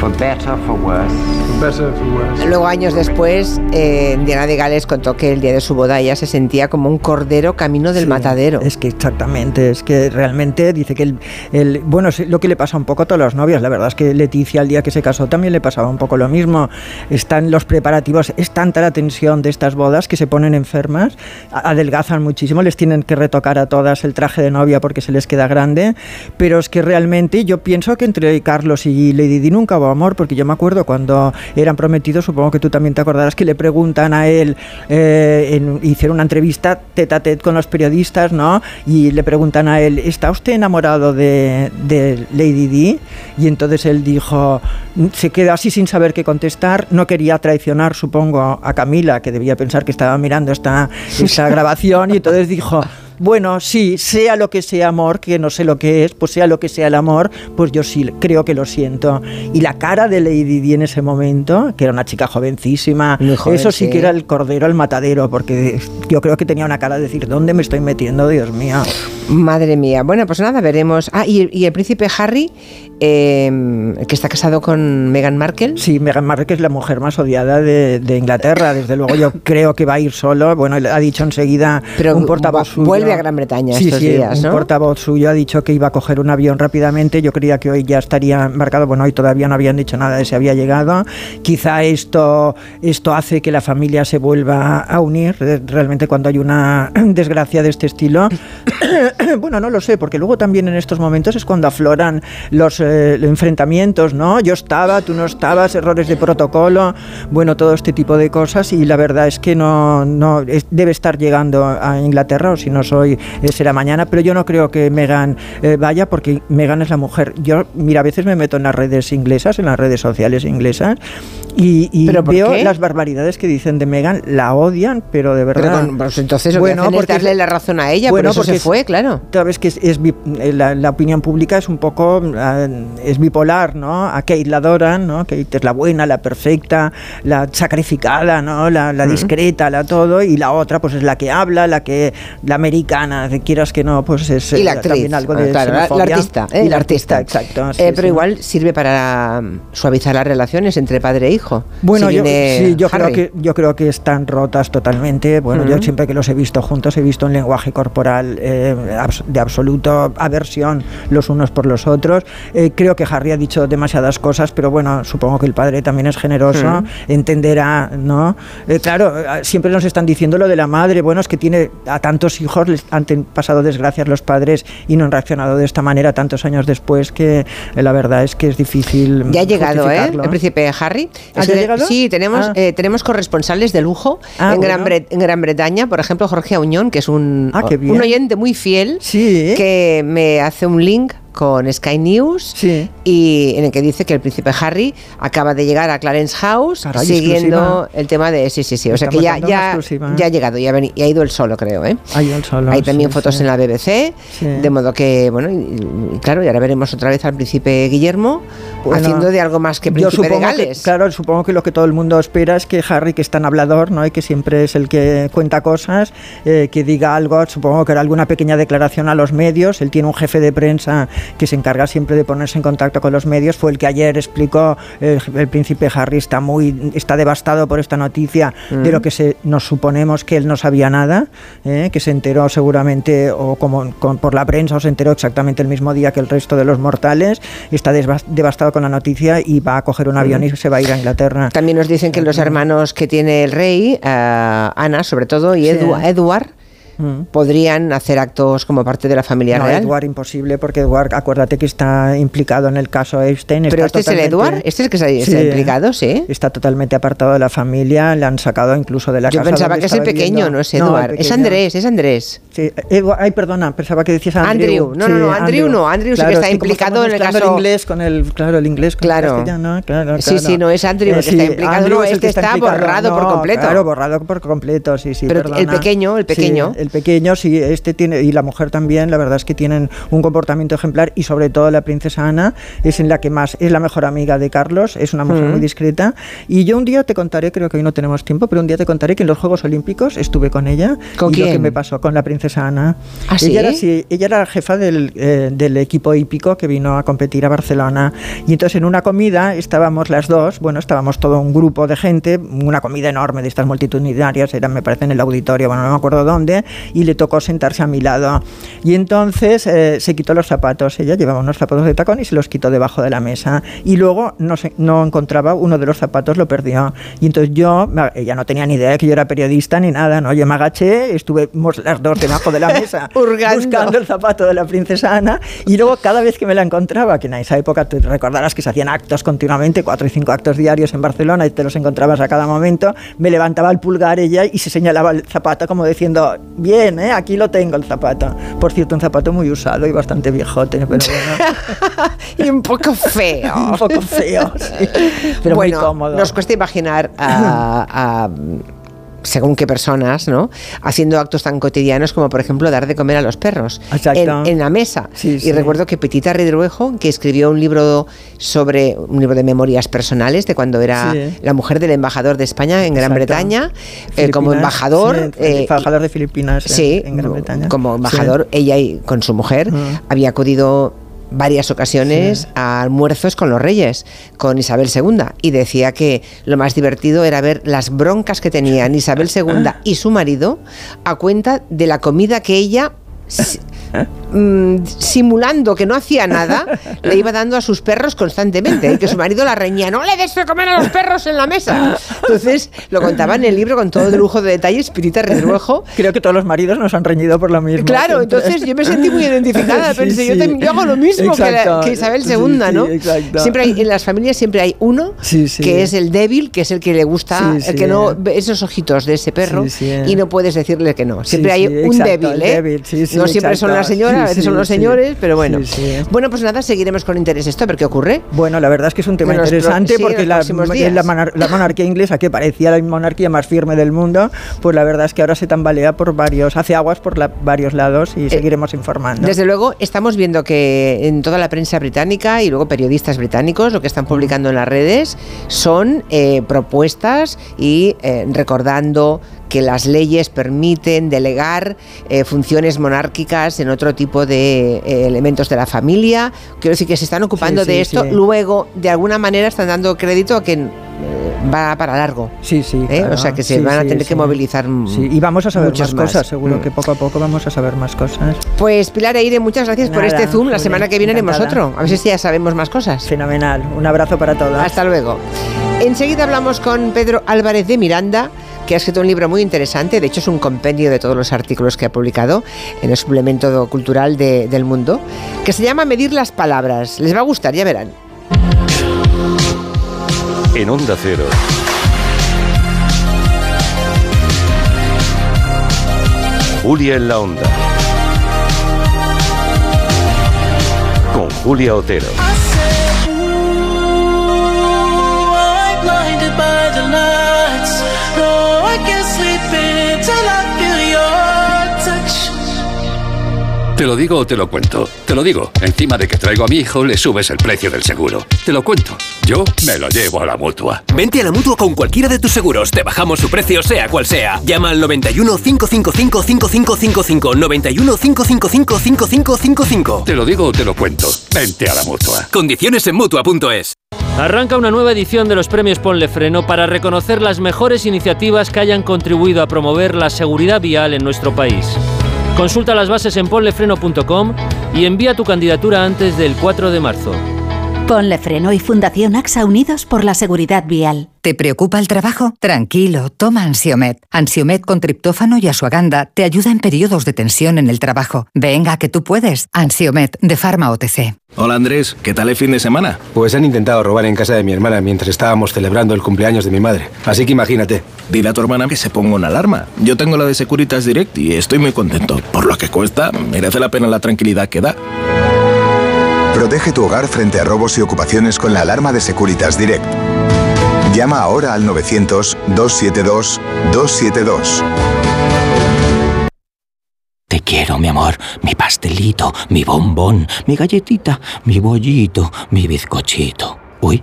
for better, for worse, for better, for worse. Luego, años después, eh, Diana de Gales contó que el día de su boda ella se sentía como un cordero camino del Sí, matadero. Es que exactamente, es que realmente dice que el, el- bueno, es lo que le pasa un poco a todas las novias, la verdad es que Leticia el día que se casó también le pasaba un poco lo mismo. Están los preparativos, es tanta la tensión de estas bodas que se ponen enfermas, adelgazan muchísimo, les tienen que retocar a todas el traje de novia porque se les queda grande, pero es que realmente yo pienso que entre Carlos y Lady Di nunca amor, porque yo me acuerdo cuando eran prometidos, supongo que tú también te acordarás que le preguntan a él, eh, en- hicieron una entrevista tete a tete con los periodistas, ¿no? Y le preguntan a él, ¿está usted enamorado de, de Lady Di? Y entonces él dijo, se quedó así sin saber qué contestar, no quería traicionar, supongo, a Camila, que debía pensar que estaba mirando esta, esta grabación, y entonces dijo, bueno, sí, sea lo que sea amor, que no sé lo que es, pues sea lo que sea el amor, pues yo sí creo que lo siento. Y la cara de Lady Di en ese momento, que era una chica jovencísima, joven, eso sí, sí. que era el cordero al matadero, porque yo creo que tenía una cara de decir, ¿dónde me estoy metiendo, Dios mío? Madre mía. Bueno, pues nada, veremos. Ah, y, y el príncipe Harry, eh, que está casado con Meghan Markle. Sí, Meghan Markle es la mujer más odiada de, de Inglaterra, desde luego yo creo que va a ir solo, bueno, él ha dicho enseguida Pero un portavoz suyo. vuelve a Gran Bretaña sí, estos sí, días, un ¿no? portavoz suyo ha dicho que iba a coger un avión rápidamente, yo creía que hoy ya estaría embarcado, bueno, hoy todavía no habían dicho nada de si había llegado, quizá esto, esto hace que la familia se vuelva a unir, eh, realmente cuando hay una desgracia de este estilo, bueno, no lo sé, porque luego también en estos momentos es cuando afloran los eh, enfrentamientos, ¿no? Yo estaba, tú no estabas, errores de protocolo, bueno, todo este tipo de cosas y la verdad es que no, no debe estar llegando a Inglaterra o si no soy eh, será mañana, pero yo no creo que Meghan eh, vaya porque Meghan es la mujer. Yo, mira, a veces me meto en las redes inglesas, en las redes sociales inglesas Y, y ¿Pero por veo qué? las barbaridades que dicen de Megan, la odian, pero de verdad. Pero con- pues entonces que hacen es darle la razón a ella, por eso se es- fue, claro. Sabes que es, es eh, la, la opinión pública es un poco ah, es bipolar, ¿no? A Kate la adoran, ¿no? Kate es la buena, la perfecta, la sacrificada, ¿no? La, la Ujú. discreta, la todo, y la otra pues es la que habla, la que la americana, de quieras que no, pues es Y la eh, actriz, también algo de claro, la, artista, ¿eh? y la artista, exacto. sí, Eh, pero sí. igual sirve para mm, suavizar las relaciones entre padre e hijo. Bueno, Si yo, sí, yo creo que yo creo que están rotas totalmente. Bueno, yo Ujú. siempre que los he visto juntos he visto un lenguaje corporal eh, de absoluto aversión los unos por los otros. Eh, creo que Harry ha dicho demasiadas cosas, pero bueno, supongo que el padre también es generoso, Ujú. entenderá, ¿no? Eh, claro, eh, siempre nos están diciendo lo de la madre. Bueno, es que tiene a tantos hijos les han pasado desgracias los padres y no han reaccionado de esta manera tantos años después que eh, la verdad es que es difícil. Ya ha llegado, ¿eh? El príncipe Harry. ¿Ah, Es ya ha que- llegado? Sí, tenemos, Ah. eh, tenemos corresponsales de lujo Ah, en, Gran. Bre- en Gran Bretaña. Por ejemplo, Jorge Auñón, que es un, Ah, un oyente muy fiel, que me hace un link con Sky News y en el que dice que el príncipe Harry acaba de llegar a Clarence House Caray, siguiendo exclusiva. el tema de sí sí sí o sea que ya ya, exclusiva. ya ha llegado ya ha, y ha ido el solo creo ¿eh? Ha ido el solo, hay también sí, fotos sí. en la BBC Sí. de modo que bueno y, y claro y ahora veremos otra vez al príncipe Guillermo Bueno, haciendo de algo más que príncipe de supongo que, Gales claro, supongo que lo que todo el mundo espera es que Harry, que es tan hablador, ¿no? Y que siempre es el que cuenta cosas, eh, que diga algo, supongo que era alguna pequeña declaración a los medios. Él tiene un jefe de prensa que se encarga siempre de ponerse en contacto con los medios. Fue el que ayer explicó, eh, el príncipe Harry está muy, está devastado por esta noticia Mm. de lo que se, nos suponemos que él no sabía nada, eh, que se enteró seguramente o como con- por la prensa o se enteró exactamente el mismo día que el resto de los mortales. Está devastado con la noticia y va a coger un avión y se va a ir a Inglaterra. También nos dicen que los hermanos que tiene el rey, eh, Ana sobre todo, y Sí. Edu- Edward, podrían hacer actos como parte de la familia no, real. Edward imposible porque Edward, acuérdate que está implicado en el caso Epstein. Pero este es el Edward, este es el que está, está implicado, sí. Está totalmente apartado de la familia, le han sacado incluso de la Yo casa. pensaba donde que es el pequeño, viviendo. no es Edward, es pequeño. Andrés, es Andrés. Sí, Edward- ay, perdona, pensaba que decías Andrew. Andrew, no, no, no, Andrew no, Andrew sí que está es implicado en el caso- el inglés con el, claro, el inglés con Claro. el castellano, claro, Sí, claro. sí, no, es Andrew el que está implicado, Andrew no, es este está borrado por No, completo. Claro, borrado por completo, sí, sí, Pero el pequeño, el Sí, pequeño. el pequeño, sí, este tiene, y la mujer también, la verdad es que tienen un comportamiento ejemplar y sobre todo la princesa Ana es en la que más, es la mejor amiga de Carlos, es una mujer Mm. muy discreta. Y yo un día te contaré, creo que hoy no tenemos tiempo, pero un día te contaré que en los Juegos Olímpicos estuve con ella. ¿Con y lo que quién? me pasó con la princesa Ana. ¿Ah, sí? ella, era, sí, ella era la jefa del, eh, del equipo hípico que vino a competir a Barcelona. Y entonces en una comida estábamos las dos, bueno, estábamos todo un grupo de gente, una comida enorme de estas multitudinarias, era, me parece en el auditorio, bueno, no me acuerdo dónde, y le tocó sentarse a mi lado. Y entonces eh, se quitó los zapatos, ella llevaba unos zapatos de tacón y se los quitó debajo de la mesa. Y luego no, se- no encontraba uno de los zapatos, lo perdió. Y entonces yo, ella no tenía ni idea de que yo era periodista ni nada, ¿no? Yo me agaché, estuvimos las dos debajo de la mesa buscando el zapato de la princesa Ana. Y luego cada vez que me la encontraba, que en esa época te recordarás que se hacían actos continuamente, cuatro y cinco actos diarios en Barcelona y te los encontrabas a cada momento, me levantaba el pulgar ella y se señalaba el zapato como diciendo, bien, ¿eh? aquí lo tengo el zapato. Por cierto, un zapato muy usado y bastante viejote, pero bueno. y un poco feo. un poco feo, sí. Pero bueno, muy cómodo. nos cuesta imaginar a, a, según qué personas, ¿no? Haciendo actos tan cotidianos como, por ejemplo, dar de comer a los perros Exacto. en, en la mesa. Sí, y sí. recuerdo que Petita Redruejo, que escribió un libro sobre un libro de memorias personales de cuando era Sí. la mujer del embajador de España en Gran Exacto. Bretaña, eh, como embajador. eh, embajador de Filipinas en- Gran Bretaña. como embajador, ella y con su mujer Mm. había acudido varias ocasiones a almuerzos con los reyes, con Isabel II, y decía que lo más divertido era ver las broncas que tenían Isabel II y su marido a cuenta de la comida que ella mm, simulando que no hacía nada, le iba dando a sus perros constantemente y que su marido la reñía, no le des de comer a los perros en la mesa. Entonces lo contaba en el libro con todo el lujo de detalles, Pirita Redruejo, Creo que todos los maridos nos han reñido por lo mismo. Claro, siempre. entonces yo me sentí muy identificada. Sí, pensé, yo, hago lo mismo que, la- Exacto. que Isabel II, sí, ¿no? Siempre hay, en las familias siempre hay uno que es el débil, que es el que le gusta, el que no esos ojitos de ese perro y no puedes decirle que no. Siempre hay un exacto, débil, ¿eh? débil, no siempre son las señoras a veces sí, son los sí. señores, pero bueno. Sí. Bueno, pues nada, seguiremos con interés esto, a ver qué ocurre. Bueno, la verdad es que es un tema En interesante porque la, la monar- la monarquía inglesa, que parecía la monarquía más firme del mundo, pues la verdad es que ahora se tambalea por varios, hace aguas por la- varios lados y seguiremos informando. Desde luego, estamos viendo que en toda la prensa británica y luego periodistas británicos lo que están publicando en las redes son eh, propuestas y eh, recordando que las leyes permiten delegar eh, funciones monárquicas en otro tipo de eh, elementos de la familia. Quiero decir que se están ocupando Sí, de sí, esto. sí. Luego, de alguna manera, están dando crédito a que eh, va para largo. Sí, sí. ¿eh? claro. O sea, que se Sí, van a tener sí. que movilizar Sí, y vamos a saber muchos más cosas, seguro Mm. que poco a poco vamos a saber más cosas. Pues Pilar Eire, muchas gracias por este Zoom. La semana que viene haremos otro. A ver si ya sabemos más cosas. Fenomenal. Un abrazo para todos. Hasta luego. Enseguida hablamos con Pedro Álvarez de Miranda, que ha escrito un libro muy interesante. De hecho, es un compendio de todos los artículos que ha publicado en el suplemento cultural de- del mundo, que se llama Medir las palabras. Les va a gustar, ya verán. En Onda Cero. Julia en la Onda. Con Julia Otero. Te lo digo o te lo cuento. Te lo digo. Encima de que traigo a mi hijo, le subes el precio del seguro. Te lo cuento. Yo me lo llevo a la mutua. Vente a la mutua con cualquiera de tus seguros. Te bajamos su precio, sea cual sea. Llama al 91 555 5555. 91 555 5555. Te lo digo o te lo cuento. Vente a la mutua. Condiciones en mutua.es. Arranca una nueva edición de los premios Ponle Freno para reconocer las mejores iniciativas que hayan contribuido a promover la seguridad vial en nuestro país. Consulta las bases en ponlefreno.com y envía tu candidatura antes del 4 de marzo. Ponle Freno y Fundación AXA Unidos por la Seguridad Vial. ¿Te preocupa el trabajo? Tranquilo, toma Ansiomet. Ansiomet con triptófano y asuaganda te ayuda en periodos de tensión en el trabajo. Venga, que tú puedes. Ansiomet de Pharma OTC. Hola Andrés, ¿qué tal el fin de semana? Pues han intentado robar en casa de mi hermana mientras estábamos celebrando el cumpleaños de mi madre. Así que imagínate. Dile a tu hermana que se ponga una alarma. Yo tengo la de Securitas Direct y estoy muy contento. Por lo que cuesta, merece la pena la tranquilidad que da. Protege tu hogar frente a robos y ocupaciones con la alarma de Securitas Direct. Llama ahora al 900-272-272. Te quiero, mi amor, mi pastelito, mi bombón, mi galletita, mi bollito, mi bizcochito. Uy,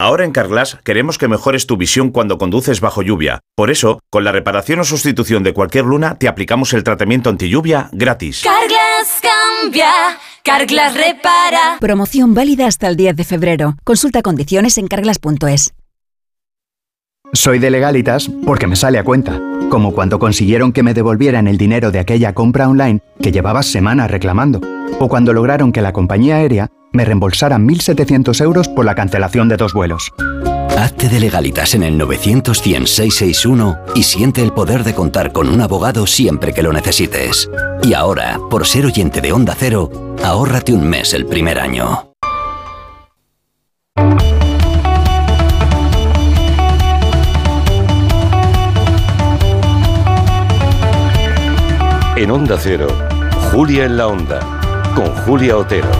Ahora en Carglass queremos que mejores tu visión cuando conduces bajo lluvia. Por eso, con la reparación o sustitución de cualquier luna, te aplicamos el tratamiento anti lluvia gratis. Carglass cambia, Carglass repara. Promoción válida hasta el 10 de febrero. Consulta condiciones en carglass.es. Soy de legalitas porque me sale a cuenta, como cuando consiguieron que me devolvieran el dinero de aquella compra online que llevaba semanas reclamando, o cuando lograron que la compañía aérea me reembolsara 1.700 euros por la cancelación de dos vuelos. Hazte de legalitas en el 900 661 y siente el poder de contar con un abogado siempre que lo necesites. Y ahora, por ser oyente de Onda Cero, ahórrate un mes el primer año. En Onda Cero, Julia en la Onda, con Julia Otero.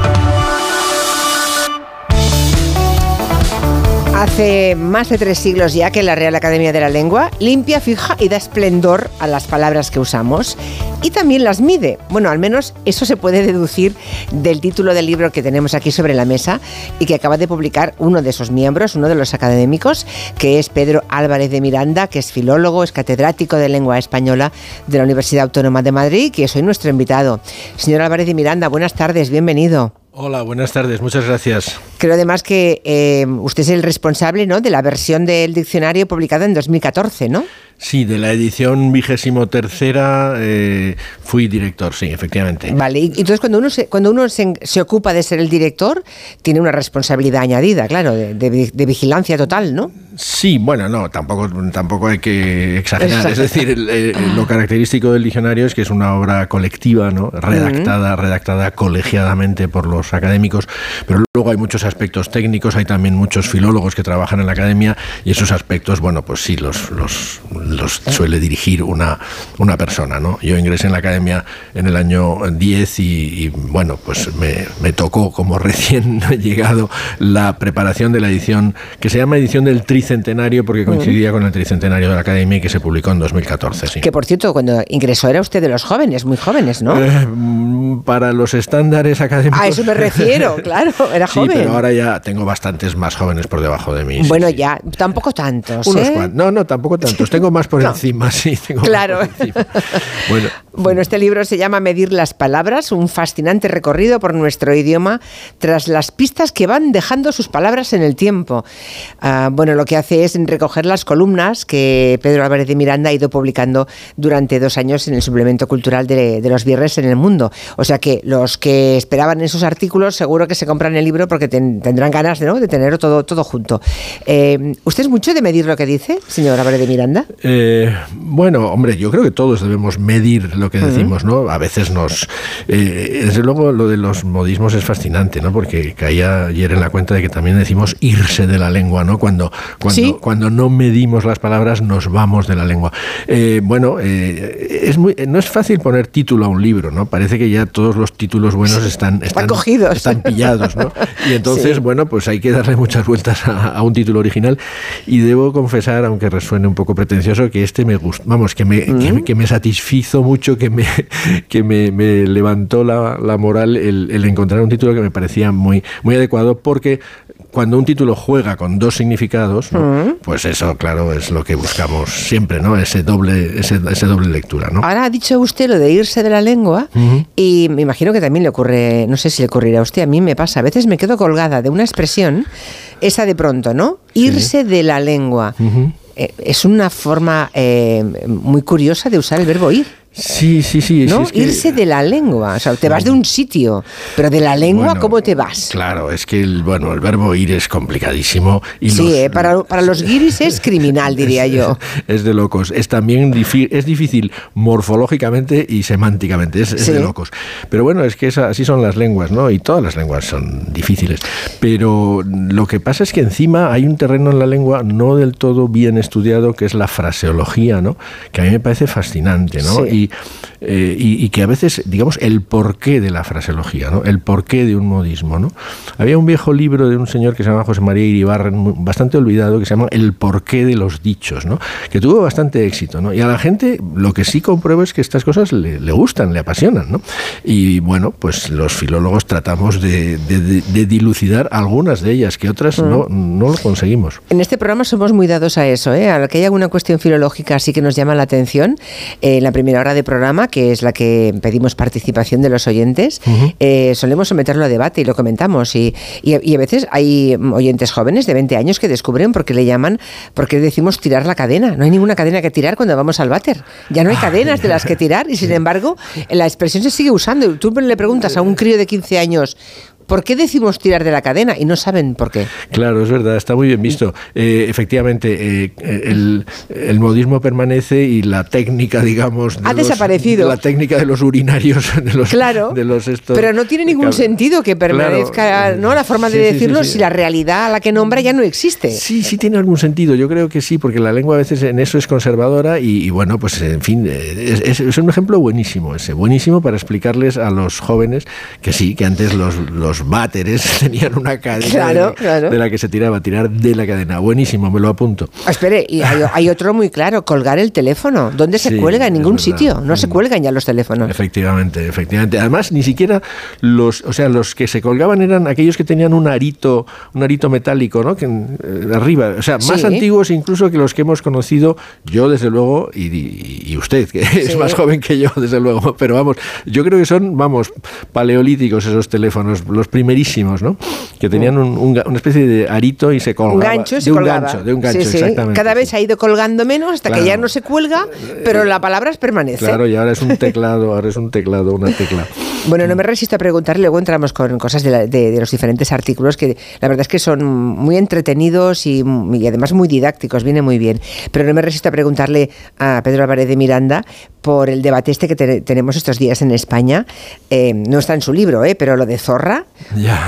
Hace más de tres siglos ya que la Real Academia de la Lengua limpia, fija y da esplendor a las palabras que usamos y también las mide. Bueno, al menos eso se puede deducir del título del libro que tenemos aquí sobre la mesa y que acaba de publicar uno de esos miembros, uno de los académicos, que es Pedro Álvarez de Miranda, que es filólogo, es catedrático de lengua española de la Universidad Autónoma de Madrid, que es hoy nuestro invitado. Señor Álvarez de Miranda, buenas tardes, bienvenido. Hola, buenas tardes, muchas gracias. Creo además que eh, usted es el responsable ¿no? de la versión del diccionario publicada en 2014, ¿no? Sí, de la edición vigésimo tercera eh, fui director, sí, efectivamente. Vale, y entonces cuando uno, se, cuando uno se, se ocupa de ser el director, tiene una responsabilidad añadida, claro, de, de- de vigilancia total, ¿no? Sí, bueno, no, tampoco, tampoco hay que exagerar. Es decir, el- el- lo característico del diccionario es que es una obra colectiva, ¿no? redactada, redactada colegiadamente por los académicos, pero luego hay muchos aspectos técnicos, hay también muchos filólogos que trabajan en la academia y esos aspectos, bueno, pues sí, los, los, los suele dirigir una, una persona. ¿no? Yo ingresé en la academia en el año 10 y, y, bueno, pues me, me tocó como recién llegado la preparación de la edición que se llama edición del tricentenario porque coincidía con el tricentenario de la academia y que se publicó en 2014. Sí. Que por cierto, cuando ingresó era usted de los jóvenes, muy jóvenes, ¿no? Eh, mm, para los estándares académicos. A eso me refiero, claro, era Sí, joven. pero ahora ya tengo bastantes más jóvenes por debajo de mí. bueno, sí. ya, tampoco tantos. Unos ¿eh? No, no, tampoco tantos. Tengo más por No. encima, sí. Tengo más Claro. por encima. Bueno, Bueno, este libro se llama Medir las palabras, un fascinante recorrido por nuestro idioma tras las pistas que van dejando sus palabras en el tiempo. Ah, bueno, lo que hace es recoger las columnas que Pedro Álvarez de Miranda ha ido publicando durante dos años en el suplemento cultural de, de los viernes en el mundo. O sea que los que esperaban esos artículos seguro que se compran el libro porque ten- tendrán ganas ¿no? de tenerlo todo, todo junto. Eh, ¿Usted es mucho de medir lo que dice, señor Álvarez de Miranda? Eh, bueno, hombre, yo creo que todos debemos medir lo que decimos, ¿no? A veces nos... eh, desde luego lo de los modismos es fascinante, ¿no? Porque caía ayer en la cuenta de que también decimos irse de la lengua, ¿no? Cuando, cuando, Sí. cuando no medimos las palabras nos vamos de la lengua. Eh, bueno, es muy, no es fácil poner título a un libro, ¿no? Parece que ya todos los títulos buenos están, están, cogidos. están pillados, ¿no? Y entonces, Sí. bueno, pues hay que darle muchas vueltas a, a un título original. Y debo confesar, aunque resuene un poco pretencioso, que este me gustó, vamos, que me, que, me- que me satisfizo mucho, que me, que me, me levantó la, la moral el, el encontrar un título que me parecía muy, muy adecuado, porque cuando un título juega con dos significados, ¿no? Mm. pues eso, claro, es lo que buscamos siempre, ¿no? Ese doble, ese, ese doble lectura, ¿no? Ahora ha dicho usted lo de irse de la lengua y me imagino que también le ocurre, no sé si le ocurrirá a usted, a mí me pasa, a veces me quedo colgada de una expresión, esa de pronto, ¿no? Irse de la lengua. Eh, es una forma eh, muy curiosa de usar el verbo ir. Sí, sí, sí. ¿no? es que- Irse de la lengua. O sea, te vas de un sitio, pero de la lengua, Bueno, ¿cómo te vas? Claro, es que el, bueno, el verbo ir es complicadísimo y sí, los- eh, para, para los guiris es criminal, diría yo. Es de locos. Es también difi- es difícil morfológicamente y semánticamente. Es, es Sí. de locos. Pero bueno, es que esa- así son las lenguas, ¿no? Y todas las lenguas son difíciles. Pero lo que pasa es que encima hay un terreno en la lengua no del todo bien estudiado, que es la fraseología, ¿no? Que a mí me parece fascinante, ¿no? Sí. Y, eh, y, y que a veces, digamos, el porqué de la fraseología, ¿no? El porqué de un modismo, ¿no? Había un viejo libro de un señor que se llama José María Iribarren, bastante olvidado, que se llama El porqué de los dichos, ¿no? Que tuvo bastante éxito, ¿no? Y a la gente lo que sí compruebo es que estas cosas le, le gustan, le apasionan, ¿no? Y bueno, pues los filólogos tratamos de, de- de- de dilucidar algunas de ellas, que otras no, no lo conseguimos. En este programa somos muy dados a eso, ¿eh? a lo que hay alguna cuestión filológica así que nos llama la atención. eh, en la primera hora de programa, que es la que pedimos participación de los oyentes, eh, solemos someterlo a debate y lo comentamos. Y, y- y a veces hay oyentes jóvenes de 20 años que descubren por qué le llaman, por qué decimos tirar la cadena. No hay ninguna cadena que tirar cuando vamos al váter. Ya no hay cadenas de las que tirar y sin embargo la expresión se sigue usando. Tú le preguntas a un crío de 15 años, ¿por qué decimos tirar de la cadena? Y no saben por qué. Claro, es verdad, está muy bien visto. Eh, efectivamente, eh, el, el modismo permanece y la técnica, digamos... de Ha los- desaparecido. La técnica de los urinarios, de los, Claro, de los estos- Pero no tiene ningún sentido que permanezca ¿no? la forma de Sí, sí, sí, decirlo sí. si la realidad a la que nombra ya no existe. Sí, sí tiene algún sentido. Yo creo que sí, porque la lengua a veces en eso es conservadora y, y bueno, pues en fin, eh, es, es- es un ejemplo buenísimo ese, buenísimo para explicarles a los jóvenes que sí, que antes los, los váteres tenían una cadena Claro, de, claro. de la que se tiraba, tirar de la cadena. Buenísimo, me lo apunto. Ah, Espere, y hay, hay otro muy claro, colgar el teléfono. ¿Dónde se Sí, cuelga? En ningún sitio. No se cuelgan ya los teléfonos. Efectivamente, efectivamente. Además, ni siquiera los, o sea, los que se colgaban eran aquellos que tenían un arito, un arito metálico, ¿no? Que eh, arriba, o sea, más Sí. antiguos incluso que los que hemos conocido yo desde luego y, y- y usted que es más joven que yo desde luego, pero vamos, yo creo que son, vamos, paleolíticos esos teléfonos. Los los primerísimos, ¿no? Que tenían un- un una especie de arito y se colgaba. Un gancho se de un colgaba. gancho, de un gancho, Sí, sí. exactamente. Cada vez ha ido colgando menos hasta que ya no se cuelga, pero la palabra permanece. Claro, y ahora es un teclado, ahora es un teclado, una tecla. Bueno, no me resisto a preguntarle, luego entramos con cosas de, la- de- de los diferentes artículos que la verdad es que son muy entretenidos y, y además muy didácticos, viene muy bien. Pero no me resisto a preguntarle a Pedro Álvarez de Miranda por el debate este que te- tenemos estos días en España. Eh, no está en su libro, eh, pero lo de zorra.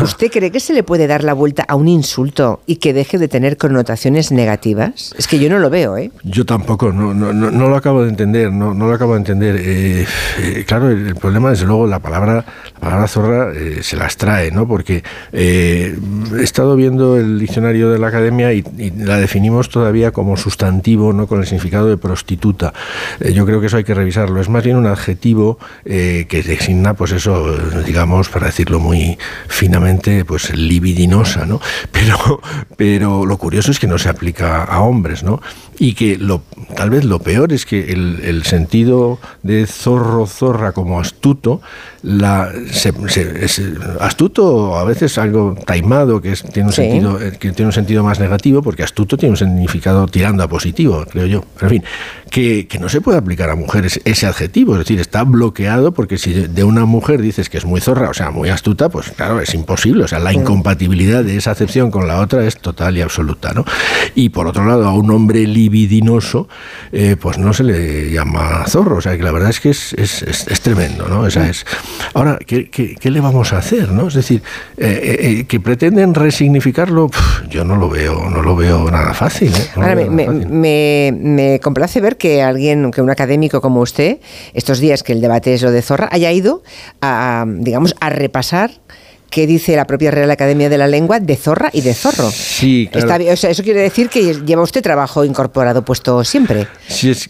¿Usted cree que se le puede dar la vuelta a un insulto y que deje de tener connotaciones negativas? Es que yo no lo veo, ¿eh? Yo tampoco, no, no, no, no lo acabo de entender, no, no lo acabo de entender. Eh, eh, claro, el, el problema, desde luego, la palabra, la palabra zorra eh, se las trae, ¿no? Porque eh, he estado viendo el diccionario de la academia y, la definimos todavía como sustantivo, no con el significado de prostituta. Eh, yo creo que eso hay que revisarlo. Es más bien un adjetivo que designa, pues eso, digamos, para decirlo muy finamente, pues libidinosa, ¿no? Pero, pero lo curioso es que no se aplica a hombres, ¿no? Y que lo, tal vez lo peor es que el, el sentido de zorro, zorra como astuto, la, se- se- es astuto a veces algo taimado, que es- tiene, un Sí. sentido, eh, que tiene un sentido más negativo, porque astuto tiene un significado tirando a positivo, creo yo. Pero en fin, que, que no se puede aplicar a mujeres ese adjetivo, es decir, está bloqueado porque si de- una mujer dices que es muy zorra, o sea, muy astuta, pues claro, es imposible. O sea, la incompatibilidad de esa acepción con la otra es total y absoluta, ¿no? Y por otro lado, a un hombre libidinoso, eh, pues no se le llama zorro. O sea, que la verdad es que es, es, es- es tremendo, ¿no? O sea, es... Ahora, ¿qué, qué, qué le vamos a hacer, no? Es decir, eh, eh, eh, que pretenden resignificarlo, yo no lo veo, no lo veo nada fácil, ¿eh? No Ahora, me, veo me- nada fácil. me- me complace ver que alguien, que un académico como usted, estos días que el debate es lo de Zorra, haya ido a, digamos, a repasar qué dice la propia Real Academia de la Lengua de zorra y de zorro. Sí, claro. Está o sea, eso quiere decir que lleva usted trabajo incorporado puesto siempre. Sí es,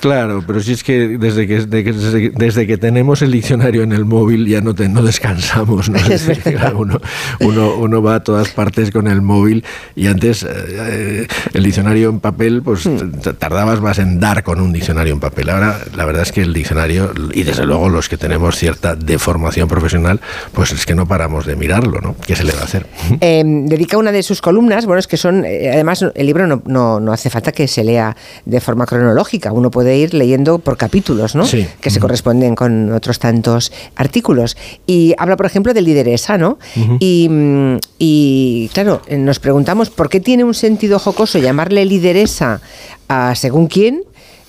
Claro, pero si es que desde que, desde que, desde que- que tenemos el diccionario en el móvil ya no, te- no descansamos. ¿no? Es decir, claro, uno, uno, uno va a todas partes con el móvil y antes eh, eh, el diccionario en papel, pues t- tardabas más en dar con un diccionario en papel. Ahora la verdad es que el diccionario, y desde luego los que tenemos cierta deformación profesional, pues es que no paramos de mirarlo, ¿no? ¿Qué se le va a hacer? Eh, dedica una de sus columnas, bueno, es que son, eh, además el libro no, no, no hace falta que se lea de forma cronológica, uno puede ir leyendo por capítulos, ¿no? Sí. Que se corresponden con otros tantos artículos. Y habla, por ejemplo, de lideresa, ¿no? Y, mm, y, claro, eh, nos preguntamos por qué tiene un sentido jocoso llamarle lideresa a según quién.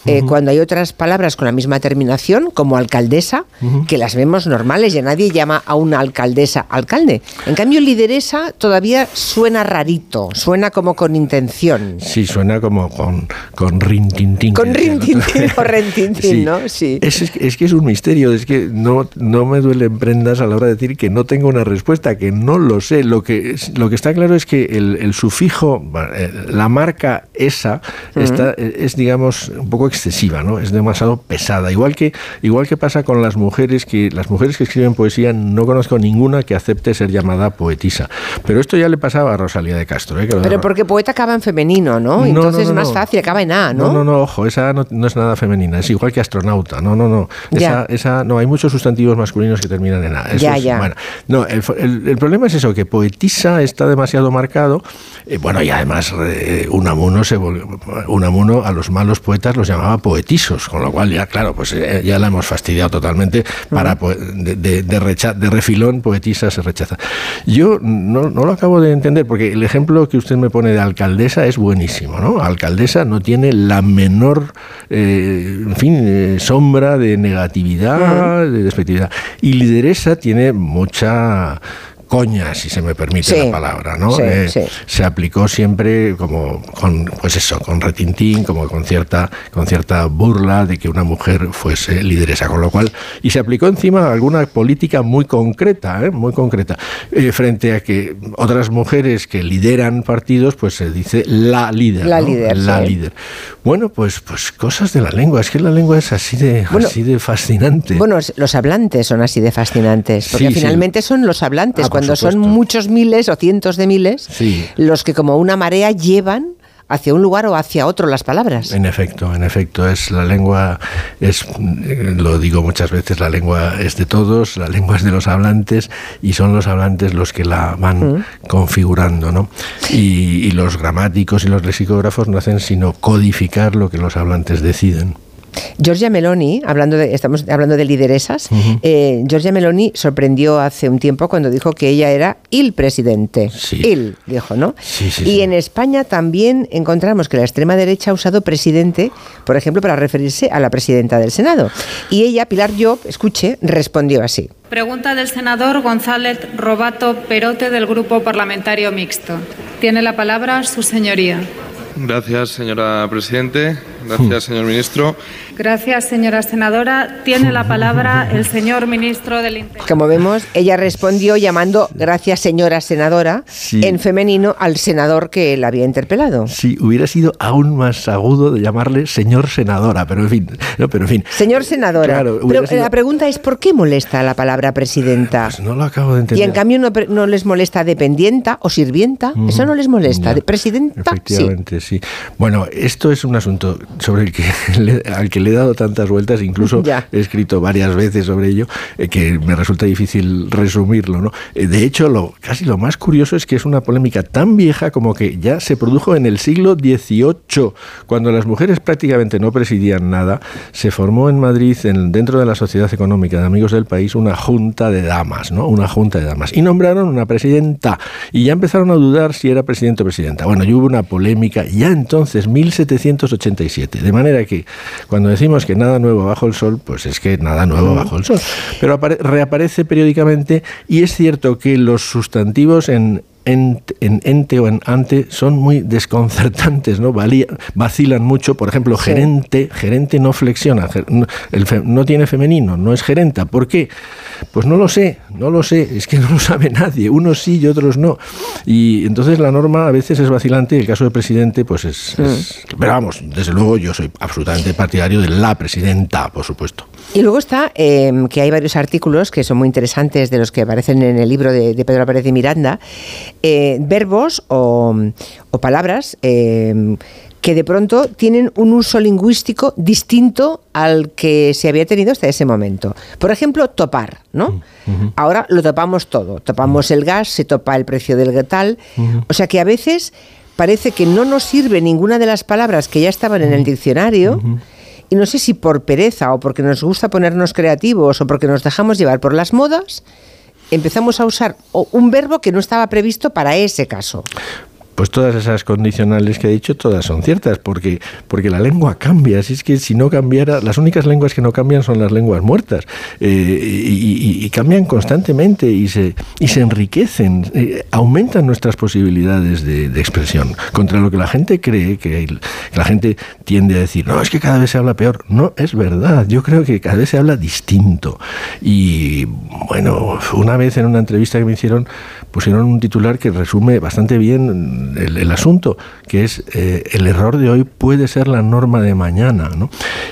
Eh, Cuando hay otras palabras con la misma terminación, como alcaldesa, que las vemos normales, ya nadie llama a una alcaldesa alcalde. En cambio, lideresa todavía suena rarito, suena como con intención. Sí, suena como con, con rintintín. Con rintintín o rentintín, Sí. ¿no? Sí. Es, es que- es que es un misterio, es que no, no me duelen prendas a la hora de decir que no tengo una respuesta, que no lo sé. Lo que, lo que está claro es que el, el sufijo, eh, la marca esa, está, eh, es, digamos, un poco excesiva, ¿no? Es demasiado pesada. Igual que, igual que pasa con las mujeres, que las mujeres que escriben poesía, no conozco ninguna que acepte ser llamada poetisa. Pero esto ya le pasaba a Rosalía de Castro. ¿eh? Que Pero porque poeta acaba en femenino, ¿no? No, Entonces no, no, es más fácil, acaba en A, ¿no? No, no, no, ojo, esa no, es nada femenina, es igual que astronauta, no, no, no. Esa, esa, no, hay muchos sustantivos masculinos que terminan en A. Eso Ya, es- ya. bueno, no, el, el- el problema es eso, que poetisa está demasiado marcado, eh, bueno, y además eh, Unamuno, se vol- Unamuno a los malos poetas los llamaba poetisos, con lo cual ya, claro, pues eh, ya la hemos fastidiado totalmente, para de, de, de recha- de refilón poetisa se rechaza. Yo no, no lo acabo de entender, porque el ejemplo que usted me pone de alcaldesa es buenísimo, ¿no? Alcaldesa no tiene la menor, eh, en fin, eh, sombra de negatividad, de despectividad. Y lideresa tiene mucha coña, si se me permite Sí, la palabra, ¿no? sí, Eh, sí. Se aplicó siempre como con, pues eso, con retintín, como con cierta, con cierta burla de que una mujer fuese lideresa, con lo cual, y se aplicó encima alguna política muy concreta, ¿eh? muy concreta, eh, frente a que otras mujeres que lideran partidos, pues se dice la líder. La ¿no? líder, La sí. líder. Bueno, pues, pues cosas de la lengua, es que la lengua es así de, Bueno, así de fascinante. Bueno, los hablantes son así de fascinantes, porque finalmente son los hablantes, Ah, por cuando son muchos miles o cientos de miles, Sí. los que como una marea llevan hacia un lugar o hacia otro las palabras. En efecto, en efecto, es la lengua, es, eh, lo digo muchas veces, la lengua es de todos, la lengua es de los hablantes y son los hablantes los que la van Mm. configurando, ¿no? Y, y los gramáticos y los lexicógrafos no hacen sino codificar lo que los hablantes deciden. Giorgia Meloni, hablando de, estamos hablando de lideresas, eh, Giorgia Meloni sorprendió hace un tiempo cuando dijo que ella era el presidente. Il, dijo, ¿no? Sí, sí, y sí. en España también encontramos que la extrema derecha ha usado presidente, por ejemplo, para referirse a la presidenta del Senado. Y ella, Pilar Job, escuche, respondió así. Pregunta del senador González Robato Perote del Grupo Parlamentario Mixto. Tiene la palabra su señoría. Gracias, señora Presidente. Gracias, señor Ministro. Gracias, señora senadora. Tiene la palabra el señor ministro del Interior. Como vemos, ella respondió llamando, gracias señora senadora, en femenino al senador que la había interpelado. Sí, hubiera sido aún más agudo de llamarle señor senadora, pero en fin, no, pero en fin. Señor senadora, Claro, pero sido- la pregunta es ¿por qué molesta la palabra presidenta? no lo acabo de y entender. en cambio no, les molesta dependienta o sirvienta, eso no les molesta. De presidenta, sí. Efectivamente, sí. Bueno, esto es un asunto sobre el que le- al que le he dado tantas vueltas, incluso Ya. he escrito varias veces sobre ello, eh, que me resulta difícil resumirlo. ¿no? Eh, de hecho, lo, casi lo más curioso es que es una polémica tan vieja como que ya se produjo en el siglo XVIII, cuando las mujeres prácticamente no presidían nada, se formó en Madrid, en- dentro de la Sociedad Económica de Amigos del País, una junta de damas, ¿no? Una junta de damas. Y nombraron una presidenta. Y ya empezaron a dudar si era presidente o presidenta. Bueno, y hubo una polémica ya entonces, 1787. De manera que cuando decimos que nada nuevo bajo el sol, pues es que nada nuevo bajo el sol. Pero apare- reaparece periódicamente y es cierto que los sustantivos en en, en ente o en ante son muy desconcertantes, ¿no? Valía- vacilan mucho. Por ejemplo, Sí. gerente, gerente no flexiona, no, el fe- no tiene femenino, no es gerenta. ¿Por qué? Pues no lo sé, no lo sé, es que no lo sabe nadie, unos sí y otros no. Y entonces la norma a veces es vacilante y el caso de presidente, pues es, es- Pero vamos, desde luego yo soy absolutamente partidario de la presidenta, por supuesto. Y luego está eh, que hay varios artículos que son muy interesantes de los que aparecen en el libro de, de Pedro Pérez de Miranda, eh, verbos o, o palabras eh, que de pronto tienen un uso lingüístico distinto al que se había tenido hasta ese momento. Por ejemplo, topar, ¿no? Ahora lo topamos todo. Topamos el gas, se topa el precio del tal. O sea que a veces parece que no nos sirve ninguna de las palabras que ya estaban en el diccionario. Y no sé si por pereza o porque nos gusta ponernos creativos o porque nos dejamos llevar por las modas, empezamos a usar un verbo que no estaba previsto para ese caso. Pues todas esas condicionales que he dicho, todas son ciertas, porque, porque la lengua cambia. Así es que si no cambiara, las únicas lenguas que no cambian son las lenguas muertas. eh, y, cambian constantemente y se, y se enriquecen, eh, aumentan nuestras posibilidades de, expresión. Contra lo que la gente cree, que la gente tiende a decir, no, es que cada vez se habla peor. No, es verdad. Yo creo que cada vez se habla distinto. Y bueno, una vez en una entrevista que me hicieron, pusieron un titular que resume bastante bien el, el asunto, que es eh, el error de hoy puede ser la norma de mañana. ¿no?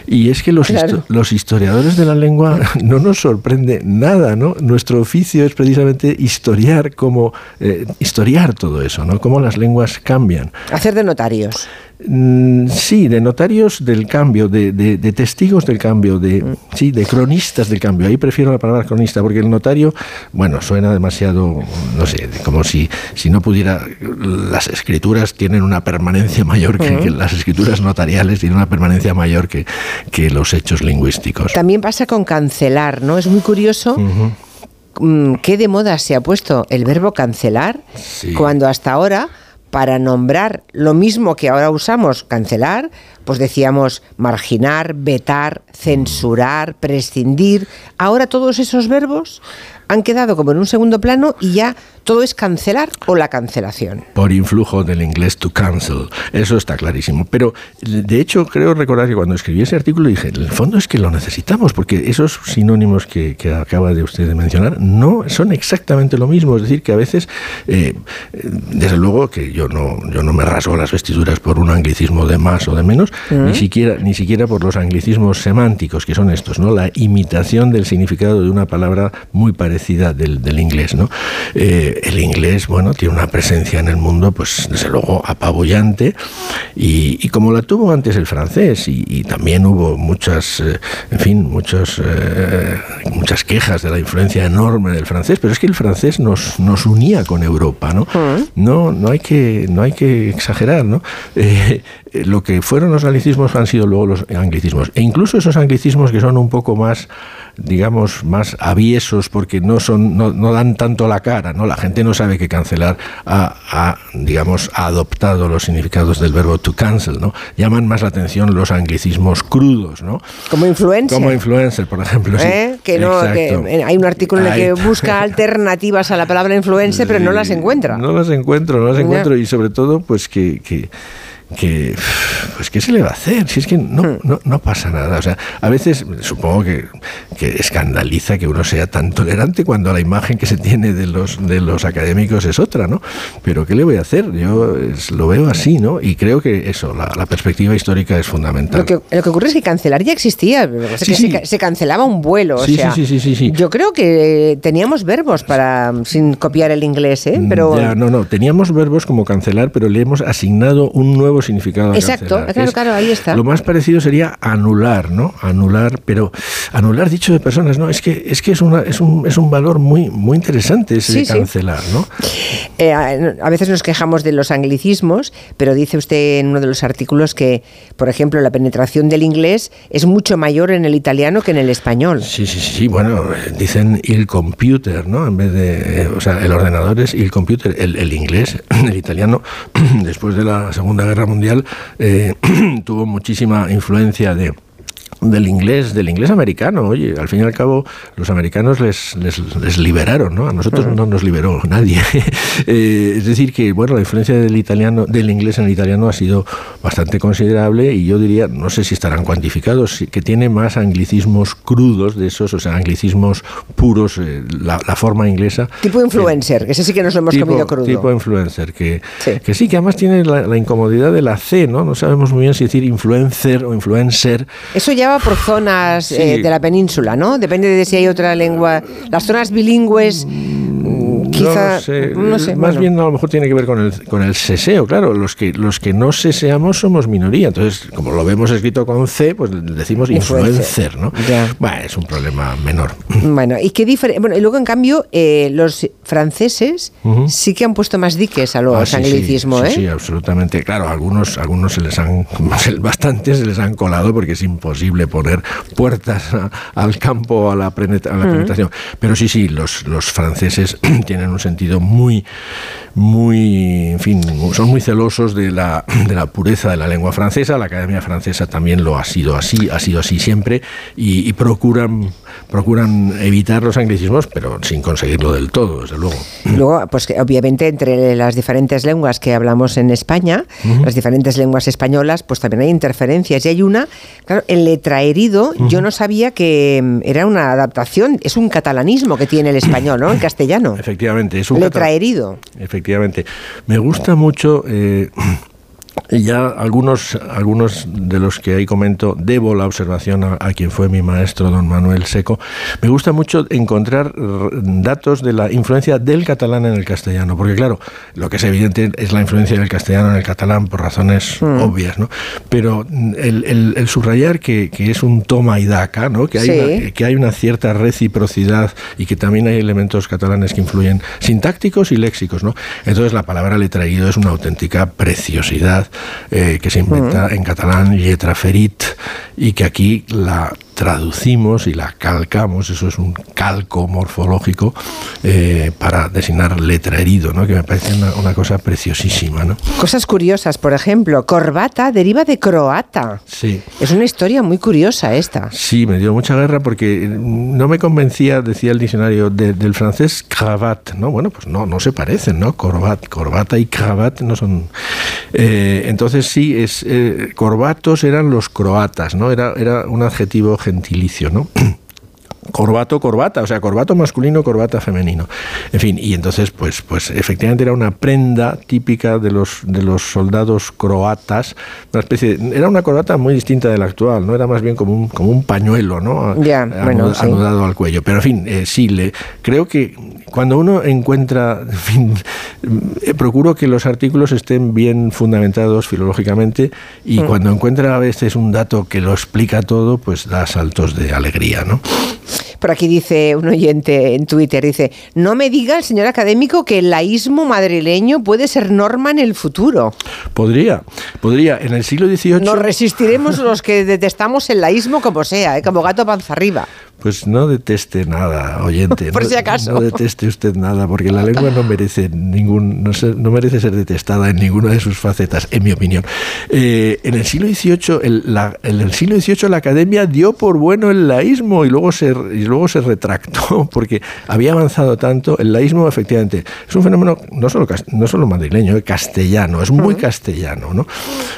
Y es que los, Claro. histo- los historiadores de la lengua no nos sorprende nada. ¿no? Nuestro oficio es precisamente historiar, cómo, eh, historiar todo eso, ¿no? cómo las lenguas cambian. Hacer de notarios. Mm, Sí, de notarios del cambio, de, de- de testigos del cambio, de sí, de cronistas del cambio. Ahí prefiero la palabra cronista, porque el notario, bueno, suena demasiado, no sé, como si, si no pudiera. Las escrituras tienen una permanencia mayor que, que las escrituras notariales tienen una permanencia mayor que, que los hechos lingüísticos. También pasa con cancelar, ¿no? Es muy curioso mm, qué de moda se ha puesto el verbo cancelar cuando hasta ahora para nombrar lo mismo que ahora usamos cancelar, pues decíamos marginar, vetar, censurar, prescindir. Ahora todos esos verbos han quedado como en un segundo plano y ya todo es cancelar o la cancelación. por influjo del inglés to cancel. Eso está clarísimo. Pero de hecho creo recordar que cuando escribí ese artículo dije, en el fondo es que lo necesitamos, porque esos sinónimos que, que acaba de usted de mencionar no son exactamente lo mismo. Es decir, que a veces, eh, desde luego que yo no, yo no me rasgo las vestiduras por un anglicismo de más o de menos, Mm. ni siquiera, ni siquiera por los anglicismos semánticos, que son estos, ¿no? La imitación del significado de una palabra muy parecida del inglés, ¿no? Eh, el inglés, bueno, tiene una presencia en el mundo, pues desde luego apabullante, y, y como la tuvo antes el francés, y, y también hubo muchas, eh, en fin, muchos, eh, muchas quejas de la influencia enorme del francés, pero es que el francés nos, nos unía con Europa, ¿no? No, no hay que, no hay que exagerar, ¿no? Eh, eh, lo que fueron los anglicismos han sido luego los anglicismos. E incluso esos anglicismos que son un poco más, digamos, más aviesos porque no son, no, no dan tanto la cara, ¿no? La gente no sabe que cancelar ha, ha, digamos, ha adoptado los significados del verbo to cancel, ¿no? Llaman más la atención los anglicismos crudos, ¿no? Como influencer. Como influencer, por ejemplo. sí. ¿Eh? Que no, que eh, hay un artículo en el que busca alternativas a la palabra influencer, pero no las encuentra. No las encuentro, no las encuentro y sobre todo pues que, que, que, pues qué se le va a hacer si es que Hmm. no, no, no pasa nada o sea a veces supongo que, que escandaliza que uno sea tan tolerante cuando la imagen que se tiene de los de los académicos es otra no pero qué le voy a hacer yo es- lo veo así no y creo que eso la, la perspectiva histórica es fundamental Lo que, lo que ocurre es que cancelar ya existía. pasa es Sí, sí. Se, se cancelaba un vuelo. o Sí, sea, sí, sí, sí, sí, sí. Yo creo que teníamos verbos para sin copiar el inglés, ¿eh? Pero Ya, no, no, teníamos verbos como cancelar, pero le hemos asignado un nuevo significado a Exacto, cancelar, claro, claro, ahí está. Lo más parecido sería anular, ¿no? Anular, pero anular dicho de personas, no, es que es que es una es un, es un valor muy muy interesante ese Sí, de sí. cancelar, ¿no? Eh, a a veces nos quejamos de los anglicismos, pero dice usted en uno de los artículos que, por ejemplo, la penetración del inglés es mucho mayor en el italiano que en el español. Sí, sí, sí, bueno, eh, dicen il computer, ¿no? En vez de, eh, o sea, el ordenador es il computer, el, el inglés, el italiano, después de la Segunda Guerra Mundial, eh, tuvo muchísima influencia de del inglés, del inglés americano, oye, al fin y al cabo los americanos les, les, les liberaron, ¿no? A nosotros no nos liberó nadie. Eh, es decir que, bueno, la influencia del italiano, del inglés en el italiano ha sido bastante considerable y yo diría, no sé si estarán cuantificados, que tiene más anglicismos crudos de esos, o sea, anglicismos puros, eh, la, la forma inglesa. Tipo influencer, que ese sí que nos lo hemos comido crudo. Tipo influencer, que sí. que sí, que además tiene la, la incomodidad de la C, ¿no? No sabemos muy bien si decir influencer o influencer. Eso ya por zonas Sí. eh, de la península, ¿no? Depende de si hay otra lengua. Las zonas bilingües, quizá. no, sé. no sé, Más bueno. bien a lo mejor tiene que ver con el, con el seseo, claro. Los que, los que no seseamos somos minoría. Entonces, como lo vemos escrito con C, pues decimos Influencer. ¿no? Bueno, es un problema menor. Bueno, y qué. Bueno, y luego en cambio, eh, los franceses sí que han puesto más diques a los Ah, sí, sí, anglicismos, sí, ¿eh? sí, absolutamente. Claro, algunos, algunos se les han, bastantes se les han colado porque es imposible poner puertas a- al campo a la, a la Mm. penetración. Pero sí, sí, los, los franceses tienen un sentido muy, muy, en fin, son muy celosos de la, de la pureza de la lengua francesa. La Academia Francesa también lo ha sido así, ha sido así siempre y, y procuran, procuran evitar los anglicismos, pero sin conseguirlo del todo, desde luego. Luego, pues que obviamente entre las diferentes lenguas que hablamos en España, las diferentes lenguas españolas, pues también hay interferencias. Y hay una, claro, el letraherido, yo no sabía que mm, era una adaptación, es un catalanismo que tiene el español, ¿no? El castellano. Efectivamente, es un Letraherido. Efectivamente. Me gusta mucho. eh, ya algunos, algunos de los que ahí comento, debo la observación a, a quien fue mi maestro, don Manuel Seco. Me gusta mucho encontrar datos de la influencia del catalán en el castellano, porque claro, lo que es evidente es la influencia del castellano en el catalán por razones Mm. obvias, ¿no? Pero el, el- el subrayar que, que es un toma y daca, ¿no? Que hay, Sí. una, que hay una cierta reciprocidad y que también hay elementos catalanes que influyen sintácticos y léxicos, ¿no? Entonces la palabra letraído es una auténtica preciosidad eh, que se inventa en catalán lletra ferit y que aquí la traducimos y la calcamos, eso es un calco morfológico eh, para designar letra herido, ¿no? que me parece una, una cosa preciosísima. ¿no? Cosas curiosas, por ejemplo, corbata deriva de croata. Sí. Es una historia muy curiosa esta. Sí, me dio mucha guerra porque no me convencía, decía el diccionario de- del francés, cravat, ¿no? Bueno, pues no, no se parecen, ¿no? Corbat, corbata y cravat no son... Eh, entonces sí, es eh, corbatos eran los croatas, ¿no? Era, era un adjetivo gentilicio, ¿no? corbato, corbata, o sea, corbato masculino, corbata femenino. En fin, y entonces, pues, pues efectivamente era una prenda típica de los, de los soldados croatas, una especie, era una corbata muy distinta de la actual, ¿no? Era más bien como un, como un pañuelo, ¿no? Ya, bueno, sí. anudado al cuello. Pero en fin, eh, sí, le, creo que cuando uno encuentra, en fin, eh, procuro que los artículos estén bien fundamentados filológicamente y Mm. cuando encuentra a veces un dato que lo explica todo, pues da saltos de alegría, ¿no? Por aquí dice un oyente en Twitter, dice, no me diga el señor académico que el laísmo madrileño puede ser norma en el futuro. Podría, podría. En el siglo XVIII... Nos resistiremos los que detestamos el laísmo como sea, ¿eh? como gato panza arriba. Pues no deteste nada, oyente. Por no, si acaso. No deteste usted nada, porque la lengua no merece ningún, no, se- no merece ser detestada en ninguna de sus facetas, en mi opinión. Eh, en el siglo XVIII, el, la- en el siglo XVIII la academia dio por bueno el laísmo y luego se y luego se retractó porque había avanzado tanto. El laísmo, efectivamente, es un fenómeno no solo no solo madrileño, es castellano, es muy castellano, ¿no?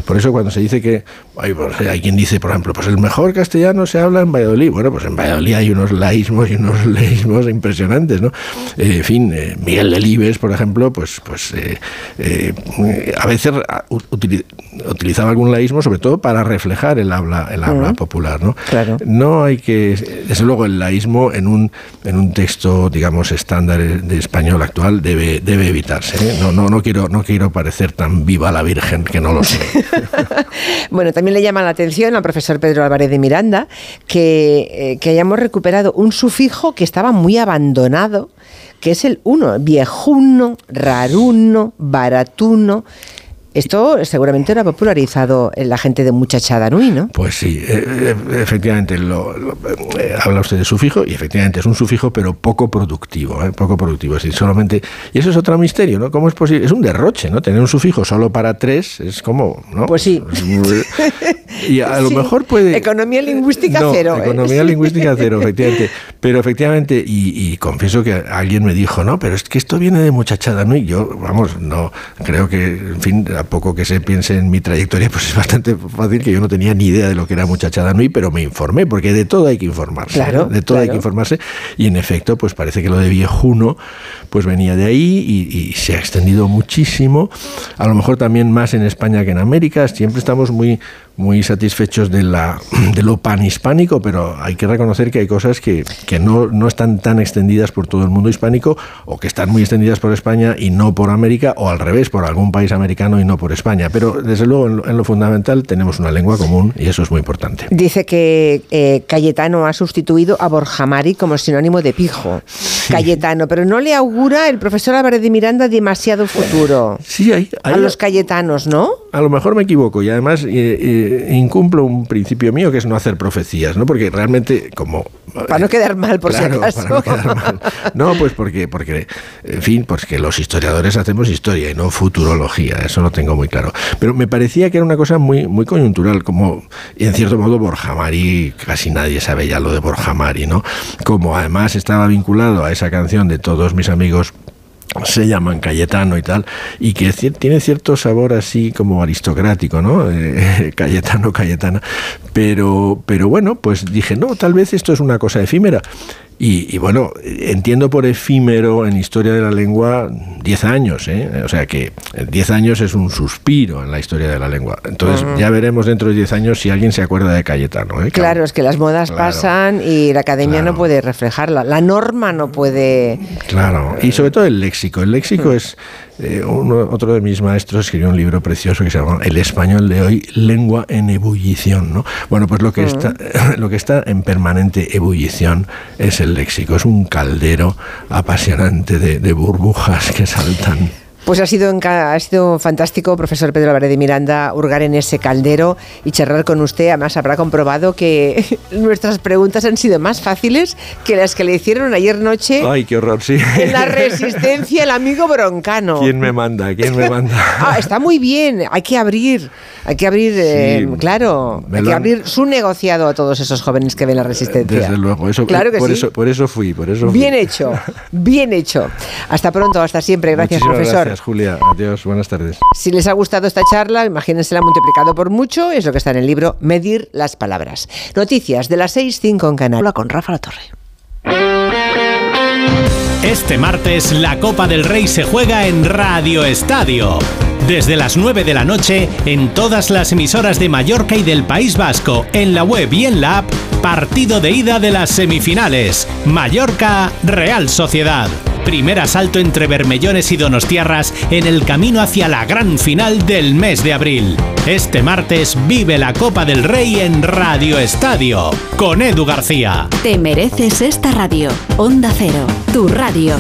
Por eso cuando se dice que hay, pues, hay quien dice, por ejemplo, pues el mejor castellano se habla en Valladolid. Bueno, pues en Valladolid hay unos laísmos y unos leísmos impresionantes, ¿no? Eh, en fin, eh, Miguel Delibes, por ejemplo, pues, pues eh, eh, a veces a- utili- utilizaba algún laísmo, sobre todo para reflejar el habla, el habla Mm. popular, ¿no? No hay que, desde luego, el laísmo en un, en un texto, digamos, estándar de español actual debe, debe evitarse. ¿eh? No, no, no quiero, no quiero parecer tan viva la Virgen que no lo sé. Bueno, también le llama la atención al profesor Pedro Álvarez de Miranda que, eh, que hayamos recuperado un sufijo que estaba muy abandonado, que es el uno, viejuno, raruno, baratuno. Esto seguramente lo ha popularizado la gente de Muchachada Nui, ¿no? Pues sí, eh, eh, efectivamente, lo, lo- eh, habla usted de sufijo y efectivamente es un sufijo, pero poco productivo, ¿eh? poco productivo. Es decir, solamente. Y eso es otro misterio, ¿no? ¿Cómo es posible? Es un derroche, ¿no? Tener un sufijo solo para tres es como. ¿no? Pues sí. Y a lo mejor puede. Economía lingüística No, cero. ¿eh? Economía lingüística cero, efectivamente. Pero efectivamente, y, y confieso que alguien me dijo, no, pero es que esto viene de muchachada, ¿no? Y yo, vamos, no, creo que, en fin, a poco que se piense en mi trayectoria, pues es bastante fácil que yo no tenía ni idea de lo que era muchachada Nui, pero me informé, porque de todo hay que informarse. Claro, ¿no? De todo hay que informarse. Y en efecto, pues parece que lo de viejuno, pues venía de ahí y, y se ha extendido muchísimo. A lo mejor también más en España que en América. Siempre estamos muy muy satisfechos de, la, de lo panhispánico, pero hay que reconocer que hay cosas que, que no, no están tan extendidas por todo el mundo hispánico o que están muy extendidas por España y no por América, o al revés, por algún país americano y no por España. Pero desde luego en lo, en lo fundamental tenemos una lengua común y eso es muy importante. Dice que eh, Cayetano ha sustituido a Borjamari como sinónimo de pijo. Cayetano, pero no le augura el profesor Álvarez de Miranda demasiado futuro. Sí, hay, a los cayetanos, ¿no? A lo mejor me equivoco y además eh, eh, incumplo un principio mío que es no hacer profecías, ¿no? Porque realmente como Para no quedar mal, por Claro, si acaso. para no quedar mal. No, pues porque, porque, en fin, pues que los historiadores hacemos historia y no futurología, eso lo tengo muy claro. Pero me parecía que era una cosa muy, muy coyuntural, como, y en cierto modo, Borjamari, casi nadie sabe ya lo de Borjamari, ¿no? Como además estaba vinculado a esa canción de todos mis amigos se llaman Cayetano y tal, y que tiene cierto sabor así como aristocrático, ¿no? Eh, Cayetano, Cayetana. Pero, pero bueno, pues dije, no, tal vez esto es una cosa efímera. Y, y bueno, entiendo por efímero en historia de la lengua 10 años, ¿eh? O sea que 10 años es un suspiro en la historia de la lengua. Entonces ya veremos dentro de 10 años si alguien se acuerda de Cayetano, ¿eh? Claro, es que las modas Claro. pasan y la academia no puede reflejarla. La norma no puede. Claro, y sobre todo el léxico. El léxico es. Eh, uno- otro de mis maestros escribió un libro precioso que se llama El español de hoy, lengua en ebullición. ¿no? Bueno, pues lo que, está, lo que está en permanente ebullición es el léxico. Es un caldero apasionante de burbujas que saltan. Pues ha sido, ha sido fantástico, profesor Pedro Álvarez de Miranda, hurgar en ese caldero y charlar con usted. Además, habrá comprobado que nuestras preguntas han sido más fáciles que las que le hicieron ayer noche Ay, qué horror, sí. en la resistencia el amigo broncano. ¿Quién me manda? ¿Quién me manda? Ah, está muy bien, hay que abrir, hay que abrir, eh, Sí, claro, me hay que abrir su negociado a todos esos jóvenes que ven la resistencia. Desde luego, eso, Claro que por, sí. eso, por eso fui, por eso fui. Bien hecho, bien hecho. Hasta pronto, hasta siempre. Gracias, Muchísimas profesor. Gracias, Julia. Adiós, buenas tardes. Si les ha gustado esta charla, imagínense la multiplicado por mucho, es lo que está en el libro Medir las palabras. Noticias de las 6, 5 en Canal. con Rafa La Torre. Este martes la Copa del Rey se juega en Radio Estadio. Desde las 9 de la noche, en todas las emisoras de Mallorca y del País Vasco, en la web y en la app, partido de ida de las semifinales. Mallorca, Real Sociedad. Primer asalto entre Bermellones y Donostiarras en el camino hacia la gran final del mes de abril. Este martes vive la Copa del Rey en Radio Estadio, con Edu García. Te mereces esta radio. Onda Cero, tu radio.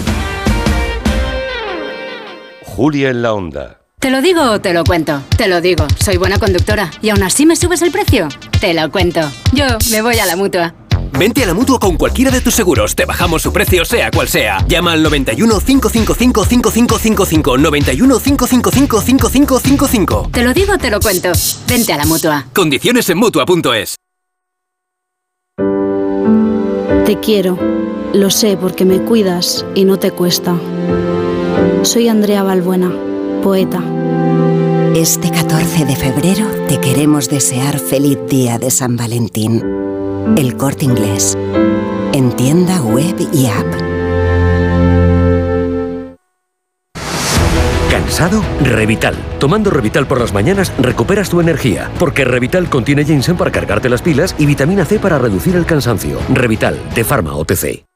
Julia en la onda. ¿Te lo digo o te lo cuento? Te lo digo, soy buena conductora. ¿Y aún así me subes el precio? Te lo cuento. Yo me voy a la mutua. Vente a la mutua con cualquiera de tus seguros. Te bajamos su precio, sea cual sea. Llama al 91 555 5555. 91 555 5555. Te lo digo o te lo cuento. Vente a la mutua. Condiciones en mutua.es. Te quiero. Lo sé porque me cuidas y no te cuesta. Soy Andrea Balbuena, poeta. Este 14 de febrero te queremos desear feliz día de San Valentín. El corte inglés. En tienda web y app. ¿Cansado? Revital. Tomando Revital por las mañanas recuperas tu energía, porque Revital contiene ginseng para cargarte las pilas y vitamina C para reducir el cansancio. Revital, de Pharma OTC.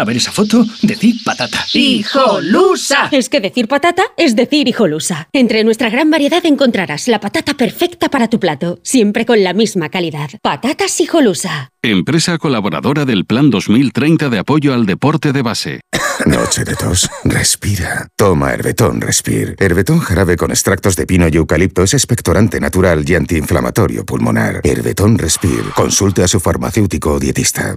A ver esa foto, decir patata. ¡Hijolusa! Es que decir patata es decir hijolusa. Entre nuestra gran variedad encontrarás la patata perfecta para tu plato, siempre con la misma calidad. Patatas hijolusa. Empresa colaboradora del Plan 2030 de apoyo al deporte de base. Noche de tos. Respira. Toma Herbetón Respir. Herbetón jarabe con extractos de pino y eucalipto es expectorante natural y antiinflamatorio pulmonar. Herbetón Respir. Consulte a su farmacéutico o dietista.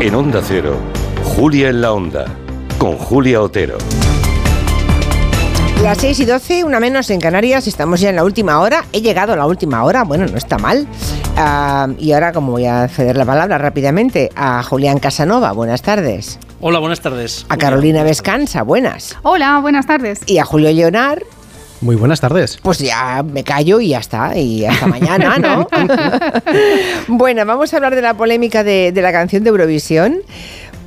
En Onda Cero, Julia en la Onda, con Julia Otero. Las 6 y 12, una menos en Canarias, estamos ya en la última hora. He llegado a la última hora, bueno, no está mal. Ah, y ahora, como voy a ceder la palabra rápidamente a Julián Casanova, buenas tardes. Hola, buenas tardes. A Carolina Vescanza, buenas. Hola, buenas tardes. Y a Julio Leonar, Muy buenas tardes. pues ya me callo y ya está. Y hasta mañana, ¿no? bueno, vamos a hablar de la polémica de, de la canción de Eurovisión.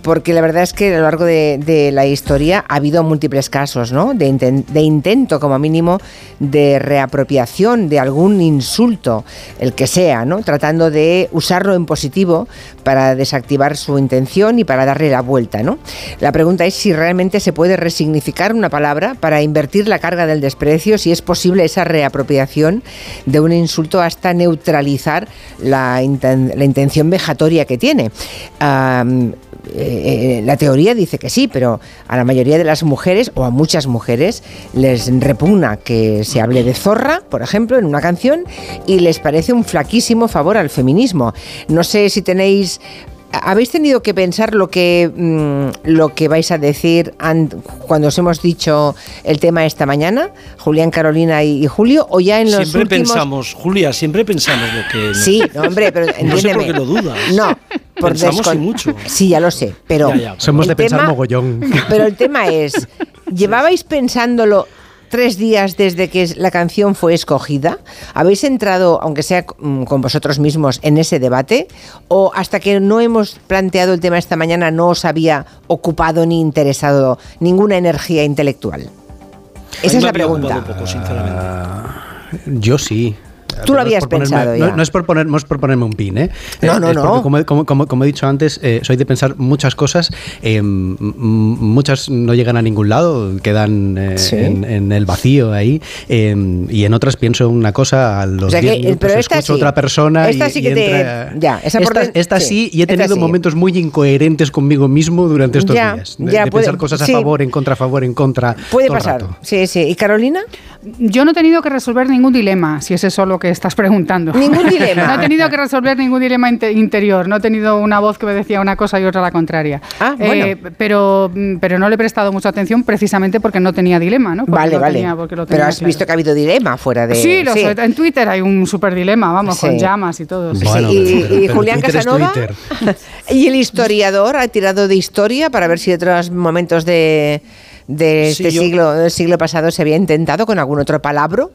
Porque la verdad es que a lo largo de, la historia ha habido múltiples casos, ¿no? De, inten- de intento, como mínimo, de reapropiación de algún insulto, el que sea, ¿no? Tratando de usarlo en positivo para desactivar su intención y para darle la vuelta, ¿no? La pregunta es si realmente se puede resignificar una palabra para invertir la carga del desprecio, si es posible esa reapropiación de un insulto hasta neutralizar la, inten- la intención vejatoria que tiene. Eh, la teoría dice que sí, pero a la mayoría de las mujeres o a muchas mujeres les repugna que se hable de zorra, por ejemplo, en una canción y les parece un flaquísimo favor al feminismo. No sé si tenéis ¿Habéis tenido que pensar lo que, mm, lo que vais a decir an- cuando os hemos dicho el tema esta mañana, Julián, Carolina y, y Julio, o ya en los Siempre últimos... pensamos, Julia, siempre pensamos lo que... Sí, no, hombre, pero No sé por entiéndeme. qué lo dudas. No, por Pensamos descon- y mucho. Sí, ya lo sé, pero... Ya, ya, Somos de el pensar tema- mogollón. Pero el tema es, ¿llevabais pensándolo tres días desde que la canción fue escogida? ¿Habéis entrado, aunque sea mm, con vosotros mismos, en ese debate? ¿O hasta que no hemos planteado el tema esta mañana no os había ocupado ni interesado ninguna energía intelectual? Esa es me la pregunta. un poco, sinceramente. Yo sí. Tú lo no es habías por ponerme- pensado no, ya. no es por poner, no es por ponerme un pin, ¿eh? No, Eh, no, es no. porque Como, como- como- como he dicho antes, eh, soy de pensar muchas cosas. eh, muchas no llegan a ningún lado, quedan eh, Sí. en, en el vacío ahí. eh, y en otras pienso una cosa, a los O sea 10 que, eh, minutos pero esta escucho sí. otra persona. Esta y- sí y que te- entra- ya, esa esta, esta sí, sí, y he tenido sí. momentos muy incoherentes conmigo mismo durante estos Ya, días. De, ya, de puede- pensar cosas a sí. favor, en contra, a favor, en contra. Puede todo pasar. rato. Sí, sí. ¿Y Carolina? Yo no he tenido que resolver ningún dilema, si es eso lo que estás preguntando. Ningún dilema. no he tenido que resolver ningún dilema inte- interior, no he tenido una voz que me decía una cosa y otra la contraria. Ah, Eh, pero, mm, pero no le he prestado mucha atención precisamente porque no tenía dilema, ¿no? Porque vale, lo vale. tenía- porque lo pero tenía has claro. visto que ha habido dilema fuera de... Sí, lo en Twitter hay un super dilema, vamos, Sí. con llamas y todo. sí. Sí, y, y Julián Casanova y el historiador ha tirado de historia para ver si otros momentos de, de Sí, este yo- siglo del siglo pasado se había intentado con algún otro palabro.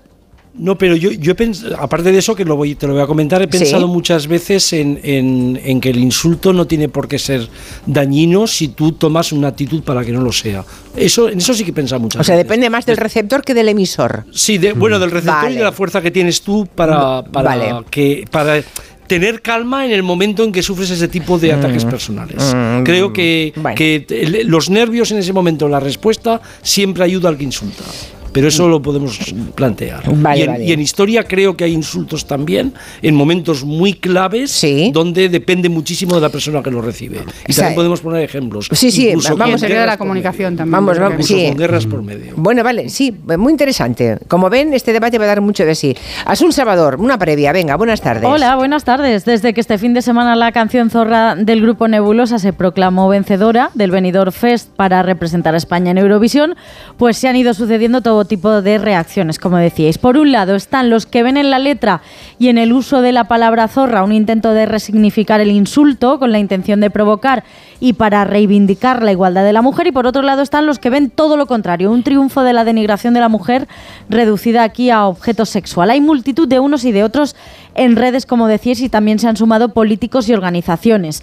No, pero yo, yo he aparte de eso, que lo voy, te lo voy a comentar, he Sí. pensado muchas veces en, en- en que el insulto no tiene por qué ser dañino si tú tomas una actitud para que no lo sea. Eso, en eso sí que he pensado muchas O sea, veces. depende más del receptor que del emisor. Sí, de- bueno, del receptor Vale. y de la fuerza que tienes tú para, para Vale. que para tener calma en el momento en que sufres ese tipo de ataques Mm. personales. Mm. Creo que, Bueno. que los nervios en ese momento, la respuesta, siempre ayuda al que insulta. Pero eso lo podemos plantear. Vale, y, en, vale. y en historia creo que hay insultos también en momentos muy claves donde depende muchísimo de la persona que lo recibe. Y O también sea, podemos poner ejemplos. Sí, sí, Incluso vamos, guerras la comunicación también. Vamos, vamos, sí. con guerras por medio. Bueno, vale, sí, muy interesante. Como ven, este debate va a dar mucho de sí. Asun Salvador, una previa, venga, buenas tardes. Hola, buenas tardes. Desde que este fin de semana la canción Zorra del grupo Nebulosa se proclamó vencedora del Benidorm Fest para representar a España en Eurovisión, pues se han ido sucediendo todo tipo de reacciones, como decíais. Por un lado están los que ven en la letra y en el uso de la palabra zorra un intento de resignificar el insulto con la intención de provocar y para reivindicar la igualdad de la mujer y por otro lado están los que ven todo lo contrario, un triunfo de la denigración de la mujer reducida aquí a objeto sexual. Hay multitud de unos y de otros en redes, como decíais, y también se han sumado políticos y organizaciones.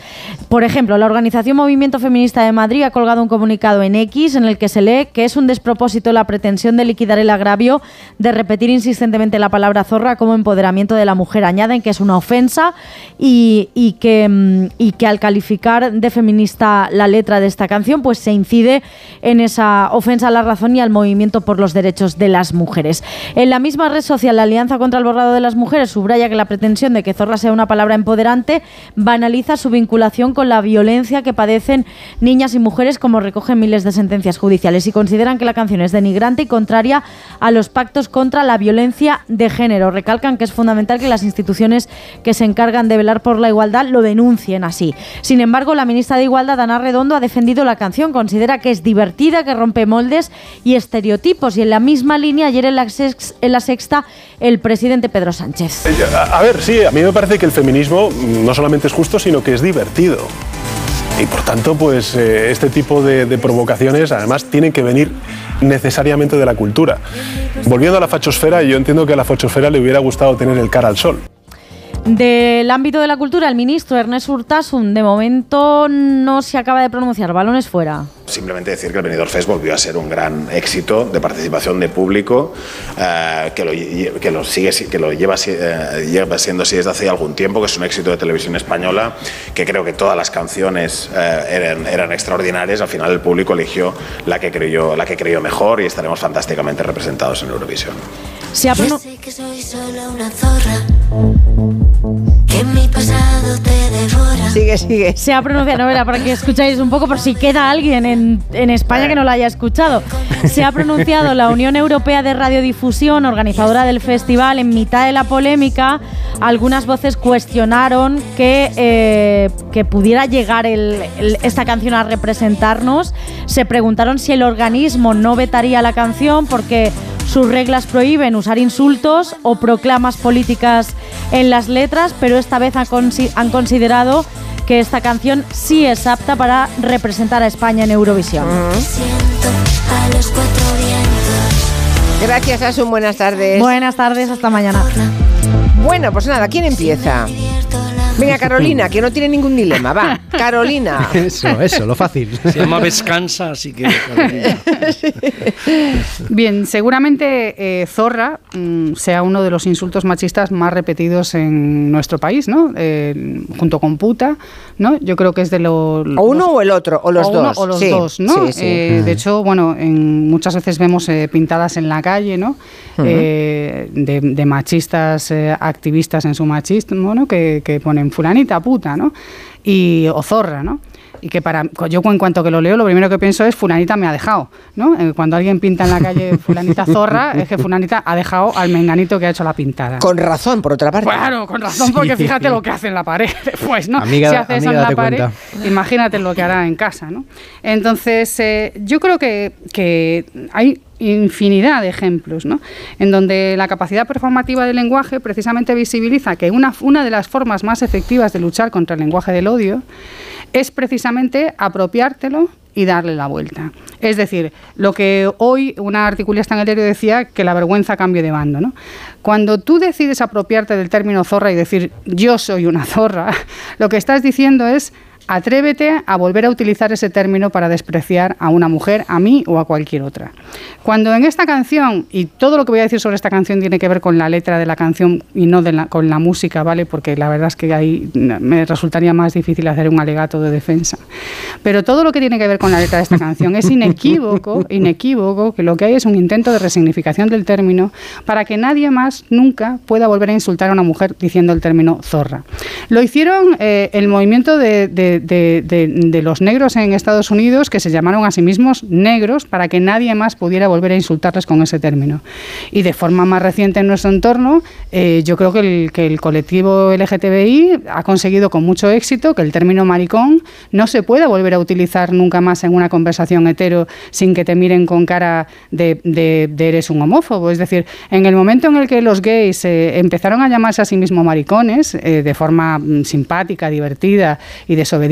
Por ejemplo, la organización Movimiento Feminista de Madrid ha colgado un comunicado en X en el que se lee que es un despropósito la pretensión de liquidar el agravio de repetir insistentemente la palabra zorra como empoderamiento de la mujer. Añaden que es una ofensa y, y que, mm, y que al calificar de feminista la letra de esta canción, pues se incide en esa ofensa a la razón y al movimiento por los derechos de las mujeres. En la misma red social, la Alianza contra el Borrado de las Mujeres subraya que la pretensión de que zorra sea una palabra empoderante banaliza su vinculación con la violencia que padecen niñas y mujeres, como recogen miles de sentencias judiciales, y consideran que la canción es denigrante y contraria a los pactos contra la violencia de género. Recalcan que es fundamental que las instituciones que se encargan de velar por la igualdad lo denuncien así. Sin embargo, la ministra de Igualdad, Ana Redondo, ha defendido la canción, considera que es divertida, que rompe moldes y estereotipos. Y en la misma línea, ayer en la, sexta, el presidente Pedro Sánchez. A ver, sí, a mí me parece que el feminismo no solamente es justo, sino que es divertido. Y por tanto, pues eh, este tipo de, de provocaciones además tienen que venir necesariamente de la cultura. Volviendo a la fachosfera, yo entiendo que a la fachosfera le hubiera gustado tener el cara al sol. Del ámbito de la cultura, el ministro Ernest Urtasun, de momento no se acaba de pronunciar. Balones fuera. Simplemente decir que el Benidorm Fest volvió a ser un gran éxito de participación de público, eh, que, lo, que lo sigue, si- que lo lleva, eh, lleva siendo así desde hace algún tiempo, que es un éxito de televisión española, que creo que todas las canciones eh, eran, eran extraordinarias. Al final el público eligió la que creyó, la que creyó mejor y estaremos fantásticamente representados en Eurovisión. Se ha que mi pasado te devora. Sigue, sigue. Se ha pronunciado, no verá, para que escucháis un poco, por si queda alguien en, en España que no lo haya escuchado. Se ha pronunciado la Unión Europea de Radiodifusión, organizadora del festival, en mitad de la polémica. Algunas voces cuestionaron que, eh, que pudiera llegar el- el- esta canción a representarnos. Se preguntaron si el organismo no vetaría la canción porque sus reglas prohíben usar insultos o proclamas políticas en las letras, pero esta vez han, consi- han considerado que esta canción sí es apta para representar a España en Eurovisión. Gracias, Asun, buenas tardes. Buenas tardes, hasta mañana. Bueno, pues nada, ¿quién empieza? Venga, Carolina, que no tiene ningún dilema. Va, Carolina. Eso, eso, lo fácil. Se llama Vescansa, así que. Carolina. Bien, seguramente eh, zorra mm, sea uno de los insultos machistas más repetidos en nuestro país, ¿no? Eh, junto con puta, ¿no? Yo creo que es de lo, O uno o el otro, o los o uno dos. o los Sí, dos, ¿no? sí, sí. Eh, de hecho, bueno, en, muchas veces vemos eh, pintadas en la calle, ¿no? Eh, de, de machistas eh, activistas en su machismo, ¿no? Que, que ponen fulanita, puta, ¿no? Y, o zorra, ¿no? Y que para yo en cuanto que lo leo, lo primero que pienso es fulanita me ha dejado, ¿no? Eh, Cuando alguien pinta en la calle fulanita zorra, es que fulanita ha dejado al menganito que ha hecho la pintada. Con razón, por otra parte. Claro, con razón, porque fíjate lo que hace en la pared. Pues no, Amiga- si hace eso en la pared, cuenta. imagínate lo que hará en casa, ¿no? Entonces, eh, yo creo que, que hay infinidad de ejemplos, ¿no? En donde la capacidad performativa del lenguaje precisamente visibiliza que una, una de las formas más efectivas de luchar contra el lenguaje del odio es precisamente apropiártelo y darle la vuelta. Es decir, lo que hoy una articulista en el diario decía que la vergüenza cambie de bando. ¿no? Cuando tú decides apropiarte del término zorra y decir yo soy una zorra, lo que estás diciendo es atrévete a volver a utilizar ese término para despreciar a una mujer, a mí o a cualquier otra. Cuando en esta canción, y todo lo que voy a decir sobre esta canción tiene que ver con la letra de la canción y no de la- con la música, ¿vale? Porque la verdad es que ahí me resultaría más difícil hacer un alegato de defensa. Pero todo lo que tiene que ver con la letra de esta canción es inequívoco, inequívoco, que lo que hay es un intento de resignificación del término para que nadie más nunca pueda volver a insultar a una mujer diciendo el término zorra. Lo hicieron eh, el movimiento de, de- de- de- de los negros en Estados Unidos, que se llamaron a sí mismos negros, para que nadie más pudiera volver a insultarles con ese término. Y de forma más reciente en nuestro entorno, eh, yo creo que el, que el colectivo LGTBI ha conseguido con mucho éxito que el término maricón no se pueda volver a utilizar nunca más en una conversación hetero sin que te miren con cara de, de- de eres un homófobo. Es decir, en el momento en el que los gays eh, empezaron a llamarse a sí mismos maricones, eh, de forma mm, simpática, divertida y desobediente,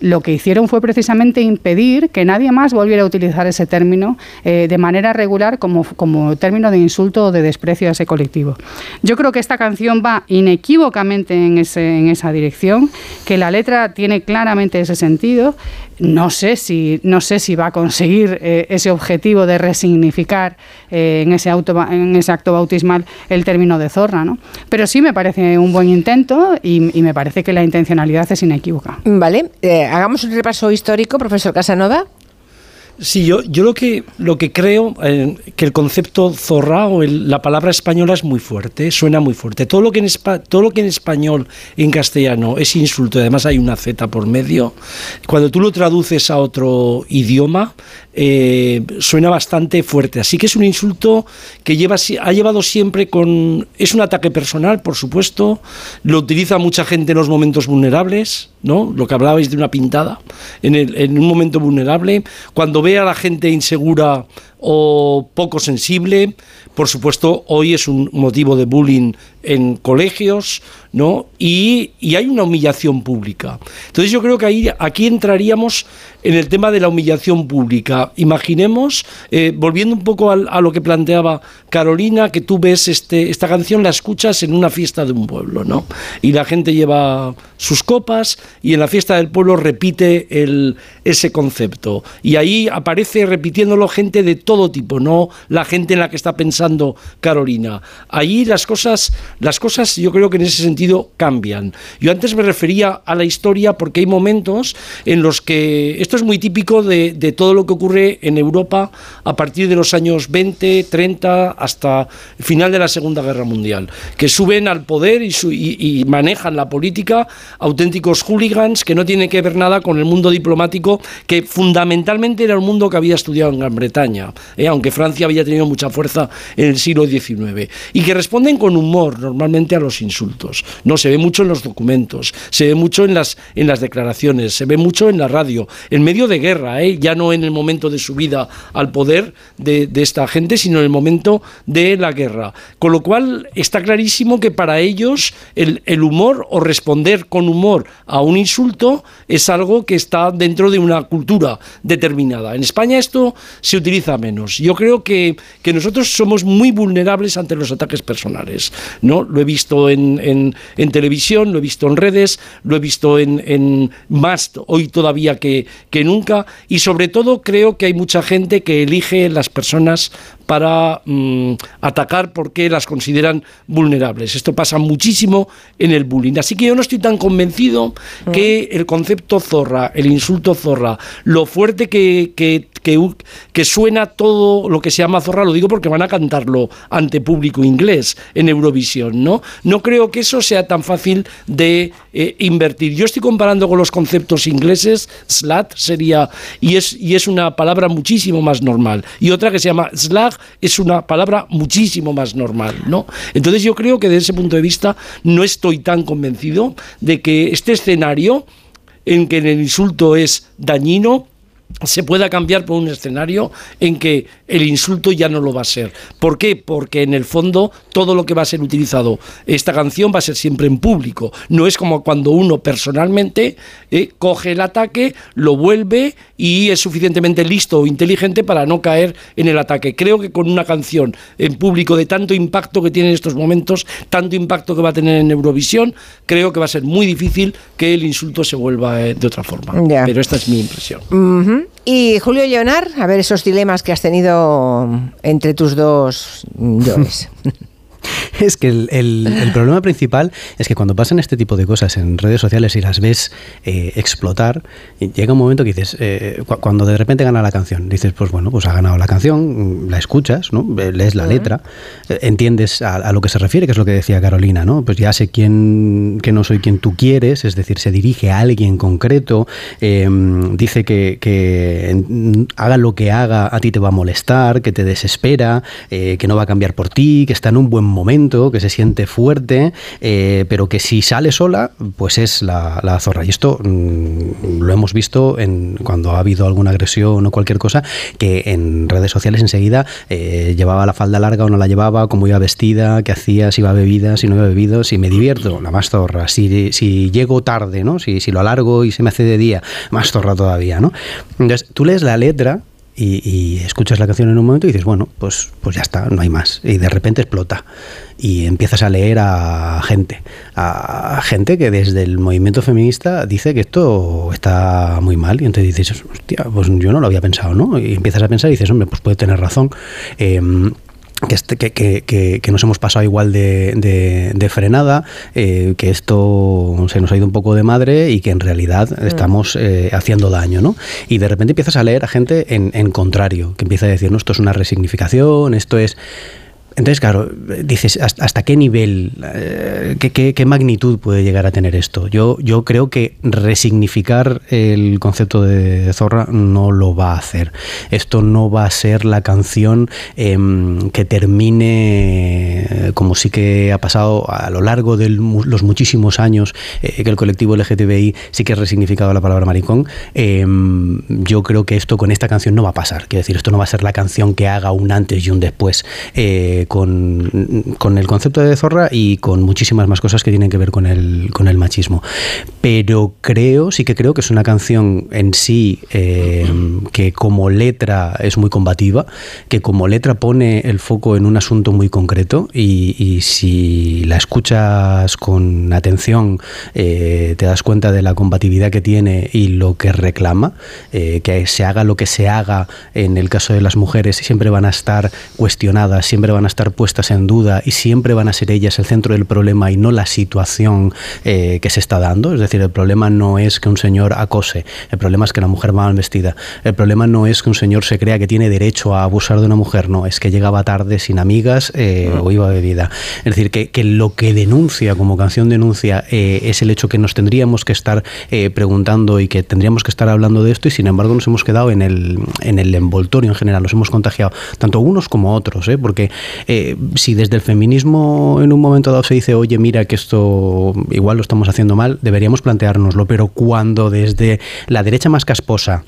lo que hicieron fue precisamente impedir que nadie más volviera a utilizar ese término eh, de manera regular como, como término de insulto o de desprecio a ese colectivo. Yo creo que esta canción va inequívocamente en, ese, en esa dirección, que la letra tiene claramente ese sentido. No sé si, no sé si va a conseguir eh, ese objetivo de resignificar eh, en, ese auto, en ese acto bautismal el término de zorra, ¿no? Pero sí me parece un buen intento y, me parece que la intencionalidad es inequívoca. Vale, eh, hagamos un repaso histórico, profesor Casanova. Sí, yo, yo lo que lo que creo eh, que el concepto zorra o la palabra española es muy fuerte, suena muy fuerte. Todo lo que en todo lo que en español en castellano es insulto, además hay una z por medio. Cuando tú lo traduces a otro idioma eh, suena bastante fuerte. Así que es un insulto que lleva ha llevado siempre con es un ataque personal, por supuesto. Lo utiliza mucha gente en los momentos vulnerables, ¿no? Lo que hablabais de una pintada en un momento vulnerable, cuando ve a la gente insegura o poco sensible, por supuesto, hoy es un motivo de bullying en colegios, ¿no? Y, hay una humillación pública. Entonces yo creo que aquí entraríamos en el tema de la humillación pública. Imaginemos, eh, volviendo un poco a, lo que planteaba Carolina, que tú ves este, esta canción, la escuchas en una fiesta de un pueblo, ¿no? Y la gente lleva sus copas y en la fiesta del pueblo repite ese concepto. Y ahí aparece repitiéndolo gente de todo tipo, no la gente en la que está pensando Carolina. Allí las cosas, las cosas yo creo que en ese sentido cambian. Yo antes me refería a la historia porque hay momentos en los que esto es muy típico de, de todo lo que ocurre en Europa a partir de los años 20, 30 hasta el final de la Segunda Guerra Mundial, que suben al poder y, su- y- y manejan la política auténticos hooligans que no tienen que ver nada con el mundo diplomático que fundamentalmente era un mundo que había estudiado en Gran Bretaña, ¿eh? aunque Francia había tenido mucha fuerza en el siglo XIX, y que responden con humor normalmente a los insultos. No se ve mucho en los documentos, se ve mucho en las, en las declaraciones, se ve mucho en la radio, en medio de guerra, ¿eh? ya no en el momento de subida al poder de, de esta gente, sino en el momento de la guerra. Con lo cual está clarísimo que para ellos el, el humor o responder con humor a un insulto es algo que está dentro de una cultura determinada. En España esto se utiliza menos. Yo creo que, que nosotros somos muy vulnerables ante los ataques personales. ¿no? Lo he visto en, en- en televisión, lo he visto en redes, lo he visto en, en más hoy todavía que, que nunca. Y sobre todo creo que hay mucha gente que elige las personas para mm, atacar porque las consideran vulnerables. Esto pasa muchísimo en el bullying. Así que yo no estoy tan convencido que el concepto zorra, el insulto zorra, lo fuerte que, que, que suena todo lo que se llama zorra, lo digo porque van a cantarlo ante público inglés en Eurovisión, ¿no? No creo que eso sea tan fácil de eh, invertir. Yo estoy comparando con los conceptos ingleses, slut sería, y es, y es una palabra muchísimo más normal. Y otra que se llama slag es una palabra muchísimo más normal, ¿no? Entonces yo creo que desde ese punto de vista no estoy tan convencido de que este escenario en que el insulto es dañino se pueda cambiar por un escenario en que el insulto ya no lo va a ser. ¿Por qué? Porque en el fondo todo lo que va a ser utilizado, esta canción va a ser siempre en público. No es como cuando uno personalmente eh, coge el ataque, lo vuelve y es suficientemente listo o inteligente para no caer en el ataque. Creo que con una canción en público de tanto impacto que tiene en estos momentos, tanto impacto que va a tener en Eurovisión, creo que va a ser muy difícil que el insulto se vuelva eh, de otra forma. Pero esta es mi impresión. Y Julio Leonard, a ver esos dilemas que has tenido entre tus dos yoes. Es que el, el- el problema principal es que cuando pasan este tipo de cosas en redes sociales y las ves eh, explotar, llega un momento que dices, eh, cu- cuando de repente gana la canción, dices, pues bueno, pues ha ganado la canción, la escuchas, ¿no? Lees la letra, eh, entiendes a, a lo que se refiere, que es lo que decía Carolina, ¿no? Pues ya sé quién, que no soy quien tú quieres, es decir, se dirige a alguien concreto, eh, dice que, que haga lo que haga, a ti te va a molestar, que te desespera, que no va a cambiar por ti, que está en un buen momento, que se siente fuerte, eh, pero que si sale sola, pues es la, la zorra. Y esto mm, lo hemos visto en, cuando ha habido alguna agresión o cualquier cosa, que en redes sociales enseguida eh, llevaba la falda larga o no la llevaba, cómo iba vestida, qué hacía, si iba bebida, si no iba bebido, si me divierto, la más zorra, si, si llego tarde, ¿no? Si, si lo alargo y se me hace de día, más zorra todavía, ¿no? Entonces, tú lees la letra y, y escuchas la canción en un momento y dices, bueno, pues, pues ya está, no hay más. Y de repente explota. Y empiezas a leer a gente, a gente que desde el movimiento feminista dice que esto está muy mal. Y entonces dices, hostia, pues yo no lo había pensado, ¿no? Y empiezas a pensar y dices, hombre, pues puede tener razón. Em, que, este- que, que- que- que nos hemos pasado igual de, de- de frenada, eh, que esto se nos ha ido un poco de madre y que en realidad estamos eh, haciendo daño, ¿no? Y de repente empiezas a leer a gente en, en contrario, que empieza a decir, no, esto es una resignificación, esto es... Entonces, claro, dices, ¿hasta, qué nivel, eh, qué, qué- qué magnitud puede llegar a tener esto? Yo, yo creo que resignificar el concepto de zorra no lo va a hacer. Esto no va a ser la canción em, que termine, eh, como sí que ha pasado a lo largo de los muchísimos años eh, que el colectivo LGTBI sí que ha resignificado la palabra maricón. Em, yo creo que esto con esta canción no va a pasar. Quiero decir, esto no va a ser la canción que haga un antes y un después con, con el concepto de zorra y con muchísimas más cosas que tienen que ver con el, con el machismo. Pero creo, sí que creo que es una canción en sí eh, que como letra es muy combativa, que como letra pone el foco en un asunto muy concreto y, si la escuchas con atención eh, te das cuenta de la combatividad que tiene y lo que reclama, eh, que se haga lo que se haga en el caso de las mujeres siempre van a estar cuestionadas, siempre van a estar puestas en duda y siempre van a ser ellas el centro del problema y no la situación eh, que se está dando. Es decir, el problema no es que un señor acose, el problema es que la mujer va mal vestida, el problema no es que un señor se crea que tiene derecho a abusar de una mujer, no, es que llegaba tarde sin amigas eh, o iba bebida. Es decir, que, que lo que denuncia como canción denuncia eh, es el hecho que nos tendríamos que estar preguntando y que tendríamos que estar hablando de esto y sin embargo nos hemos quedado en el, en el envoltorio en general, nos hemos contagiado, tanto unos como otros, porque eh, si desde el feminismo en un momento dado se dice, oye, mira que esto igual lo estamos haciendo mal, deberíamos planteárnoslo, pero cuando desde la derecha más casposa,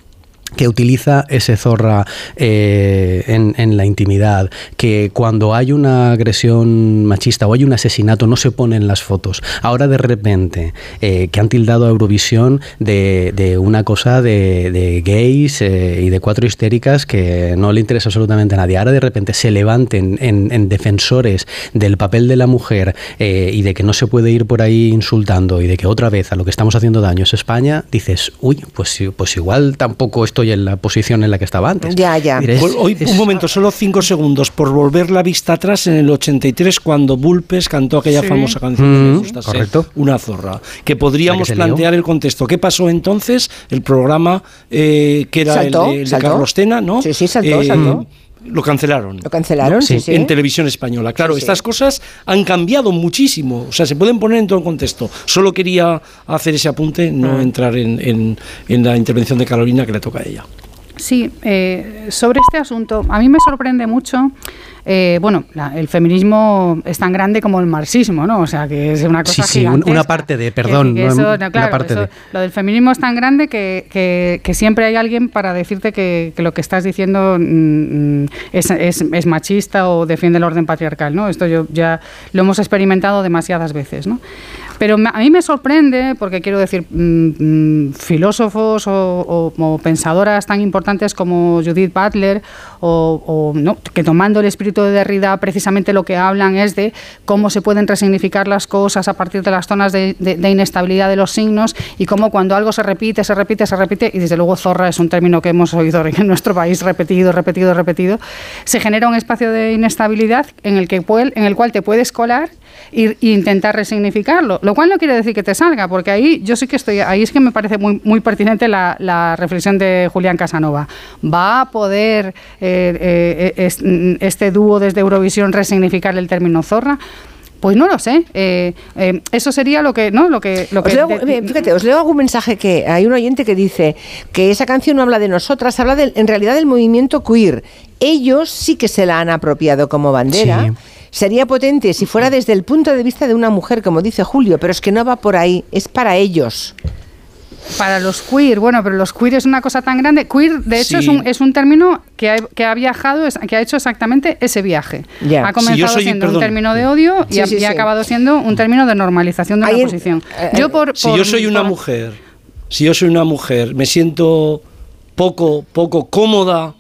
que utiliza ese zorra eh, en, la intimidad, que cuando hay una agresión machista o hay un asesinato no se ponen las fotos. Ahora de repente, eh, que han tildado a Eurovisión de, una cosa de, gays eh, y de cuatro histéricas que no le interesa absolutamente a nadie. Ahora de repente se levanten en, en defensores del papel de la mujer y de que no se puede ir por ahí insultando y de que otra vez a lo que estamos haciendo daño es España, dices, uy, pues, pues igual tampoco estoy en la posición en la que estaba antes. Ya, ya. Es- Pues hoy, un momento, solo cinco segundos, por volver la vista atrás en el 83, cuando Bulpes cantó aquella Sí. famosa canción Mm, gusta ser una zorra. Que podríamos que plantear el contexto. ¿Qué pasó entonces? El programa eh, que era Saltó, el de, el de saltó. Carlos Tena, ¿no? Eh, Sí, sí, saltó, saltó. Lo cancelaron. Lo cancelaron, sí, sí. En televisión española. Claro, Sí, estas cosas han cambiado muchísimo. O sea, se pueden poner en todo el contexto. Solo quería hacer ese apunte, no Ah. entrar en, en- en la intervención de Carolina que le toca a ella. Sí, eh, sobre este asunto, a mí me sorprende mucho. eh, bueno, la- el feminismo es tan grande como el marxismo, ¿no? O sea, que es una cosa Sí, sí, una parte de, perdón, que no, eso, una no, claro, parte eso- de. Lo del feminismo es tan grande que, que- siempre hay alguien para decirte que, lo que estás diciendo mm, mm, es, es- es machista o defiende el orden patriarcal, ¿no? Esto yo ya lo hemos experimentado demasiadas veces, ¿no? Pero a mí me sorprende, porque quiero decir, mm, mm, filósofos o, o- o pensadoras tan importantes como Judith Butler, o, ¿no? que tomando el espíritu de Derrida, precisamente lo que hablan es de cómo se pueden resignificar las cosas a partir de las zonas de, inestabilidad de los signos y cómo cuando algo se repite, se repite, se repite, y desde luego zorra es un término que hemos oído en nuestro país repetido, repetido, repetido, se genera un espacio de inestabilidad en el, que en el cual te puedes colar y intentar resignificarlo, lo cual no quiere decir que te salga, porque ahí yo sí que estoy, ahí es que me parece muy, muy pertinente la, la reflexión de Julián Casanova. ¿Va a poder eh, eh, es- este dúo desde Eurovisión resignificar el término zorra? Pues no lo sé. Eh, eh, eso sería lo que, ¿no? Lo que, lo Os que leo, de- eh, fíjate, os leo algún mensaje que hay un oyente que dice que esa canción no habla de nosotras, habla del- en realidad del movimiento queer. Ellos sí que se la han apropiado como bandera. Sí. Sería potente si fuera desde el punto de vista de una mujer, como dice Julio, pero es que no va por ahí, es para ellos. Para los queer, bueno, pero los queer es una cosa tan grande. Queer, de hecho, es, un, es un término que ha, que ha viajado, es- que ha hecho exactamente ese viaje. Ha comenzado soy- siendo perdón. un término de odio y, Sí, ha, sí, y ha sí. acabado siendo un término de normalización de una en- posición. eh, yo por, Si por- yo soy una por- mujer, si yo soy una mujer, me siento poco, poco cómoda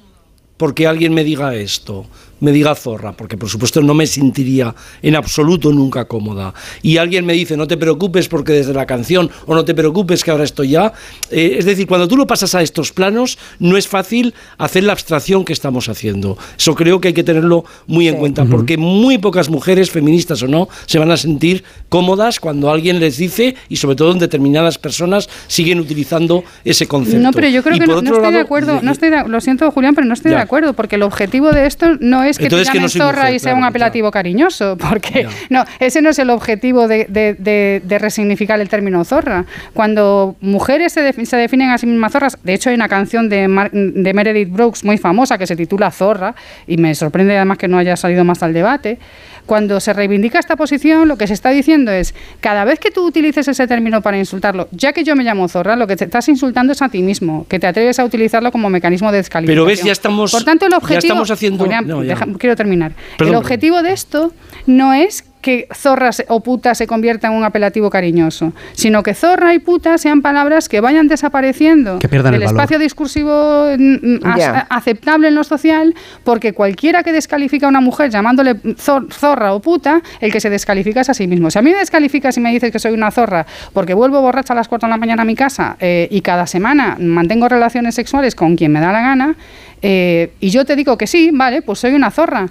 porque alguien me diga esto, me diga zorra, porque por supuesto no me sentiría en absoluto nunca cómoda. Y alguien me dice, no te preocupes porque desde la canción, o no te preocupes que ahora estoy ya. Eh, es decir, cuando tú lo pasas a estos planos, no es fácil hacer la abstracción que estamos haciendo. Eso creo que hay que tenerlo muy en cuenta, porque muy pocas mujeres, feministas o no, se van a sentir cómodas cuando alguien les dice, y sobre todo en determinadas personas, siguen utilizando ese concepto. No, pero yo creo Y que no, no estoy de lado, acuerdo. y- No estoy de- lo siento, Julián, pero no estoy Ya. de acuerdo, porque el objetivo de esto no es que Entonces te que no zorra mujer, y sea claro, un apelativo cariñoso, porque no, ese no es el objetivo de, de- de- de resignificar el término zorra. Cuando mujeres se, defi- se definen a sí mismas zorras, de hecho hay una canción de, Mar- de Meredith Brooks muy famosa que se titula Zorra, y me sorprende además que no haya salido más al debate. Cuando se reivindica esta posición, lo que se está diciendo es, cada vez que tú utilices ese término para insultarlo, ya que yo me llamo zorra, lo que te estás insultando es a ti mismo, que te atreves a utilizarlo como mecanismo de descalificación. Pero ves, ya estamos- Por tanto, el ya objetivo... estamos haciendo- Julián, no, ya. deja- quiero terminar. Perdón, el objetivo de esto no es que zorra o puta se convierta en un apelativo cariñoso, sino que zorra y puta sean palabras que vayan desapareciendo Que pierdan del el valor. espacio discursivo mm, Ya. aceptable en lo social, porque cualquiera que descalifica a una mujer llamándole zor- zorra o puta, el que se descalifica es a sí mismo. Si a mí me descalificas y me dices que soy una zorra porque vuelvo borracha a las 4 de la mañana a mi casa eh, y cada semana mantengo relaciones sexuales con quien me da la gana, eh, y yo te digo que sí, vale, pues soy una zorra.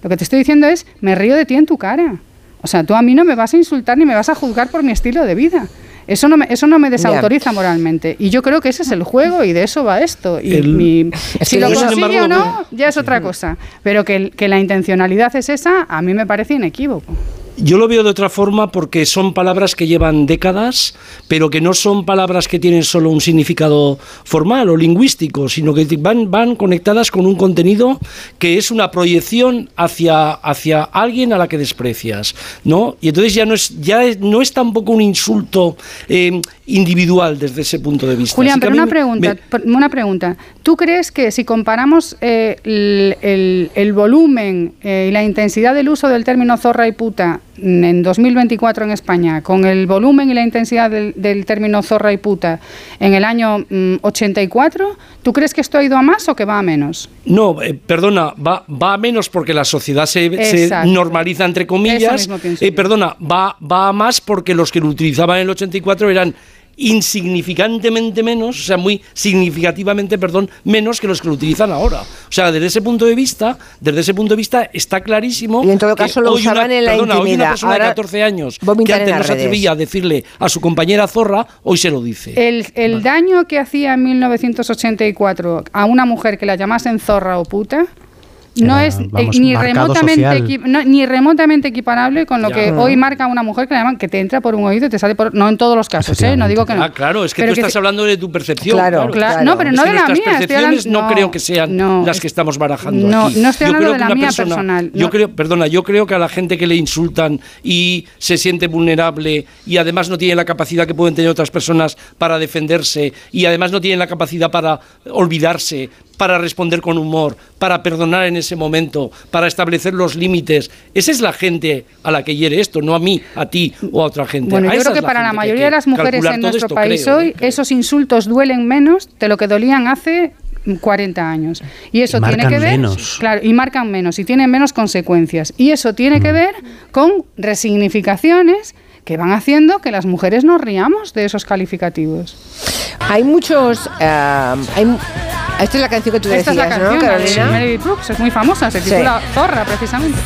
Lo que te estoy diciendo es, me río de ti en tu cara. O sea, tú a mí no me vas a insultar ni me vas a juzgar por mi estilo de vida. Eso no me, eso no me desautoriza moralmente. Y yo creo que ese es el juego y de eso va esto. Y, El- Es si lo consigue embargo, o no, ya es otra cosa. Pero que, que la intencionalidad es esa, a mí me parece inequívoco. Yo lo veo de otra forma porque son palabras que llevan décadas, pero que no son palabras que tienen solo un significado formal o lingüístico, sino que van, van conectadas con un contenido que es una proyección hacia, hacia alguien a la que desprecias, ¿no? Y entonces ya no es, ya es- no es tampoco un insulto eh, individual desde ese punto de vista. Julián, Así pero una pregunta, me- una pregunta. ¿Tú crees que si comparamos eh, el, el- el volumen eh, y la intensidad del uso del término zorra y puta en 2024 en España con el volumen y la intensidad del, del término zorra y puta en el año mm, 84, ¿tú crees que esto ha ido a más o que va a menos? No, eh, perdona, va, va a menos porque la sociedad se, normaliza entre comillas. Eh, perdona, va, va a más porque los que lo utilizaban en el 84 eran insignificantemente menos, o sea, muy significativamente, perdón, menos que los que lo utilizan ahora. O sea, desde ese punto de vista, desde ese punto de vista está clarísimo Y en todo caso lo hoy una- usaban en la perdona, hoy una intimidad. persona Ahora de 14 años que antes no se atrevía a decirle a su compañera zorra, hoy se lo dice. El, el daño que hacía en 1984 a una mujer que la llamasen zorra o puta no Era, es eh, vamos, ni, remotamente social. equi- no, ni remotamente equiparable con lo Ya. que Mm. hoy marca una mujer que le llaman que te entra por un oído y te sale por no en todos los casos, ¿eh? no digo que no. Ah, claro, es que Pero tú estás si- hablando de tu percepción. Claro, claro. No, pero Es no de la mía, percepciones hablando- no, no, creo que sean no, las que estamos barajando no, aquí. no estoy Yo hablando creo de que la mía personal, Yo no. creo, perdona, yo creo que a la gente que le insultan y se siente vulnerable y además no tiene la capacidad que pueden tener otras personas para defenderse y además no tienen la capacidad para olvidarse, para responder con humor, para perdonar en ese momento, para establecer los límites. Esa es la gente a la que hiere esto, no a mí, a ti o a otra gente. Bueno, A yo creo que la para la que mayoría que de las mujeres en nuestro esto, país creo, hoy, ¿eh? esos insultos duelen menos de lo que dolían hace 40 años. Y eso Y tiene marcan que ver, menos. claro, y marcan menos y tienen menos consecuencias. Y eso tiene Mm. que ver con resignificaciones que van haciendo que las mujeres nos riamos de esos calificativos. Hay muchos. eh, hay esta es la canción que tú Esta decías, es la ¿no, canción de Carolina? Mary Brooks, es muy famosa, se Sí. titula Zorra precisamente.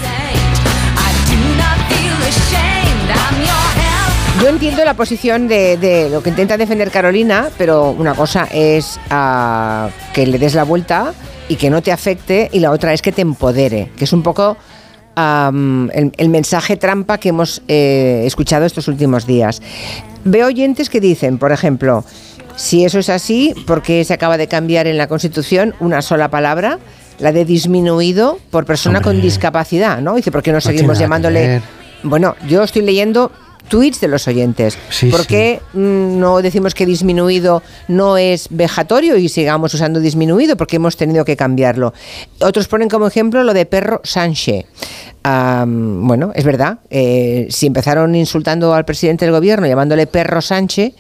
Yo entiendo la posición de, de lo que intenta defender Carolina, pero una cosa es ah, que le des la vuelta y que no te afecte, y la otra es que te empodere, que es un poco el, el mensaje trampa que hemos eh, escuchado estos últimos días. Veo oyentes que dicen, por ejemplo, si eso es así, ¿por qué se acaba de cambiar en la Constitución una sola palabra? La de disminuido por persona con discapacidad, ¿no? Dice, ¿por qué no, seguimos llamándole ver. bueno, yo estoy leyendo tweets de los oyentes. Sí, ¿Por sí. qué mm, no decimos que disminuido no es vejatorio y sigamos usando disminuido? Porque hemos tenido que cambiarlo. Otros ponen como ejemplo lo de perro Sánchez. Bueno, es verdad. eh, si empezaron insultando al presidente del gobierno llamándole perro Sánchez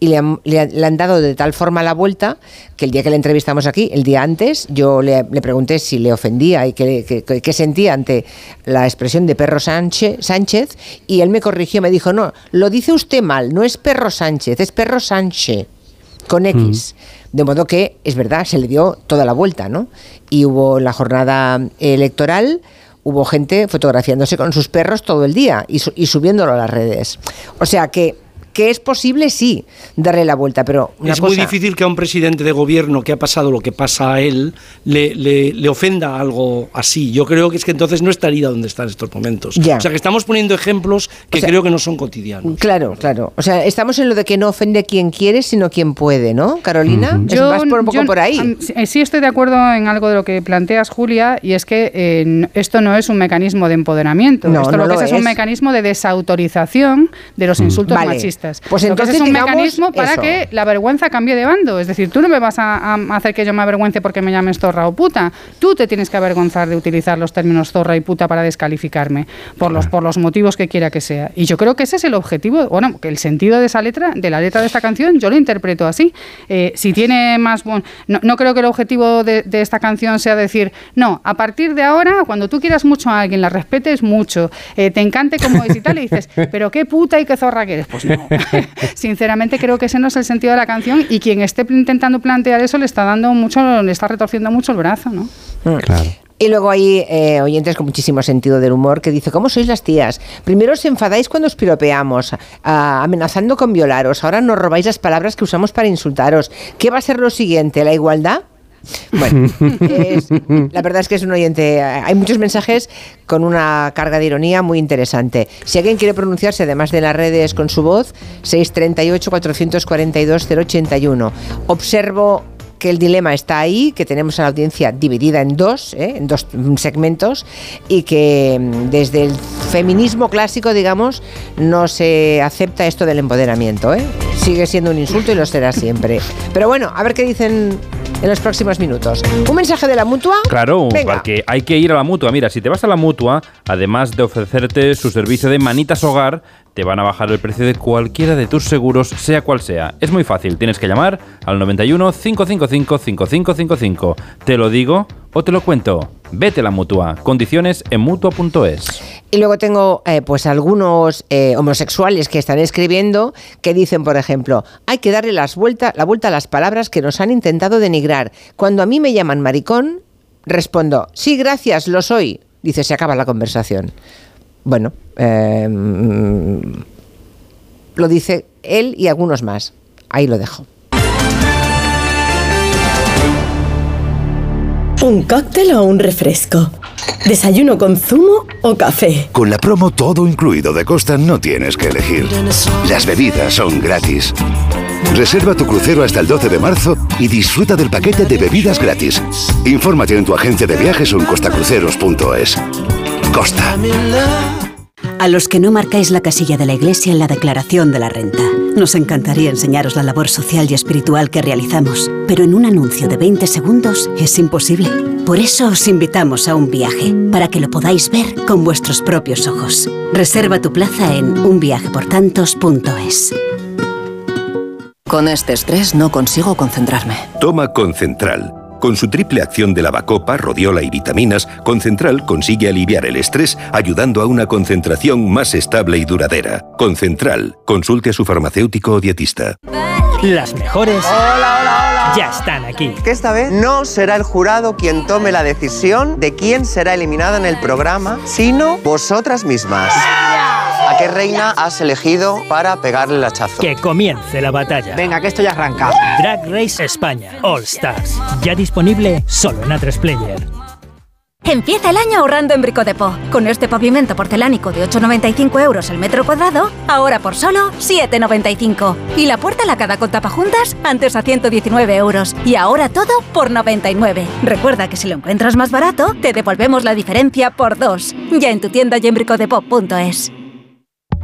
y le han, le han- le han dado de tal forma la vuelta que el día que le entrevistamos aquí, el día antes, yo le, le pregunté si le ofendía y qué sentía ante la expresión de perro Sánchez, Sánchez y él me corrigió, me dijo, no, lo dice usted mal, no es perro Sánchez, es perro Sánchez con X. De modo que, es verdad, se le dio toda la vuelta, ¿no? Y hubo la jornada electoral, hubo gente fotografiándose con sus perros todo el día y, su- y subiéndolo a las redes. O sea que, que es posible, sí, darle la vuelta, pero una es cosa... muy difícil que a un presidente de gobierno que ha pasado lo que pasa a él le, le- le ofenda algo así. Yo creo que es que entonces no estaría donde está en estos momentos. Ya. O sea que estamos poniendo ejemplos que O sea, creo que no son cotidianos. Claro, claro. O sea, estamos en lo de que no ofende quien quiere, sino quien puede, ¿no, Carolina? Es vas por un poco yo, por ahí. sí- eh, sí estoy de acuerdo en algo de lo que planteas, Julia, y es que eh, esto no es un mecanismo de empoderamiento. No, esto no lo que lo es, es un mecanismo de desautorización de los insultos Vale. machistas. Pues entonces es un mecanismo para eso. que la vergüenza cambie de bando. Es decir, tú no me vas a, a hacer que yo me avergüence porque me llames zorra o puta. Tú te tienes que avergonzar de utilizar los términos zorra y puta para descalificarme por los, por los motivos que quiera que sea. Y yo creo que ese es el objetivo, bueno, que el sentido de esa letra, de la letra de esta canción, yo lo interpreto así. Eh, si tiene más buen... No, no creo que el objetivo de, de esta canción sea decir, no, a partir de ahora, cuando tú quieras mucho a alguien, la respetes mucho, eh, te encante como es y tal, y dices, pero qué puta y qué zorra que eres. Pues no. Sinceramente creo que ese no es el sentido de la canción y quien esté intentando plantear eso le está dando mucho, le está retorciendo mucho el brazo, ¿no? Claro. Y luego hay eh, oyentes con muchísimo sentido del humor que dice, ¿cómo sois las tías? Primero os enfadáis cuando os piropeamos, amenazando con violaros. Ahora nos robáis las palabras que usamos para insultaros. ¿Qué va a ser lo siguiente? ¿La igualdad? Bueno, es- la verdad es que es un oyente. Hay muchos mensajes con una carga de ironía muy interesante. Si alguien quiere pronunciarse, además de las redes con su voz, 638-442-081. Observo que el dilema está ahí, que tenemos a la audiencia dividida en dos, ¿eh? en dos segmentos, y que mm, desde el feminismo clásico, digamos, no se acepta esto del empoderamiento. ¿eh? Sigue siendo un insulto y lo será siempre. Pero bueno, a ver qué dicen en los próximos minutos. Un mensaje de la mutua. Claro, Venga. porque hay que ir a la mutua. Mira, si te vas a la mutua, además de ofrecerte su servicio de manitas hogar, te van a bajar el precio de cualquiera de tus seguros, sea cual sea. Es muy fácil, tienes que llamar al 91 555 5555. Te lo digo o te lo cuento. Vete a la mutua. Condiciones en mutua.es. Y luego tengo eh, pues algunos eh, homosexuales que están escribiendo que dicen, por ejemplo, hay que darle la vuelta a las palabras que nos han intentado denigrar. Cuando a mí me llaman maricón, respondo, sí, gracias, lo soy. Dice, se acaba la conversación. Bueno, eh, mm, lo dice él y algunos más. Ahí lo dejo. ¿Un cóctel o un refresco? ¿Desayuno con zumo o café? Con la promo todo incluido de Costa no tienes que elegir. Las bebidas son gratis. Reserva tu crucero hasta el 12 de marzo y disfruta del paquete de bebidas gratis. Infórmate en tu agencia de viajes o en costacruceros.es. Costa. A los que no marcáis la casilla de la iglesia en la declaración de la renta. Nos encantaría enseñaros la labor social y espiritual que realizamos, pero en un anuncio de 20 segundos es imposible. Por eso os invitamos a un viaje, para que lo podáis ver con vuestros propios ojos. Reserva tu plaza en unviajeportantos.es. Con este estrés no consigo concentrarme. Toma Concentral. Con su triple acción de lavacopa, rodiola y vitaminas, Concentral consigue aliviar el estrés ayudando a una concentración más estable y duradera. Concentral. Consulte a su farmacéutico o dietista. Las mejores ya están aquí. Que esta vez no será el jurado quien tome la decisión de quién será eliminada en el programa, sino vosotras mismas. ¿A qué reina has elegido para pegarle el hachazo? Que comience la batalla. Venga, que esto ya arranca. Drag Race España All Stars. Ya disponible solo en A3 Player. Empieza el año ahorrando en Bricodepo. Con este pavimento porcelánico de 8,95 euros el metro cuadrado, ahora por solo 7,95. Y la puerta lacada con tapajuntas, antes a 119 euros. Y ahora todo por 99. Recuerda que si lo encuentras más barato, te devolvemos la diferencia por dos. Ya en tu tienda y en bricodepo.es.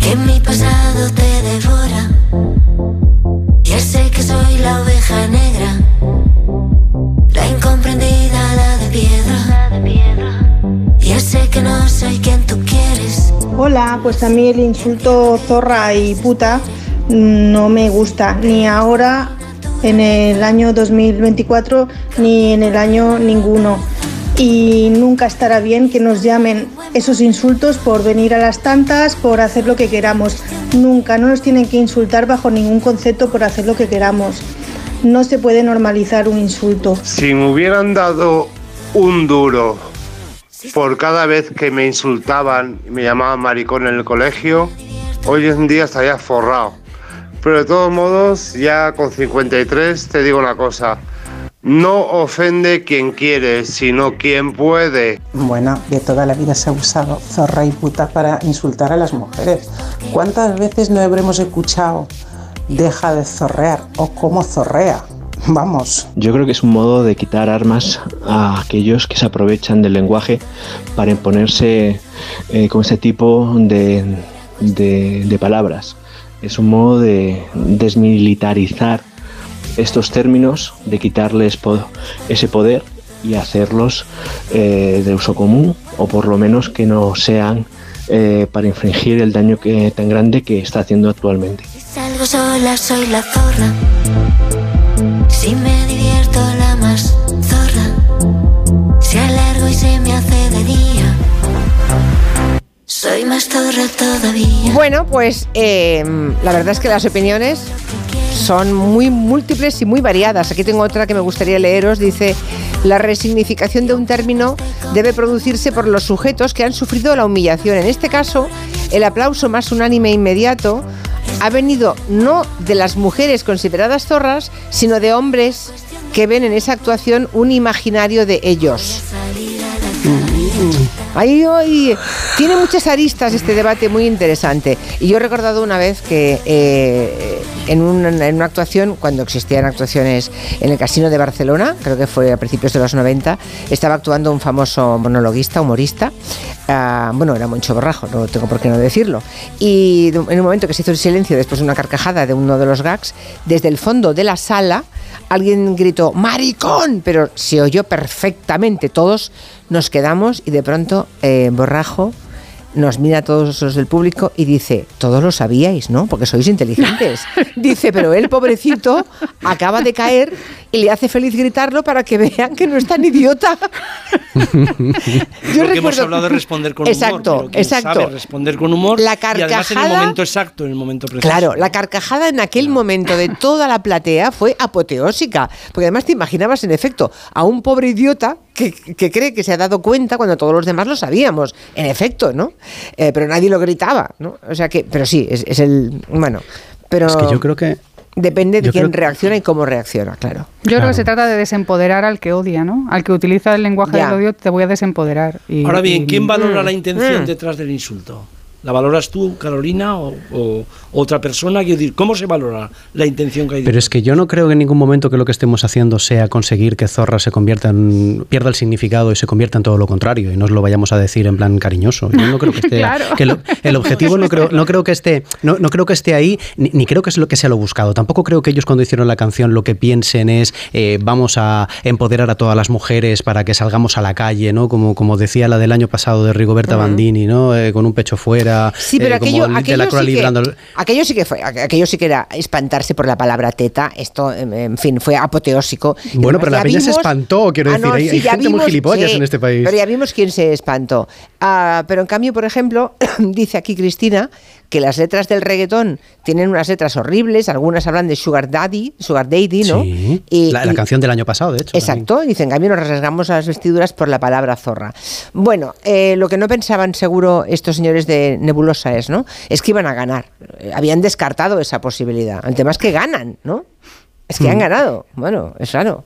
que mi pasado te devora. Ya sé que soy la oveja negra, la incomprendida, la de piedra. Ya sé que no soy quien tú quieres. Hola, pues a mí el insulto zorra y puta no me gusta, ni ahora en el año 2024 ni en el año ninguno. Y nunca estará bien que nos llamen esos insultos por venir a las tantas, por hacer lo que queramos. Nunca, no nos tienen que insultar bajo ningún concepto por hacer lo que queramos. No se puede normalizar un insulto. Si me hubieran dado un duro por cada vez que me insultaban y me llamaban maricón en el colegio, hoy en día estaría forrado. Pero de todos modos, ya con 53 te digo una cosa. No ofende quien quiere, sino quien puede. Bueno, de toda la vida se ha usado zorra y puta para insultar a las mujeres. ¿Cuántas veces no habremos escuchado deja de zorrear o cómo zorrea? Vamos. Yo creo que es un modo de quitar armas a aquellos que se aprovechan del lenguaje para imponerse eh, con ese tipo de, de- de palabras. Es un modo de desmilitarizar estos términos, de quitarles ese poder y hacerlos eh, de uso común o por lo menos que no sean eh, para infringir el daño que, tan grande que está haciendo actualmente. Salgo sola, soy la zorra. Si me divierto, la más zorra. Alargo y se me hace. Soy más zorra todavía. Bueno, pues eh, la verdad es que las opiniones son muy múltiples y muy variadas. Aquí tengo otra que me gustaría leeros. Dice, la resignificación de un término debe producirse por los sujetos que han sufrido la humillación. En este caso, el aplauso más unánime e inmediato ha venido no de las mujeres consideradas zorras, sino de hombres que ven en esa actuación un imaginario de ellos. Ahí hoy tiene muchas aristas este debate muy interesante. Y yo he recordado una vez que eh, en, una, actuación, cuando existían actuaciones en el Casino de Barcelona, creo que fue a principios de los 90, estaba actuando un famoso monologuista, humorista. ah, bueno, era Moncho Borrajo, no tengo por qué no decirlo. Y en un momento que se hizo el silencio después de una carcajada de uno de los gags, desde el fondo de la sala alguien gritó ¡Maricón! Pero se oyó perfectamente. Todos nos quedamos y de pronto eh, Borrajo nos mira a todos los del público y dice, todos lo sabíais, ¿no? Porque sois inteligentes. Dice, pero él, pobrecito, acaba de caer y le hace feliz gritarlo para que vean que no es tan idiota. Porque hemos hablado de responder con Exacto, humor. pero exacto. sabe responder con humor La y además en el carcajada- momento exacto, en el momento preciso. Claro, la carcajada en aquel momento de toda la platea fue apoteósica, porque además te imaginabas en efecto a un pobre idiota que, que cree que se ha dado cuenta cuando todos los demás lo sabíamos, en efecto, ¿no? Eh, pero nadie lo gritaba, ¿no? O sea que, pero sí, es, es el, bueno, pero Es que yo creo que depende de yo quién creo reacciona y cómo reacciona, claro. Yo creo que se trata de desempoderar al que odia, ¿no? Al que utiliza el lenguaje Ya. del odio, te voy a desempoderar. Y- Ahora bien, y- ¿quién valora la intención Mm. detrás del insulto? ¿La valoras tú, Carolina, o, o otra persona? Quiero decir, ¿cómo se valora la intención que hay Pero es que yo no creo que en ningún momento que lo que estemos haciendo sea conseguir que Zorra se convierta en. pierda el significado y se convierta en todo lo contrario. Y no os lo vayamos a decir en plan cariñoso. Yo no creo que esté. Claro. que lo- el objetivo no creo, no creo que esté. No, no creo que esté ahí, ni, ni creo que es lo que sea lo buscado. Tampoco creo que ellos cuando hicieron la canción lo que piensen es eh, vamos a empoderar a todas las mujeres para que salgamos a la calle, ¿no? Como, como decía la del año pasado de Rigoberta. Bandini, ¿no? Eh, con un pecho fuera. Sí, pero eh, como aquello, de la sí que, librando- aquello sí que fue, aqu- aquello sí que era espantarse por la palabra teta. Esto, en en fin, fue apoteósico. Bueno, pero la peña se espantó, quiero Ah, decir, no, hay, sí, hay ya gente muy vimos, gilipollas sí, en este país. Pero ya vimos quién se espantó. Ah, pero en cambio, por ejemplo, dice aquí Cristina que las letras del reggaetón tienen unas letras horribles, algunas hablan de Sugar Daddy, Sugar Daddy, ¿no? Sí, Y- la, la y- canción del año pasado, de hecho. Exacto, dicen, en cambio nos rasgamos las vestiduras por la palabra zorra. Bueno, eh, lo que no pensaban seguro estos señores de Nebulosa es, ¿no? Es que iban a ganar. Eh, Habían descartado esa posibilidad. El tema es que ganan, ¿no? Es que han Mm. ganado. Bueno, es raro.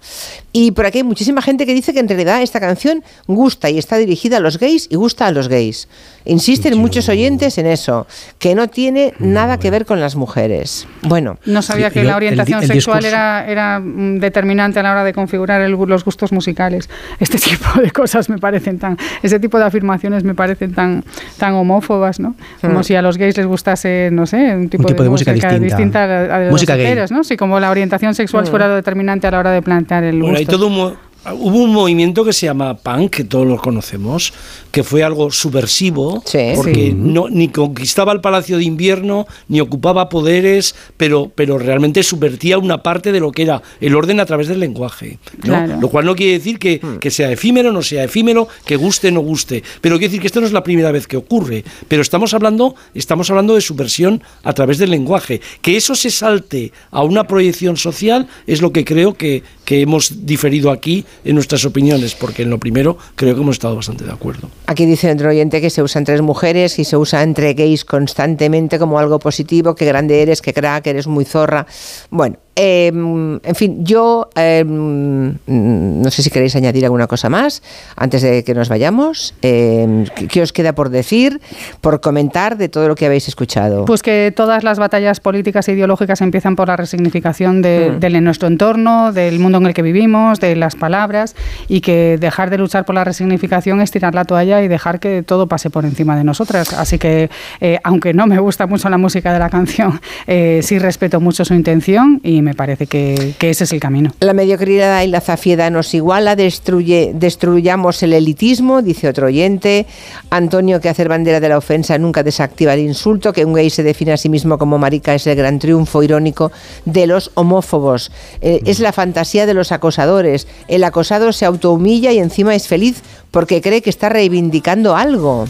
Y por aquí hay muchísima gente que dice que en realidad esta canción gusta y está dirigida a los gays y gusta a los gays. Insisten muchos oyentes en eso, que no tiene nada que ver con las mujeres. Bueno. No sabía que la orientación sexual era, era mm, determinante a la hora de configurar los gustos musicales. Este tipo de cosas me parecen tan, ese tipo de afirmaciones me parecen tan, tan homófobas, ¿no? Como Mm. si a los gays les gustase, no sé, un tipo, tipo de música distinta. a, la- a de Música los. Sí, como la orientación sexual Mm. fuera lo determinante a la hora de plantear el Bueno, hay gusto. todo un hubo un movimiento que se llama punk, que todos lo conocemos, que fue algo subversivo, porque Sí. no ni conquistaba el Palacio de Invierno, ni ocupaba poderes, pero, pero realmente subvertía una parte de lo que era el orden a través del lenguaje. ¿no? Claro. Lo cual no quiere decir que, que sea efímero, no sea efímero, que guste, no guste. Pero quiere decir que esto no es la primera vez que ocurre. Pero estamos hablando, estamos hablando de subversión a través del lenguaje. Que eso se salte a una proyección social es lo que creo que, que hemos diferido aquí en nuestras opiniones, porque en lo primero creo que hemos estado bastante de acuerdo. Aquí dice otro oyente que se usa entre mujeres y se usa entre gays constantemente como algo positivo, que grande eres, que crack, eres muy zorra. Bueno, eh, en fin, yo eh, no sé si queréis añadir alguna cosa más antes de que nos vayamos. Eh, ¿qué- ¿Qué os queda por decir, por comentar de todo lo que habéis escuchado? Pues que todas las batallas políticas e ideológicas empiezan por la resignificación de, Mm. del- en nuestro entorno, del mundo en el que vivimos, de las palabras, y que dejar de luchar por la resignificación es tirar la toalla y dejar que todo pase por encima de nosotras. Así que, eh, aunque no me gusta mucho la música de la canción, eh, sí respeto mucho su intención y me parece que, ese es el camino. La mediocridad y la zafiedad nos iguala, destruyamos el elitismo, dice otro oyente. Antonio, que hacer bandera de la ofensa nunca desactiva el insulto, que un gay se define a sí mismo como marica es el gran triunfo irónico de los homófobos. Eh, es la fantasía de los acosadores. El acosado se autohumilla y encima es feliz porque cree que está reivindicando algo.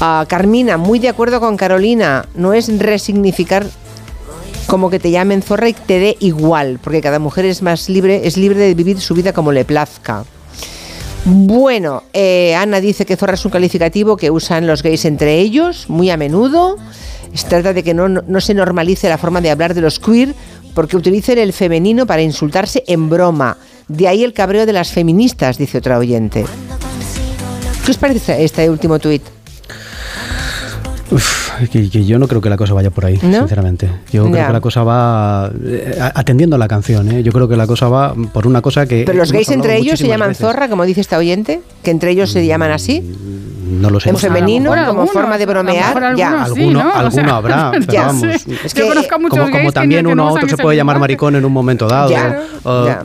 Ah, Carmina, muy de acuerdo con Carolina, no es resignificar como que te llamen zorra y te dé igual, porque cada mujer es más libre, es libre de vivir su vida como le plazca. Bueno, eh, Ana dice que zorra es un calificativo que usan los gays entre ellos, muy a menudo. Se trata de que no, no se normalice la forma de hablar de los queer, porque utilicen el femenino para insultarse en broma. De ahí el cabreo de las feministas, dice otra oyente. ¿Qué os parece este último tuit? Uf, que, que yo no creo que la cosa vaya por ahí, ¿No? sinceramente. Yo creo que la cosa va eh, atendiendo a la canción. ¿eh? Yo creo que la cosa va por una cosa que. Pero los gays entre ellos se llaman veces. zorra, como dice esta oyente, que entre ellos se llaman así. No lo sé. En femenino, mejor como algunos, forma de a lo bromear, ya. sí, Alguno, alguno sea, habrá, pero ya vamos. Es Yo que- conozco a muchos Como, gays como que también que uno no a otro se puede llamar maricón en un momento dado. Ya, ya.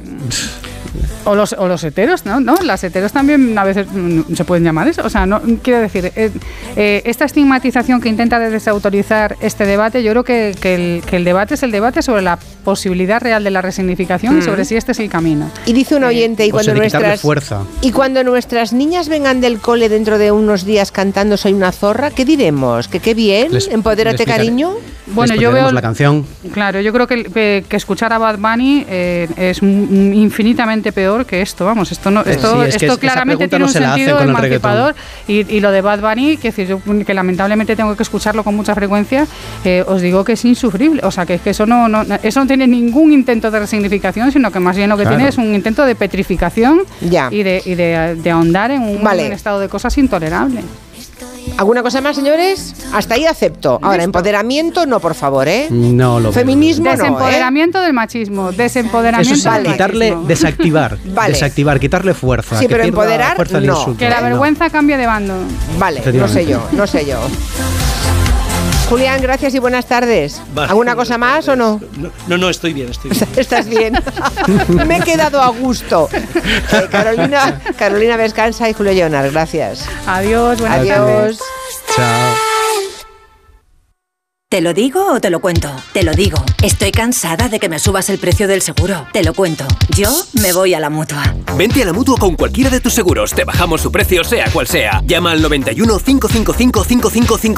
O los, o los heteros, ¿no? ¿no? Las heteros también a veces se pueden llamar eso. O sea, no quiero decir, eh, eh, esta estigmatización que intenta desautorizar este debate, yo creo que, que el, que el debate es el debate sobre la posibilidad real de la resignificación y Mm. sobre si este es el camino. Y dice un oyente, y o sea, cuando nuestras fuerza. y cuando nuestras niñas vengan del cole dentro de unos días cantando Soy una zorra, ¿qué diremos? ¿Que qué bien? Les- ¿Empodérate, les cariño? Bueno, yo veo la canción. Claro, yo creo que, que- que escuchar a Bad Bunny eh, es infinitamente peor que esto. Vamos, esto no, esto, sí, es que esto esa claramente tiene no un se sentido con el emancipador. Y, y lo de Bad Bunny, que, decir, yo, que lamentablemente tengo que escucharlo con mucha frecuencia, eh, os digo que es insufrible. O sea, que, que eso no, no- eso no tiene ningún intento de resignificación, sino que más bien lo que Claro. tiene es un intento de petrificación Ya. y, de, y de, de ahondar en un, Vale. un estado de cosas intolerable. ¿Alguna cosa más, señores? Hasta ahí acepto. Ahora, empoderamiento no, por favor, ¿eh? No lo veo. Feminismo no, ¿eh? Desempoderamiento del machismo, desempoderamiento Eso es del quitarle, desactivar, Vale. desactivar, quitarle fuerza. Sí, que pero empoderar, fuerza no. insulto. Que la No. vergüenza cambie de bando. Vale, no sé yo, no sé yo. Julián, gracias y buenas tardes. Vale. ¿Alguna cosa más o no? No, no, no, estoy bien, estoy bien. ¿Estás bien? Me he quedado a gusto. Eh, Carolina, Carolina Vescanza y Julio Leonard, gracias. Adiós, buenas Adiós. tardes. Chao. ¿Te lo digo o te lo cuento? Te lo digo. Estoy cansada de que me subas el precio del seguro. Te lo cuento. Yo me voy a la mutua. Vente a la mutua con cualquiera de tus seguros. Te bajamos su precio, sea cual sea. Llama al 91 555 555